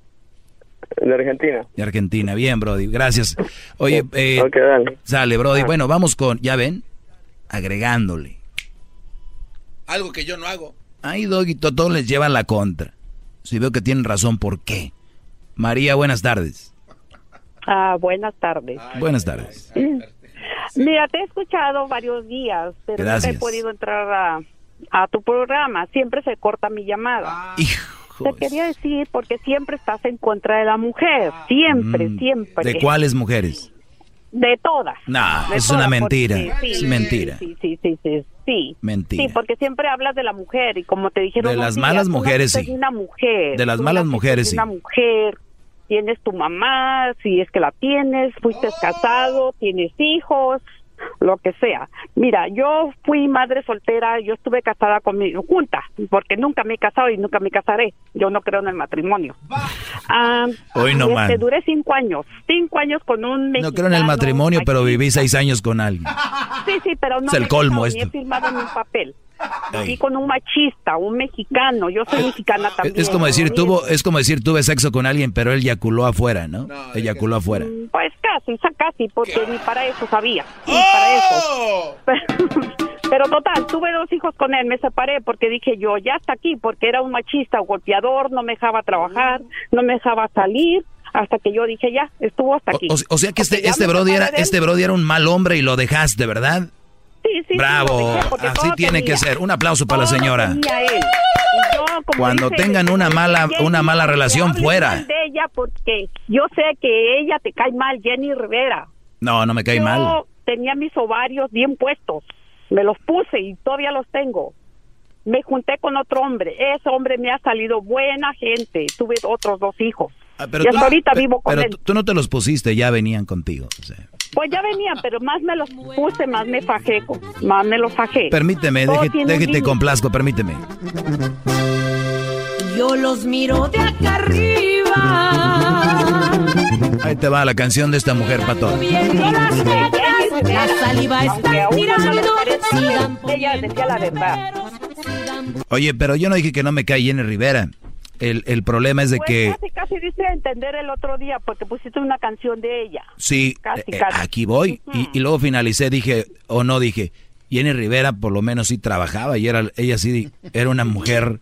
de Argentina De Argentina. Bien, Brody. Gracias. Oye, eh, Ok, dale. sale, Brody. Ah. Bueno, vamos con, ya ven, agregándole. Algo que yo no hago. Ahí, Doggy, to- todos les llevan la contra. Si veo que tienen razón, ¿por qué? María, buenas tardes. Ah, buenas tardes. Buenas tardes. Mira, te he escuchado varios días, pero Gracias. he podido entrar a, a tu programa. Siempre se corta mi llamada. Te quería decir porque siempre estás en contra de la mujer. Siempre, Mm, siempre. ¿De cuáles mujeres? De todas. Nah, De es una todas, mentira. porque sí, es mentira. Sí, sí, sí, sí, sí. Mentira. Sí, porque siempre hablas de la mujer y como te dijeron De las malas mujeres, sí. de una mujer. De las malas mujeres, sí. Una mujer. Tienes tu mamá, si es que la tienes, fuiste casado, tienes hijos, lo que sea. Mira, yo fui madre soltera, yo estuve casada con mi junta, porque nunca me he casado y nunca me casaré. Yo no creo en el matrimonio. Ah, Hoy no este, más. Duré cinco años, cinco años con un No creo en el mexicano, matrimonio, pero viví seis años con alguien. Sí, sí, pero no Es el me he colmo ni esto. he firmado en un papel. Y con un machista, un mexicano. Yo soy mexicana también. Es como decir, ¿no? tuvo, es como decir, tuve sexo con alguien, pero él eyaculó afuera, ¿no? eyaculó afuera. Pues casi, casi, porque ni para eso sabía. Ni para eso. (laughs) Pero total, tuve dos hijos con él, me separé porque dije yo, ya está aquí, porque era un machista, golpeador, no me dejaba trabajar, no me dejaba salir, hasta que yo dije ya, estuvo hasta aquí. O, o sea que este, ya este brody era, este brody era un mal hombre y lo dejaste, ¿verdad? Sí, sí, sí, Bravo, así tiene que ser. Un aplauso para la señora. yo, Cuando dice, tengan una mala, Jenny, una mala relación fuera. de ella porque yo sé que ella te cae mal, Jenny Rivera. No, no me cae yo mal. tenía mis ovarios bien puestos, me los puse y todavía los tengo. Me junté con otro hombre, ese hombre me ha salido buena gente, tuve otros dos hijos. Ah, Pero y tú, hasta ahorita pe- vivo con pero él. tú, tú no te los pusiste, ya venían contigo. o sea. Pues ya venían, pero más me los puse, más me fajé, más me los fajé. Permíteme, déjate límite. complazco, permíteme. Yo los miro de acá arriba. Ahí te va la canción de esta mujer, pato. La saliva está tirando. Ella decía la verdad. Oye, pero yo no dije que no me cae Jenny Rivera. El, el problema es de Pues que, casi, casi dice a entender el otro día porque pusiste una canción de ella. sí, Casi, eh, casi. aquí voy. Y, y luego finalicé, dije, o no, dije, Jenny Rivera por lo menos sí trabajaba y era, ella sí era una mujer.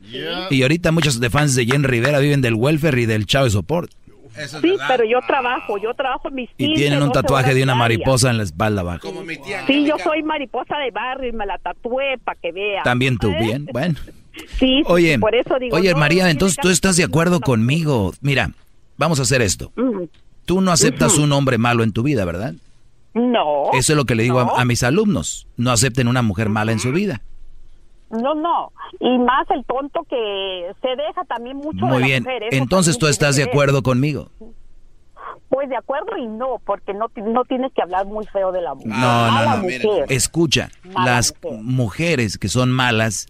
Y ahorita muchos de fans de Jenny Rivera viven del welfare y del chavo de support. Sí, pero yo trabajo, yo trabajo mis Y 15, tienen un 12 tatuaje de una mariposa en la espalda abajo. Sí, yo soy mariposa de barrio y me la tatué para que vea. También tú, ¿Eh? bien, bueno. (laughs) Sí, sí, Oye, por eso digo, oye no, María, entonces tú estás de acuerdo conmigo. Mira, vamos a hacer esto. Tú no aceptas un hombre malo en tu vida, ¿verdad? No. Eso es lo que le digo no. a, a mis alumnos. No acepten una mujer mala en su vida. No, no. Y más el tonto que se deja también mucho de Muy la bien. mujer, eso Entonces tú estás de acuerdo conmigo. Pues de acuerdo y no, porque no, no tienes que hablar muy feo de la mujer. No, no, no. mujer. Escucha, Mala las mujer. mujeres que son malas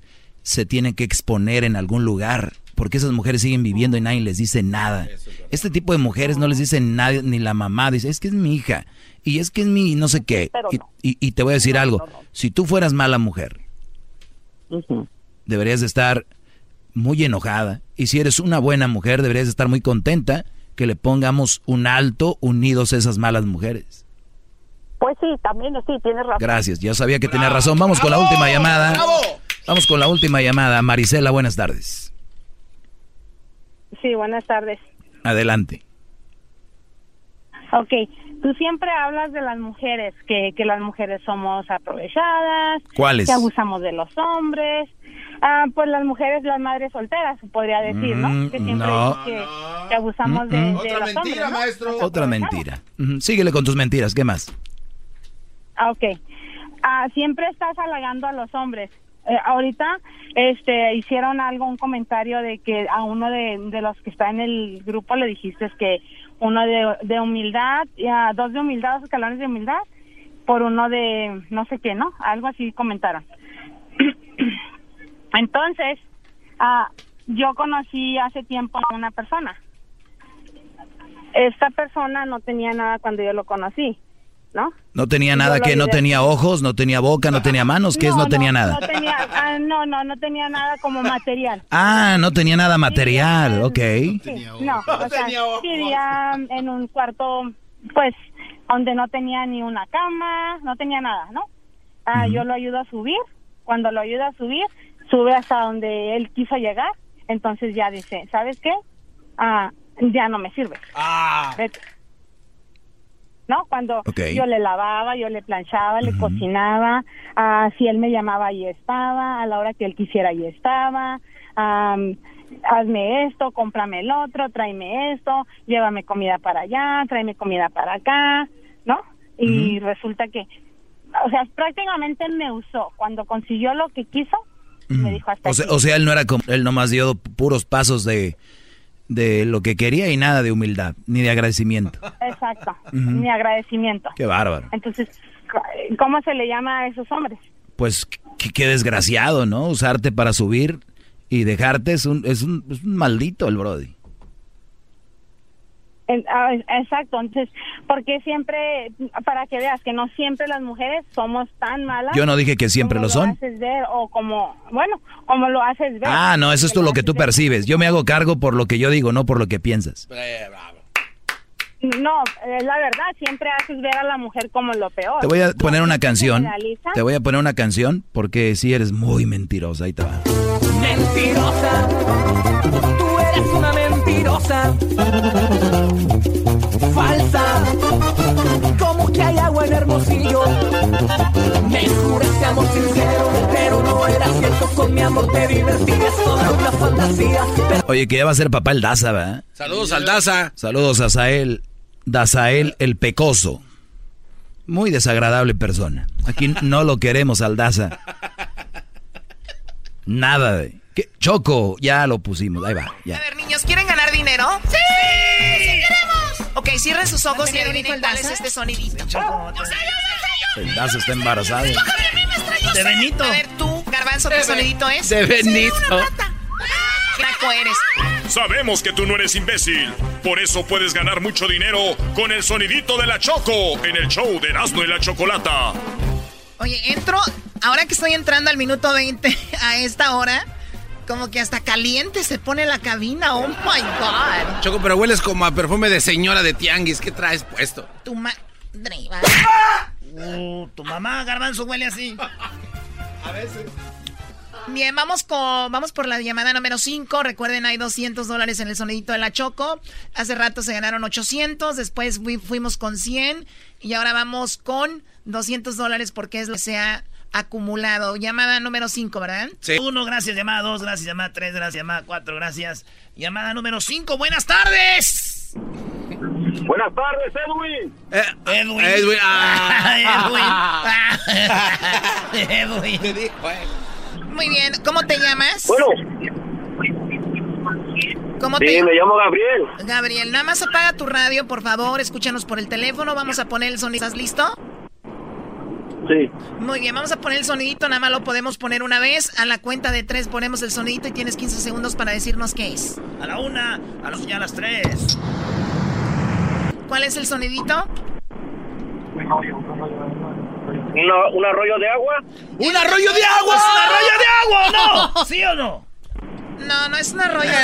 se tienen que exponer en algún lugar, porque esas mujeres siguen viviendo y nadie les dice nada. Este tipo de mujeres no les dice nadie, ni la mamá dice, es que es mi hija, y es que es mi no sé qué. Pero Y, y- y te voy a decir algo, si tú fueras mala mujer, deberías de estar muy enojada, y si eres una buena mujer, deberías de estar muy contenta que le pongamos un alto unidos a esas malas mujeres. Pues sí, también sí, tienes razón. Gracias, ya sabía que tenía razón. Vamos con la última llamada. Vamos con la última llamada. Marisela, buenas tardes. Sí, buenas tardes. Adelante. Ok, tú siempre hablas de las mujeres, que, que las mujeres somos aprovechadas, ¿Cuáles? que abusamos de los hombres. Ah, pues las mujeres, las madres solteras, podría decir, ¿no? Mm, Que siempre no. dicen que, que abusamos de, Mm, mm. de los hombres, ¿no? Otra mentira. Síguele con tus mentiras. ¿Qué más? Ah, ok. Ah, siempre estás halagando a los hombres. Eh, ahorita este, hicieron algo, un comentario de que a uno de, de los que está en el grupo le dijiste que uno de, de humildad, y a dos de humildad, dos escalones de humildad, por uno de no sé qué, ¿no? Algo así comentaron. (clears throat) Entonces, ah, yo conocí hace tiempo a una persona. Esta persona no tenía nada cuando yo lo conocí, ¿no? No tenía nada que no tenía ojos, no tenía boca, no tenía manos. ¿Qué es? No tenía nada. No tenía, ah, no, no, no tenía nada como material. Ah, no tenía nada material. Ok. Sí, no, o sea, vivía en un cuarto, pues, donde no tenía ni una cama, no tenía nada, ¿no? Ah, Yo lo ayudo a subir. Cuando lo ayudo a subir, sube hasta donde él quiso llegar. Entonces ya dice, ¿sabes qué? Ah, ya no me sirve. Vete. ¿No? Cuando yo le lavaba, yo le planchaba, le cocinaba, ah, si él me llamaba, ahí estaba, a la hora que él quisiera, ahí estaba, am, hazme esto, cómprame el otro, tráeme esto, llévame comida para allá, tráeme comida para acá, ¿no? Y resulta que, o sea, prácticamente me usó. Cuando consiguió lo que quiso, me dijo hasta O sea, aquí. o sea, él no era como, él nomás dio puros pasos de, de lo que quería y nada de humildad, ni de agradecimiento. Exacto, mi agradecimiento. Qué bárbaro. Entonces, ¿cómo se le llama a esos hombres? Pues qué, qué desgraciado, ¿no? Usarte para subir y dejarte es un, es un, es un maldito el Brody. Exacto, entonces, porque siempre, para que veas que no siempre las mujeres somos tan malas. Yo no dije que siempre como lo son. haces ver, o como, bueno, como lo haces ver. Ah, no, eso es tú lo que tú percibes. Yo me hago cargo por lo que yo digo, no por lo que piensas. No, es la verdad, siempre haces ver a la mujer como lo peor. Te voy a poner una canción. Te voy a poner una canción porque si eres muy mentirosa. Ahí te va. Mentirosa, tú eres una mentirosa. Mi amor te divertías toda una fantasía. Oye, que ya va a ser papá el Daza, ¿verdad? Saludos al Daza. Saludos a Sael, Dazael el Pecoso. Muy desagradable persona. Aquí no lo queremos al Daza. Nada de... ¿Qué? Choco, ya lo pusimos. Ahí va, ya. A ver, niños, ¿quieren ganar dinero? ¡Sí! ¡Sí queremos! Ok, cierren sus ojos y adivinen cuál es este sonidito. El Daza está embarazado. De Benito. A ver, tú, Garbanzo, ¿qué sonidito es? De Benito. Naco eres. Sabemos que tú no eres imbécil. Por eso puedes ganar mucho dinero con el sonidito de la Choco en el show de Erasmo y la Chocolata. Oye, entro, ahora que estoy entrando al minuto 20 (laughs) a esta hora, como que hasta caliente se pone la cabina. Oh my God. Choco, pero hueles como a perfume de señora de tianguis. ¿Qué traes puesto? Tu madre. Uh, tu mamá, Garbanzo, huele así. A veces. Bien, vamos, con, vamos por la llamada número 5. Recuerden, hay 200 dólares en el sonidito de la Choco. Hace rato se ganaron 800, después fui- fuimos con 100 y ahora vamos con 200 dólares porque es lo que se ha acumulado. Llamada número 5, ¿verdad? Uno, gracias. Llamada dos, gracias. Llamada tres, gracias. Llamada cuatro, gracias. Llamada número cinco, buenas tardes. Buenas tardes, Edwin. Edwin. Edwin, ah. (laughs) Edwin. (laughs) Edwin. Muy bien. ¿Cómo te llamas? Bueno. ¿Cómo Sí, te me llamo Gabriel. Gabriel, nada más apaga tu radio, por favor. Escúchanos por el teléfono. Vamos a poner el sonido. ¿Estás listo? Sí. Muy bien, vamos a poner el sonidito. Nada más lo podemos poner una vez. A la cuenta de tres ponemos el sonidito y tienes 15 segundos para decirnos qué es. A la una, a los, y a las tres. ¿Cuál es el sonidito? Una- ¿Un arroyo de agua? ¡Un arroyo de agua! ¿Es un arroyo de agua o no? ¿Sí o no? No, no es un arroyo de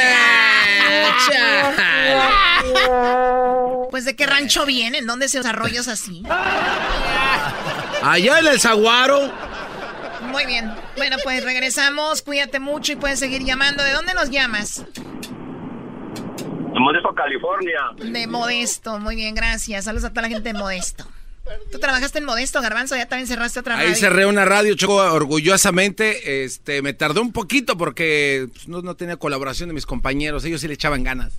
agua. Pues de qué rancho vienen, ¿dónde se arroyos así? Allá en el Zaguaro. Muy bien. Bueno, pues regresamos. Cuídate mucho y puedes seguir llamando. ¿De dónde nos llamas? De Modesto, California. De Modesto. Muy bien, gracias. Saludos a toda la gente de Modesto. ¿Tú trabajaste en Modesto, Garbanzo? ¿Ya también cerraste otra Ahí radio? cerré una radio, Choco, orgullosamente. Este, me tardó un poquito porque pues, no, no tenía colaboración de mis compañeros. Ellos sí le echaban ganas.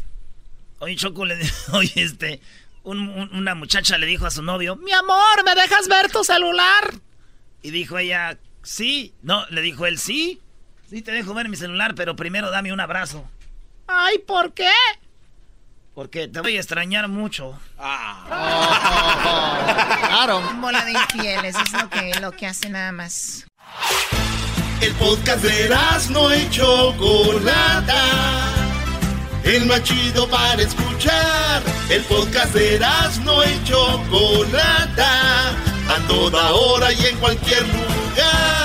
Oye, Choco, le, (laughs) oye, este, un- un- una muchacha le dijo a su novio, mi amor, ¿me dejas ver tu celular? Y dijo ella, sí. No, le dijo él, sí. Sí, te dejo ver mi celular, pero primero dame un abrazo. Ay, ¿por qué? Porque te voy a extrañar mucho. Claro. Bola de infieles, es lo que, lo que hace nada más. El podcast de no y Chocolata. El más chido para escuchar. El podcast de no y Chocolata. A toda hora y en cualquier lugar.